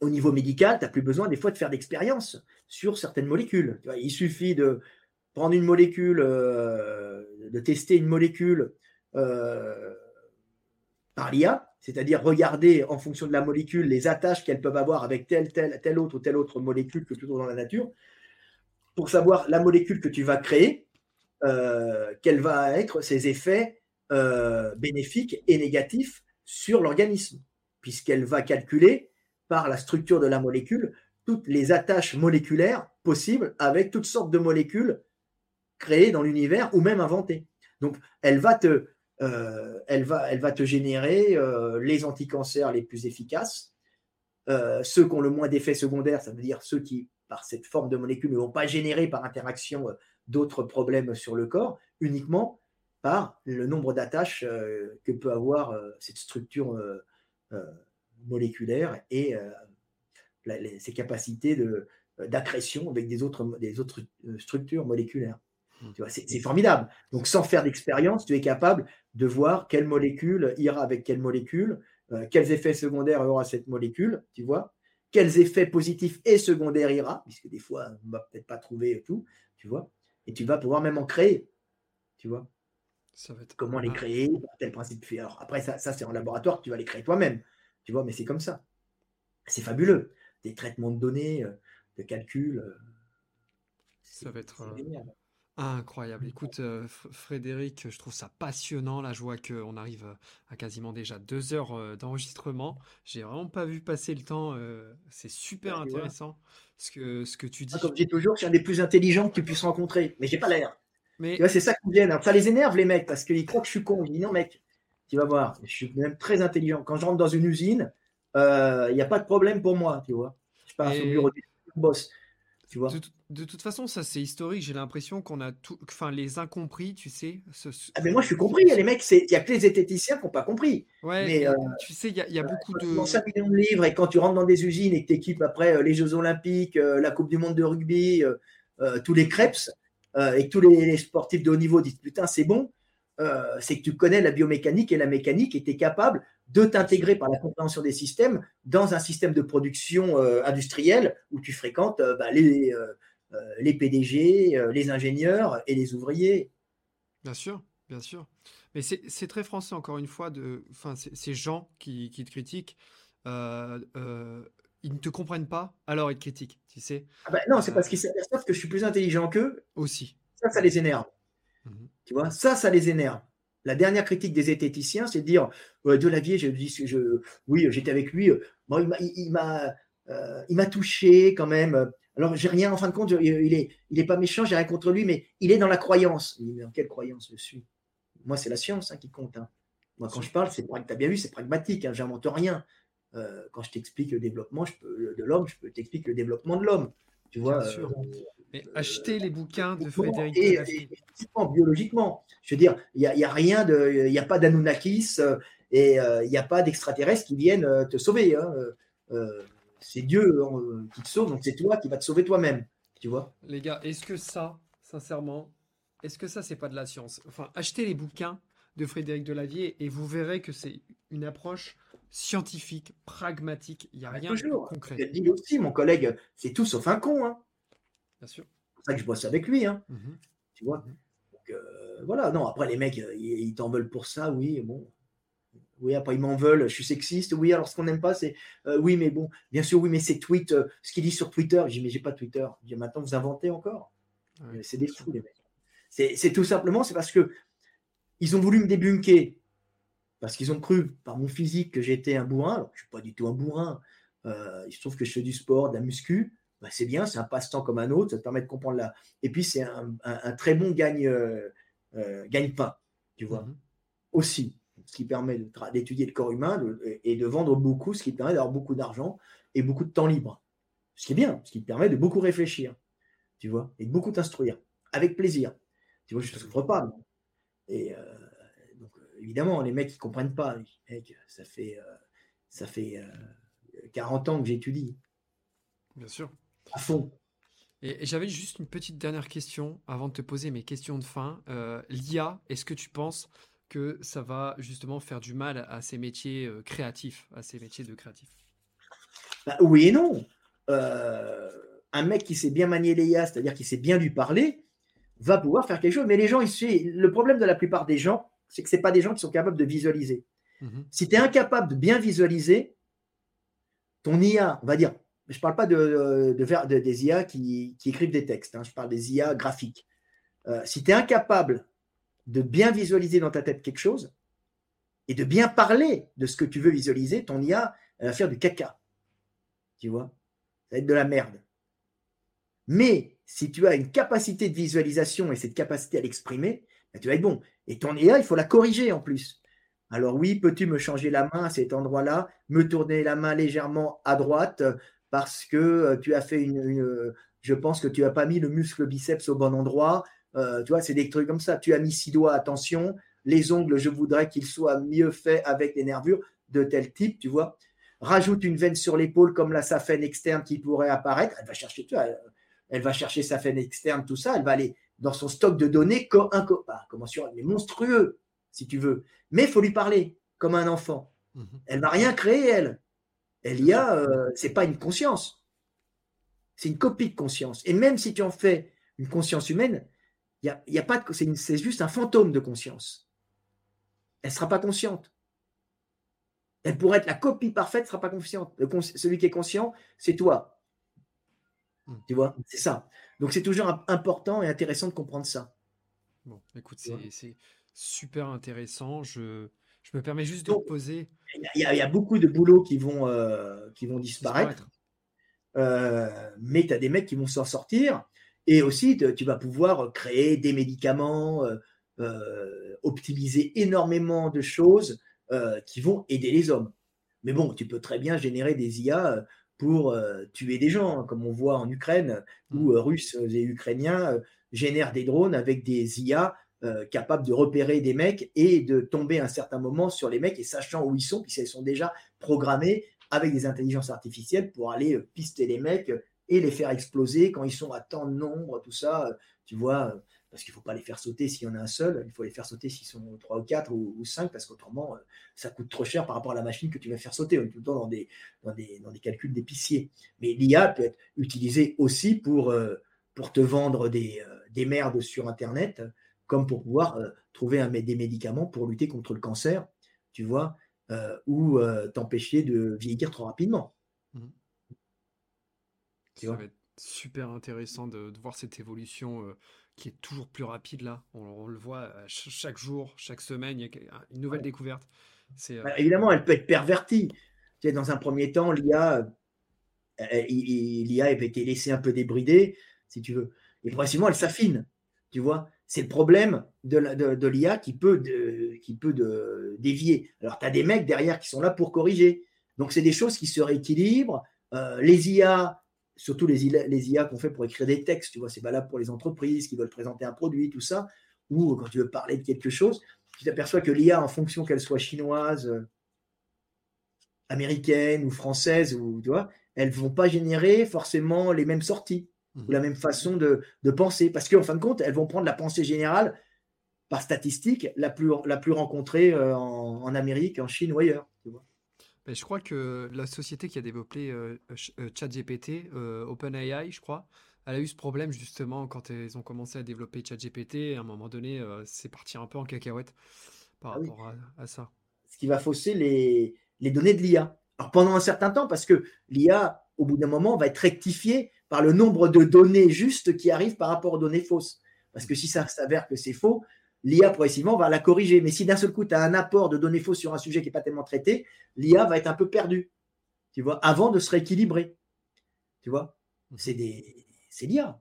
au niveau médical, tu n'as plus besoin des fois de faire d'expérience sur certaines molécules. il suffit de prendre une molécule, euh, de tester une molécule euh, par l'IA, c'est-à-dire regarder en fonction de la molécule les attaches qu'elles peuvent avoir avec telle, telle, telle autre ou telle autre molécule que tu trouves dans la nature, pour savoir la molécule que tu vas créer, euh, quels vont être ses effets bénéfiques et négatifs sur l'organisme, puisqu'elle va calculer par la structure de la molécule toutes les attaches moléculaires possibles avec toutes sortes de molécules créées dans l'univers ou même inventées. Donc, elle va te, euh, générer euh, les anticancers les plus efficaces, euh, ceux qui ont le moins d'effets secondaires, ça veut dire ceux qui, par cette forme de molécule, ne vont pas générer par interaction d'autres problèmes sur le corps, uniquement par le nombre d'attaches que peut avoir cette structure moléculaire et euh, ses capacités de, euh, d'accrétion avec des autres, des autres euh, structures moléculaires. Mmh. c'est, formidable. Donc, sans faire d'expérience, tu es capable de voir quelle molécule ira avec quelle molécule, quels effets secondaires aura cette molécule, tu vois, quels effets positifs et secondaires ira, puisque des fois, on ne va peut-être pas trouver tout, tu vois, et tu vas pouvoir même en créer, tu vois. Ça va être... Comment les créer, tel principe fait. Alors, après, ça, ça c'est en laboratoire, tu vas les créer toi-même. Tu vois, mais c'est comme ça. C'est fabuleux. Des traitements de données, euh, de calcul. Euh, ça va être euh, incroyable. Écoute, Frédéric, je trouve ça passionnant. Là, je vois qu'on arrive à quasiment déjà deux heures d'enregistrement. J'ai vraiment pas vu passer le temps. c'est super intéressant ce que, ce que tu dis. comme je dis toujours, je suis un des plus intelligents que tu puisses rencontrer, mais j'ai pas l'air. Mais... c'est ça qui vient. Ça les énerve, les mecs, parce qu'ils croient que je suis con. Je dis non, mec, tu vas voir, je suis même très intelligent. Quand je rentre dans une usine, il euh, n'y a pas de problème pour moi, tu vois. Je passe au bureau du boss. Tu vois. De, toute façon, ça c'est historique. J'ai l'impression qu'on a tout, enfin les incompris, tu sais. Ah mais moi je suis compris. Les mecs, il y a que les zététiciens qui n'ont pas compris. Ouais. Mais euh, tu sais, il y, a, beaucoup de. Dans 5 millions de livres et quand tu rentres dans des usines et que tu équipes après euh, les Jeux Olympiques, la Coupe du Monde de rugby, tous les crêpes et que tous les, sportifs de haut niveau disent putain c'est bon. Euh, c'est que tu connais la biomécanique et la mécanique et tu es capable de t'intégrer par la compréhension des systèmes dans un système de production euh, industrielle où tu fréquentes euh, bah, les, les PDG, les ingénieurs et les ouvriers. Bien sûr, bien sûr. Mais c'est très français, encore une fois, de, ces gens qui, te critiquent. ils ne te comprennent pas, alors ils te critiquent, tu sais. Ah bah non, c'est parce qu'ils s'aperçoivent que je suis plus intelligent qu'eux. Aussi. Ça, ça les énerve. Mhm. Tu vois, ça, ça les énerve. La dernière critique des zététiciens, c'est de dire De Lavier, je dis, je, oui, j'étais avec lui. Bon, il m'a, euh, il m'a touché quand même. Alors, j'ai rien, en fin de compte, il est, il est pas méchant, j'ai rien contre lui, mais il est dans la croyance. Mais en quelle croyance je suis? Moi, c'est la science hein, qui compte. Hein. Moi, quand je parle, c'est tu as bien vu, c'est pragmatique. Hein, J'invente rien. Euh, quand je t'explique le développement je peux, de l'homme, je peux t'expliquer le développement de l'homme. Tu vois, euh, mais acheter les bouquins de Frédéric et, biologiquement, je veux dire, il n'y a, a, rien de, il n'y a pas d'Anunnakis euh, et euh, il n'y a pas d'extraterrestres qui viennent te sauver. Hein, c'est Dieu qui te sauve, donc c'est toi qui vas te sauver toi-même. Tu vois Les gars, est-ce que ça, sincèrement, est-ce que ça, c'est pas de la science? Enfin, achetez les bouquins de Frédéric Delavier et vous verrez que c'est une approche scientifique, pragmatique. Il n'y a rien de concret. Je dit aussi, mon collègue, c'est tout sauf un con. Hein. Bien sûr. C'est pour ça que je bosse avec lui. Hein. Mhm. Tu vois mhm. Donc, euh, Voilà, non, après, les mecs, ils, t'en veulent pour ça, oui, bon. Oui, après, ils m'en veulent, je suis sexiste. Oui, alors ce qu'on n'aime pas, c'est. Euh, oui, mais bon, bien sûr, oui, mais c'est tweet, euh, ce qu'il dit sur Twitter. Je dis, mais j'ai pas Twitter. Je dis, maintenant, vous inventez encore? c'est des fous, les mecs. C'est tout simplement, c'est parce que ils ont voulu me débunker. Parce qu'ils ont cru, par mon physique, que j'étais un bourrin. Alors, je ne suis pas du tout un bourrin. Euh, il se trouve que je fais du sport, de la muscu. Bah, c'est bien, c'est un passe-temps comme un autre. Ça te permet de comprendre là. Et puis, c'est un, très bon gagne, euh, euh, gagne-pain, tu vois. Mhm. Aussi. Ce qui permet d'étudier le corps humain et de vendre beaucoup, ce qui permet d'avoir beaucoup d'argent et beaucoup de temps libre. Ce qui est bien, ce qui te permet de beaucoup réfléchir, tu vois, et de beaucoup t'instruire, avec plaisir. Tu vois, je ne souffre pas. Et donc, évidemment, les mecs, ils ne comprennent pas. ça fait, ça fait 40 ans que j'étudie. Bien sûr. À fond. Et, j'avais juste une petite dernière question avant de te poser mes questions de fin. L'IA, est-ce que tu penses que ça va justement faire du mal à ces métiers créatifs, à ces métiers de créatifs? Bah, Oui et non. un mec qui sait bien manier l'IA, c'est-à-dire qui sait bien lui parler, va pouvoir faire quelque chose. Mais les gens, ici, le problème de la plupart des gens, c'est que ce pas des gens qui sont capables de visualiser. Mhm. Si tu es incapable de bien visualiser, ton IA, on va dire, je ne parle pas de, de, des IA qui, écrivent des textes, hein, je parle des IA graphiques. Euh, si tu es incapable de bien visualiser dans ta tête quelque chose et de bien parler de ce que tu veux visualiser, ton IA, va faire du caca. Tu vois? Ça va être de la merde. Mais si tu as une capacité de visualisation et cette capacité à l'exprimer, ben, tu vas être bon. Et ton IA, il faut la corriger en plus. Alors oui, peux-tu me changer la main à cet endroit-là, me tourner la main légèrement à droite parce que euh, tu as fait une, je pense que tu n'as pas mis le muscle biceps au bon endroit. Euh, tu vois, c'est des trucs comme ça. Tu as mis six doigts, attention. Les ongles, je voudrais qu'ils soient mieux faits avec des nervures de tel type, tu vois. Rajoute une veine sur l'épaule comme la saphène externe qui pourrait apparaître. Elle va chercher, tu vois, elle va chercher sa fenêtre externe, tout ça, elle va aller dans son stock de données comme un bah, comment sur, mais monstrueux, si tu veux. Mais il faut lui parler comme un enfant. Mhm. Elle va rien créer, elle. Elle y a, euh, c'est pas une conscience. C'est une copie de conscience. Et même si tu en fais une conscience humaine, y a, y a, pas c'est juste un fantôme de conscience. Elle sera pas consciente. Elle pourrait être la copie parfaite, ne sera pas consciente. celui qui est conscient, c'est toi. Mmh. Tu vois, c'est ça. Donc c'est toujours important et intéressant de comprendre ça. Bon, écoute, c'est super intéressant. Je, je, me permets juste de poser. Il y, a beaucoup de boulots qui vont, euh, qui vont disparaître. Euh, mais tu as des mecs qui vont s'en sortir. Et aussi, tu vas pouvoir créer des médicaments, euh, optimiser énormément de choses qui vont aider les hommes. Mais bon, tu peux très bien générer des IA pour euh, tuer des gens, hein, comme on voit en Ukraine, où euh, Russes et Ukrainiens euh, génèrent des drones avec des IA capables de repérer des mecs et de tomber à un certain moment sur les mecs et sachant où ils sont, puisqu'ils sont déjà programmés avec des intelligences artificielles pour aller pister les mecs et les faire exploser quand ils sont à tant de nombre, tout ça, tu vois parce qu'il ne faut pas les faire sauter s'il y en a un seul, il faut les faire sauter s'ils sont trois ou quatre ou, cinq, parce qu'autrement, euh, ça coûte trop cher par rapport à la machine que tu vas faire sauter. On est tout le temps dans des, calculs d'épicier. Mais l'IA peut être utilisée aussi pour, euh, te vendre des, euh, des merdes sur Internet, comme pour pouvoir trouver un, des médicaments pour lutter contre le cancer, tu vois, ou t'empêcher de vieillir trop rapidement. Mmh. Ça va être super intéressant de, de voir cette évolution qui est toujours plus rapide là. On, le voit euh, chaque jour, chaque semaine, il y a une nouvelle découverte. Euh, bah, évidemment, elle peut être pervertie. Tu sais, dans un premier temps, l'IA, euh, l'IA avait été laissée un peu débridée, si tu veux. Et progressivement, elle s'affine. Tu vois, c'est le problème de, l'IA qui peut, dévier. Alors, tu as des mecs derrière qui sont là pour corriger. Donc, c'est des choses qui se rééquilibrent. les IA surtout les, IA qu'on fait pour écrire des textes, tu vois, c'est valable pour les entreprises qui veulent présenter un produit, tout ça, ou quand tu veux parler de quelque chose, tu t'aperçois que l'IA, en fonction qu'elle soit chinoise, euh, américaine ou française, ou, tu vois, elles ne vont pas générer forcément les mêmes sorties ou la même façon de, penser, parce qu'en fin de compte, elles vont prendre la pensée générale par statistique la plus, la plus rencontrée euh, en, en Amérique, en Chine ou ailleurs. Tu vois je crois que la société qui a développé euh, euh, ChatGPT, euh, OpenAI, je crois, elle a eu ce problème justement quand ils ont commencé à développer ChatGPT. À un moment donné, c'est parti un peu en cacahuète par ah rapport à, ça. Ce qui va fausser les, les données de l'IA. Alors pendant un certain temps, parce que l'IA, au bout d'un moment, va être rectifiée par le nombre de données justes qui arrivent par rapport aux données fausses. Parce que si ça s'avère que c'est faux, l'IA progressivement va la corriger. Mais si d'un seul coup, tu as un apport de données fausses sur un sujet qui n'est pas tellement traité, l'IA va être un peu perdue. Tu vois, avant de se rééquilibrer. Tu vois, mmh. c'est des, c'est l'IA.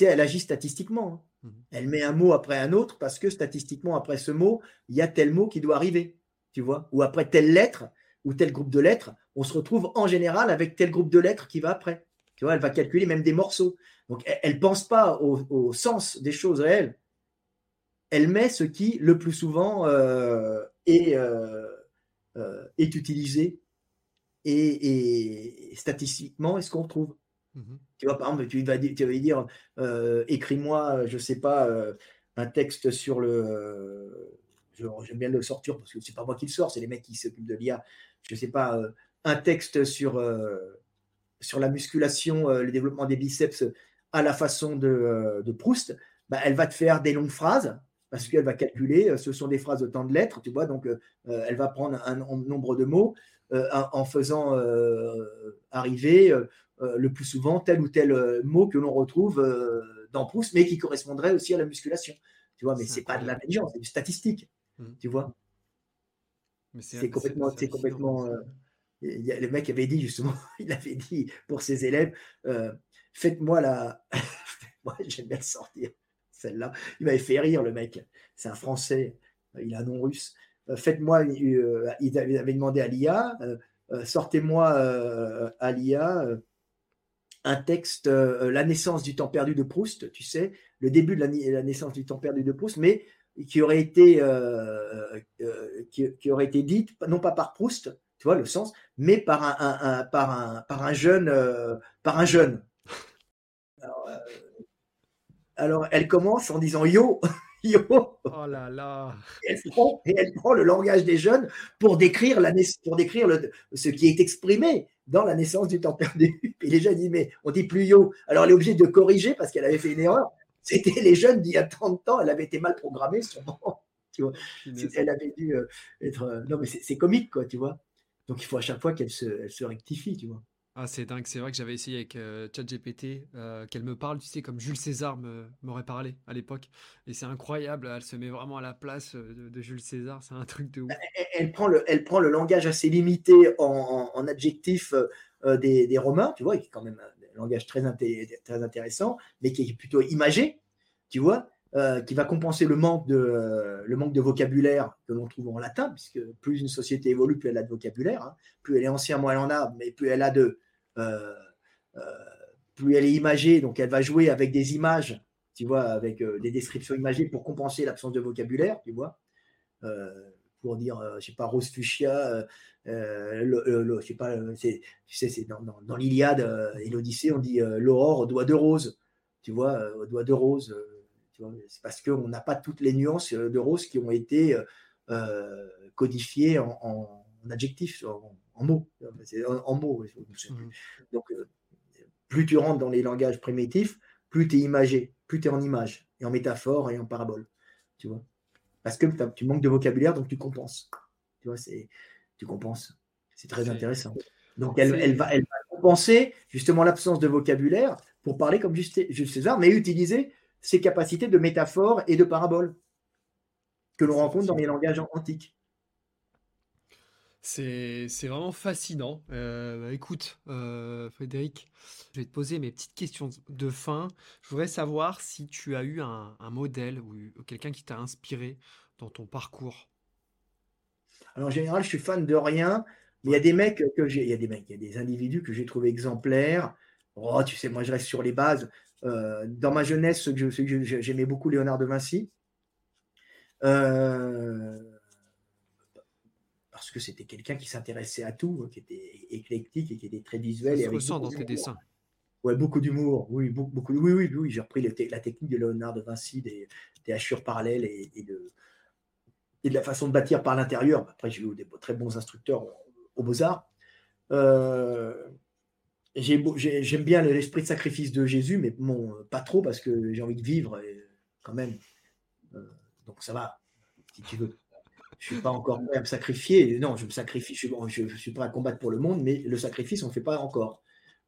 Elle agit statistiquement. Hein. Mmh. Elle met un mot après un autre parce que statistiquement, après ce mot, il y a tel mot qui doit arriver. Tu vois, ou après telle lettre ou tel groupe de lettres, on se retrouve en général avec tel groupe de lettres qui va après. Tu vois, elle va calculer même des morceaux. Donc, elle ne pense pas au, sens des choses réelles. Elle met ce qui, le plus souvent, euh, est, euh, euh, est utilisé et, statistiquement, est-ce qu'on trouve mmh Tu vois, par exemple, tu vas, tu vas dire écris-moi, je ne sais pas, un texte sur le. J'aime bien le sortir parce que ce n'est pas moi qui le sors, c'est les mecs qui s'occupent de l'IA. Je ne sais pas, un texte sur, sur la musculation, le développement des biceps à la façon de, Proust. Bah, elle va te faire des longues phrases parce qu'elle va calculer, ce sont des phrases de temps de lettres, tu vois, donc elle va prendre un nombre de mots, euh, en faisant euh, arriver euh, le plus souvent tel ou tel mot que l'on retrouve dans Proust, mais qui correspondrait aussi à la musculation. Tu vois, mais c'est pas de l'intelligence, c'est du statistique. Mmh. Tu vois. C'est complètement, c'est complètement. Il le mec avait dit justement, il avait dit pour ses élèves, faites-moi la. Moi, j'aime bien sortir, celle-là. Il m'avait fait rire, le mec. C'est un Français, il a un nom russe. Euh, faites-moi, euh, ils avaient demandé à l'IA, euh, sortez-moi à l'IA un texte, La naissance du temps perdu de Proust, tu sais, le début de la, naissance du temps perdu de Proust, mais qui aurait été, qui, aurait été dite, non pas par Proust, tu vois le sens, mais par un, par un, par un jeune, par un jeune. alors, elle commence en disant Yo, Oh là là. Et elle, prend, le langage des jeunes pour décrire, la, pour décrire le, ce qui est exprimé dans la naissance du temps perdu. Et les jeunes disent, mais on dit plus yo. Alors elle est obligée de corriger parce qu'elle avait fait une erreur. C'était les jeunes d'il y a 30 ans, elle avait été mal programmée sûrement. Tu vois. Elle avait dû euh, être. Euh, non, mais c'est comique, quoi, tu vois. Donc il faut à chaque fois qu'elle se, se rectifie, tu vois. Ah, c'est dingue, c'est vrai que j'avais essayé avec euh, ChatGPT euh, qu'elle me parle, tu sais, comme Jules César m'aurait parlé à l'époque. Et c'est incroyable, elle se met vraiment à la place euh, de, Jules César, c'est un truc de ouf. Elle, prend, le, elle prend le langage assez limité en, en, adjectif des, des, Romains, tu vois, qui est quand même un langage très, très intéressant, mais qui est plutôt imagé, tu vois, qui va compenser le manque de, le manque de vocabulaire que l'on trouve en latin, puisque plus une société évolue, plus elle a de vocabulaire, hein. plus elle est ancien, moins elle en a, mais plus elle a de euh, euh, plus elle est imagée, donc elle va jouer avec des images, tu vois, avec euh, des descriptions imagées pour compenser l'absence de vocabulaire, tu vois pour dire, je sais pas, rose fuchsia, je sais pas, c'est dans, dans, l'Iliade et l'Odyssée, on dit l'aurore au doigt de rose, tu vois, au doigt de rose. C'est parce qu'on n'a pas toutes les nuances de rose qui ont été codifiées en, en, adjectifs, en mots. En, mots. Mmh. Donc, euh, plus tu rentres dans les langages primitifs, plus tu es imagé, plus tu es en image, et en métaphore et en parabole. Tu vois Parce que tu manques de vocabulaire, donc tu compenses. Tu vois, c'est, tu compenses. C'est très intéressant. Donc, elle, elle, va, elle va compenser justement l'absence de vocabulaire pour parler comme Jules César, mais utiliser ses capacités de métaphore et de parabole que l'on rencontre dans les langages antiques. C'est vraiment fascinant. Euh, bah, écoute, euh, Frédéric, je vais te poser mes petites questions de fin. Je voudrais savoir si tu as eu un, modèle ou quelqu'un qui t'a inspiré dans ton parcours. Alors, en général, je suis fan de rien, mais il y a des mecs que j'ai, il y a des mecs, il y a des individus que j'ai trouvé exemplaires. Oh, tu sais, moi, je reste sur les bases. Euh, dans ma jeunesse, j'aimais beaucoup Léonard de Vinci. Euh, parce que c'était quelqu'un qui s'intéressait à tout, hein, qui était éclectique et qui était très visuel. Ça se ressent dans tes dessins. Ouais, beaucoup d'humour. Oui, beaucoup, beaucoup, oui, oui, oui. J'ai repris la technique de Léonard de Vinci, des, des hachures parallèles et, de, et de la façon de bâtir par l'intérieur. Après, j'ai eu des très bons instructeurs aux Beaux-Arts. Euh, J'aime bien l'esprit de sacrifice de Jésus, mais bon, pas trop parce que j'ai envie de vivre quand même. Euh, donc ça va, si tu veux je ne suis pas encore prêt à me sacrifier. Non, je me sacrifie, je, je, suis prêt à combattre pour le monde, mais le sacrifice, on ne fait pas encore.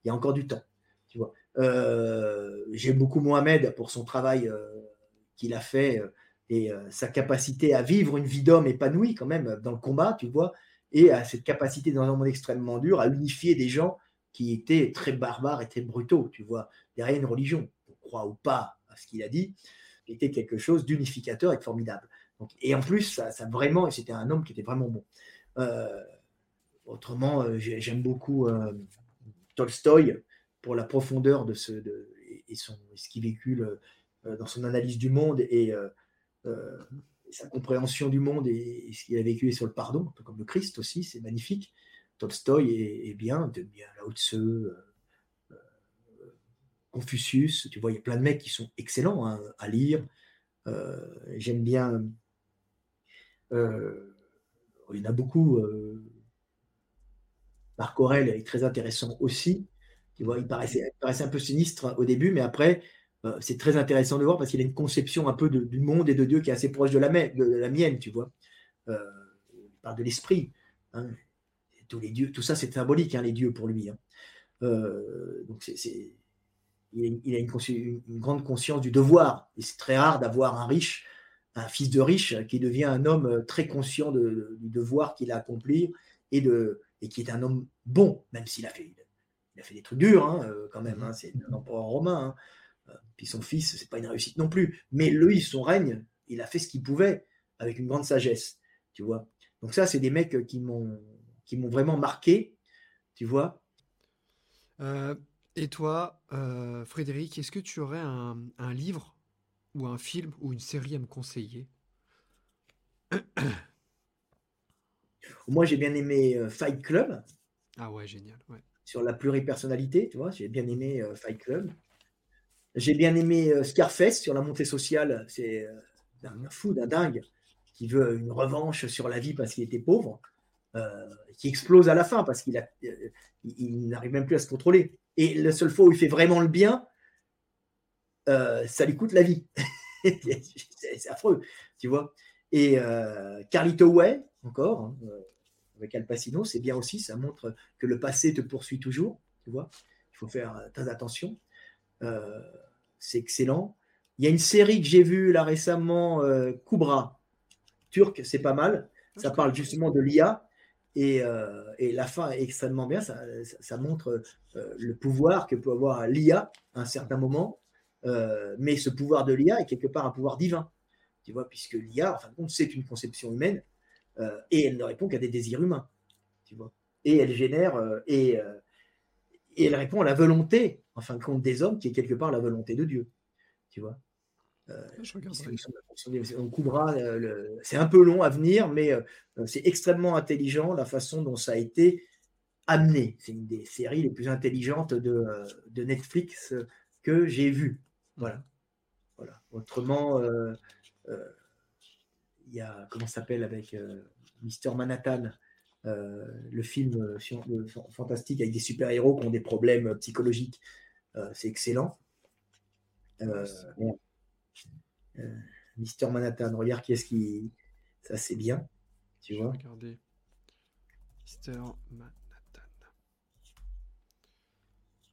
Il y a encore du temps. Tu vois. Euh, J'aime beaucoup Mohamed pour son travail euh, qu'il a fait et sa capacité à vivre une vie d'homme épanouie quand même dans le combat, tu vois, et à cette capacité dans un monde extrêmement dur à unifier des gens qui étaient très barbares et très brutaux, tu vois, derrière une religion, on croit ou pas à ce qu'il a dit, était quelque chose d'unificateur et de formidable. Et en plus, ça, vraiment, c'était un homme qui était vraiment bon. Euh, autrement, euh, j'aime beaucoup euh, Tolstoï pour la profondeur de ce et, son, ce qu'il véhicule dans son analyse du monde et, sa compréhension du monde et, ce qu'il a vécu sur le pardon, un peu comme le Christ aussi, c'est magnifique. Tolstoï est, bien, de bien Lao Tzu, Confucius, tu vois, il y a plein de mecs qui sont excellents hein, à lire. J'aime bien. il y en a beaucoup. Marc Aurel est très intéressant aussi. Tu vois, il paraissait, un peu sinistre au début, mais après, euh, c'est très intéressant de voir parce qu'il a une conception un peu du monde et de Dieu qui est assez proche de la, de la mienne, tu vois. Euh, il parle de l'esprit. Hein. Les dieux, tout ça, c'est symbolique, hein, les dieux pour lui. Hein. Euh, donc, c'est, il a, une, grande conscience du devoir. Et c'est très rare d'avoir un riche, un fils de riche, qui devient un homme très conscient du devoir qu'il a accompli et de, et qui est un homme bon, même s'il a fait, il a fait des trucs durs hein, euh, quand même. C'est un empereur romain. Euh, puis son fils, c'est pas une réussite non plus. Mais lui, son règne, il a fait ce qu'il pouvait avec une grande sagesse, tu vois. Donc ça, c'est des mecs qui m'ont qui m'ont vraiment marqué, tu vois. Euh, et toi, Frédéric, est-ce que tu aurais un, un livre ou un film ou une série à me conseiller? Moi, j'ai bien aimé euh, Fight Club. Ah ouais, génial. Sur la pluripersonnalité, tu vois, j'ai bien aimé euh, Fight Club. J'ai bien aimé euh, Scarface sur la montée sociale. C'est un fou, d'un dingue qui veut une revanche sur la vie parce qu'il était pauvre, qui explose à la fin parce qu'il il, n'arrive même plus à se contrôler. Et la seule fois où il fait vraiment le bien, ça lui coûte la vie. c'est affreux, tu vois. Et Carlito Way, encore, hein, avec Al Pacino, c'est bien aussi, ça montre que le passé te poursuit toujours, tu vois. Il faut faire très attention. Euh, c'est excellent. Il y a une série que j'ai vue là récemment, euh, Kubra, turc, c'est pas mal. Ça parle justement de l'IA et, euh, et, la fin est extrêmement bien. Ça, montre le pouvoir que peut avoir l'IA à un certain moment, mais ce pouvoir de l'IA est quelque part un pouvoir divin, tu vois, puisque l'IA, en fin de compte, c'est une conception humaine euh, et elle ne répond qu'à des désirs humains. Tu vois et elle génère euh, et, euh, elle répond à la volonté, en fin de compte, des hommes, qui est quelque part la volonté de Dieu. On couvrira, c'est un peu long à venir, mais c'est extrêmement intelligent la façon dont ça a été amené. C'est une des séries les plus intelligentes de, de Netflix que j'ai vues. Voilà. voilà. Autrement, il y a, comment s'appelle, avec euh, Mister Manhattan, euh, le film euh, fantastique avec des super-héros qui ont des problèmes psychologiques. c'est excellent. Mister Manhattan, regarde qui est-ce qui. Ça, c'est bien. Tu vois Regardez. Mister Manhattan.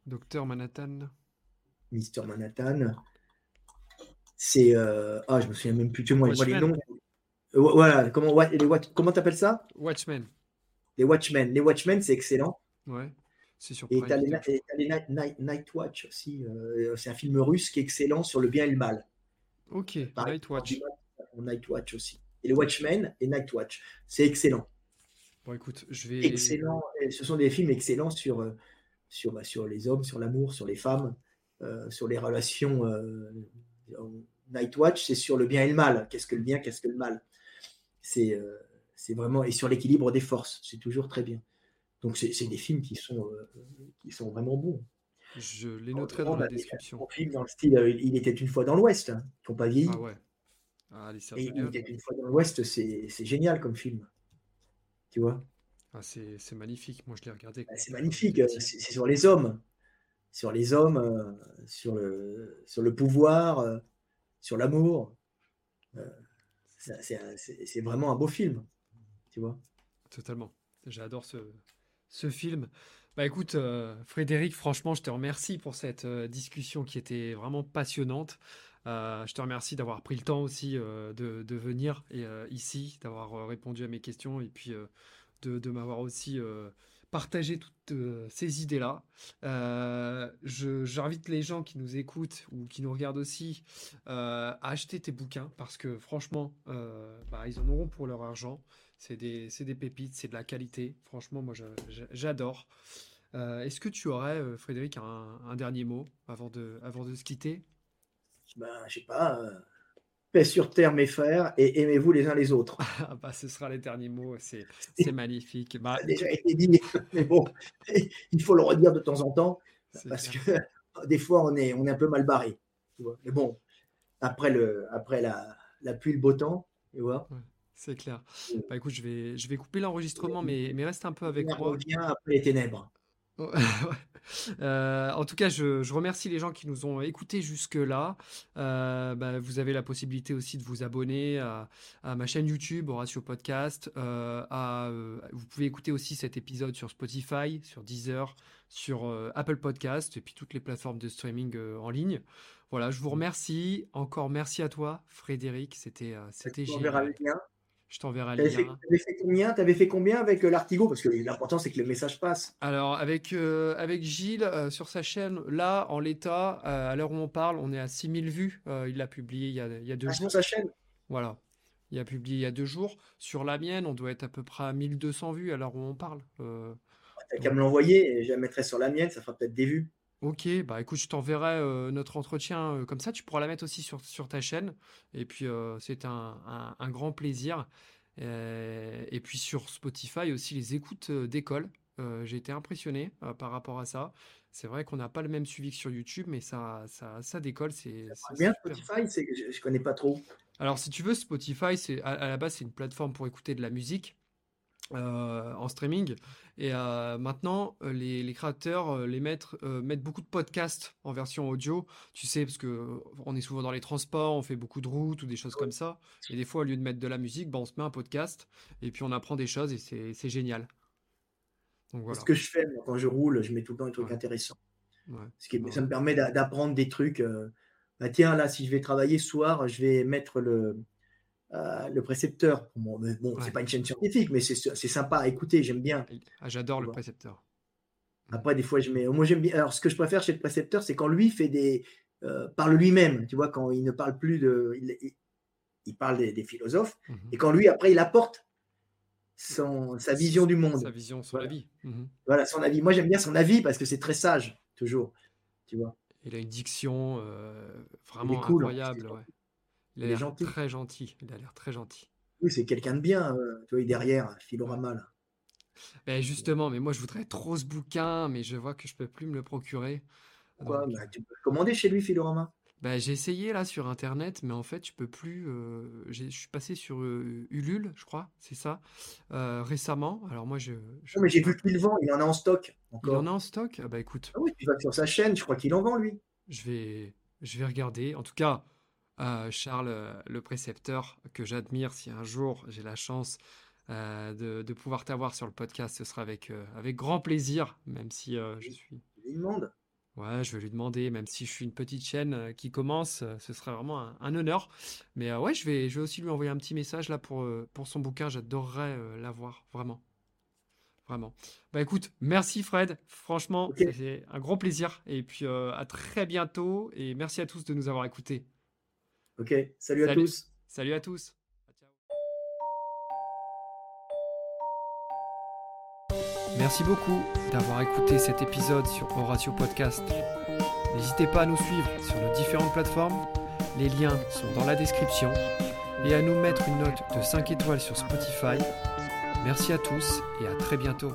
Docteur Manhattan. Mister Manhattan. C'est. Ah, je me souviens même plus. Tu vois, les noms. Voilà, comment comment t'appelles ça? Watchmen. Les Watchmen. Les Watchmen, c'est excellent. Ouais, c'est sur Et t'as les, les Night, Watch aussi. Euh, c'est un film russe qui est excellent sur le bien et le mal. Ok, Night Watch. Night Watch aussi. Et les Watchmen et Night Watch. C'est excellent. Bon, écoute, je vais. Excellent. Ce sont des films excellents sur, euh, sur, bah, sur les hommes, sur l'amour, sur les femmes, euh, sur les relations. Night Watch, c'est sur le bien et le mal. Qu'est-ce que le bien, qu'est-ce que le mal? Euh, c'est vraiment et sur l'équilibre des forces, c'est toujours très bien. Donc c'est des films qui sont euh, qui sont vraiment bons. Je les noterai dans la description. Film dans le style euh, Il était une fois dans l'Ouest, hein, n'ont pas vieilli. Ah ouais. Ah, et il était une fois dans l'Ouest, c'est génial comme film. Tu vois? Ah, C'est magnifique. Moi, je l'ai regardé. Ah, c'est magnifique. C'est sur les hommes, sur les hommes, sur le sur le pouvoir, sur l'amour c'est vraiment un beau film, tu vois? Totalement. J'adore ce, ce film. Bah écoute, euh, Frédéric, franchement, je te remercie pour cette euh, discussion qui était vraiment passionnante. je te remercie d'avoir pris le temps aussi de, venir et, ici, d'avoir répondu à mes questions et puis de, m'avoir aussi partager toutes euh, ces idées-là. Euh, j'invite les gens qui nous écoutent ou qui nous regardent aussi euh, à acheter tes bouquins parce que franchement, bah, ils en auront pour leur argent. C'est des, des, pépites, c'est de la qualité. Franchement, moi, j'adore. Est-ce que tu aurais, Frédéric, un, dernier mot avant de, avant de se quitter? Ben, Je sais pas paix sur terre, mes frères, et aimez-vous les uns les autres. Ah bah, ce sera les derniers mots, c'est magnifique. Bah, Ça a déjà été dit, mais bon, il faut le redire de temps en temps, parce que des fois, on est, on est un peu mal barré. Mais bon, après, le, après la, la pluie, le beau temps, tu vois. C'est clair. Bah, écoute, je vais, je vais couper l'enregistrement, mais, mais reste un peu avec moi. revient après les ténèbres. Euh, en tout cas, je, remercie les gens qui nous ont écoutés jusque-là. Euh, bah, vous avez la possibilité aussi de vous abonner à, ma chaîne YouTube, Horatio Podcast. Euh, vous pouvez écouter aussi cet épisode sur Spotify, sur Deezer, sur Apple Podcast et puis toutes les plateformes de streaming en ligne. Voilà, je vous remercie. Encore merci à toi, Frédéric. C'était c'était génial. Je t'enverrai le lien. Tu avais fait combien avec euh, l'Artigo? Parce que l'important, c'est que le message passe. Alors, avec, euh, avec Gilles, euh, sur sa chaîne, là, en l'état, à l'heure où on parle, on est à 6000 vues. il l'a publié il y a, il y a deux ah, jours. Sur sa chaîne? Voilà. Il a publié il y a deux jours. Sur la mienne, on doit être à peu près à 1200 vues à l'heure où on parle. T'as qu'à me l'envoyer et je la mettrai sur la mienne, ça fera peut-être des vues. Ok, bah écoute, je t'enverrai notre entretien comme ça, tu pourras la mettre aussi sur, sur ta chaîne. Et puis c'est un, un, grand plaisir. et puis sur Spotify aussi les écoutes d'école. J'ai été impressionné par rapport à ça. C'est vrai qu'on n'a pas le même suivi que sur YouTube, mais ça, ça, ça décolle. C'est bien Spotify, je, ne connais pas trop. Alors si tu veux, Spotify, à la base c'est une plateforme pour écouter de la musique. Euh, en streaming. Et euh, maintenant, euh, les, créateurs les mettent, mettent beaucoup de podcasts en version audio. Tu sais, parce que on est souvent dans les transports, on fait beaucoup de routes ou des choses comme ça. Et des fois, au lieu de mettre de la musique, bah, on se met un podcast et puis on apprend des choses et c'est génial. Donc, voilà. Ce que je fais quand je roule, je mets tout le temps des trucs intéressants. Ce qui, ça me permet d'apprendre des trucs. Bah, tiens, là, si je vais travailler ce soir, je vais mettre le, euh, le précepteur. Bon, bon c'est pas une chaîne scientifique, mais c'est sympa à écouter, j'aime bien. Ah, J'adore le précepteur. Après, des fois, je mets. Moi, j'aime bien. Alors, ce que je préfère chez le précepteur, c'est quand lui fait des. Euh, parle lui-même, tu vois, quand il ne parle plus de. Il, parle des, philosophes, mhm. et quand lui, après, il apporte son, sa vision du monde. Sa vision sur la vie. Mhm. Voilà, son avis. Moi, j'aime bien son avis parce que c'est très sage, toujours. Tu vois. Il a une diction euh, vraiment cool, incroyable. Ouais. Il a l'air très gentil. Il a l'air très gentil. Oui, c'est quelqu'un de bien. Euh, tu vois, derrière, Philorama, là. Ben justement, mais moi je voudrais trop ce bouquin, mais je vois que je peux plus me le procurer. Quoi bah, Tu peux commander chez lui, Philorama ben, J'ai essayé là sur internet, mais en fait, je peux plus. Euh, je suis passé sur euh, Ulule, je crois, c'est ça, récemment. Alors moi, je. Non, mais j'ai vu qu'il vend, il en a en stock. Encore. Il en a en stock? Ah, bah écoute. Ah oui, tu vas sur sa chaîne, je crois qu'il en vend lui. Je vais, je vais regarder. En tout cas, Charles, euh, le précepteur, que j'admire. Si un jour j'ai la chance euh, de, pouvoir t'avoir sur le podcast, ce sera avec, euh, avec grand plaisir, même si je suis. Il demande. Ouais, je vais lui demander, même si je suis une petite chaîne qui commence, ce serait vraiment un, honneur. Mais ouais, je vais, je vais aussi lui envoyer un petit message là pour, pour son bouquin. J'adorerais l'avoir, vraiment. Vraiment. Bah écoute, merci Fred. Franchement, c'est un grand plaisir. Et puis à très bientôt. Et merci à tous de nous avoir écoutés. Ok, salut, à tous. Salut à tous. Merci beaucoup d'avoir écouté cet épisode sur Horatio Podcast. N'hésitez pas à nous suivre sur nos différentes plateformes. Les liens sont dans la description. Et à nous mettre une note de 5 étoiles sur Spotify. Merci à tous et à très bientôt.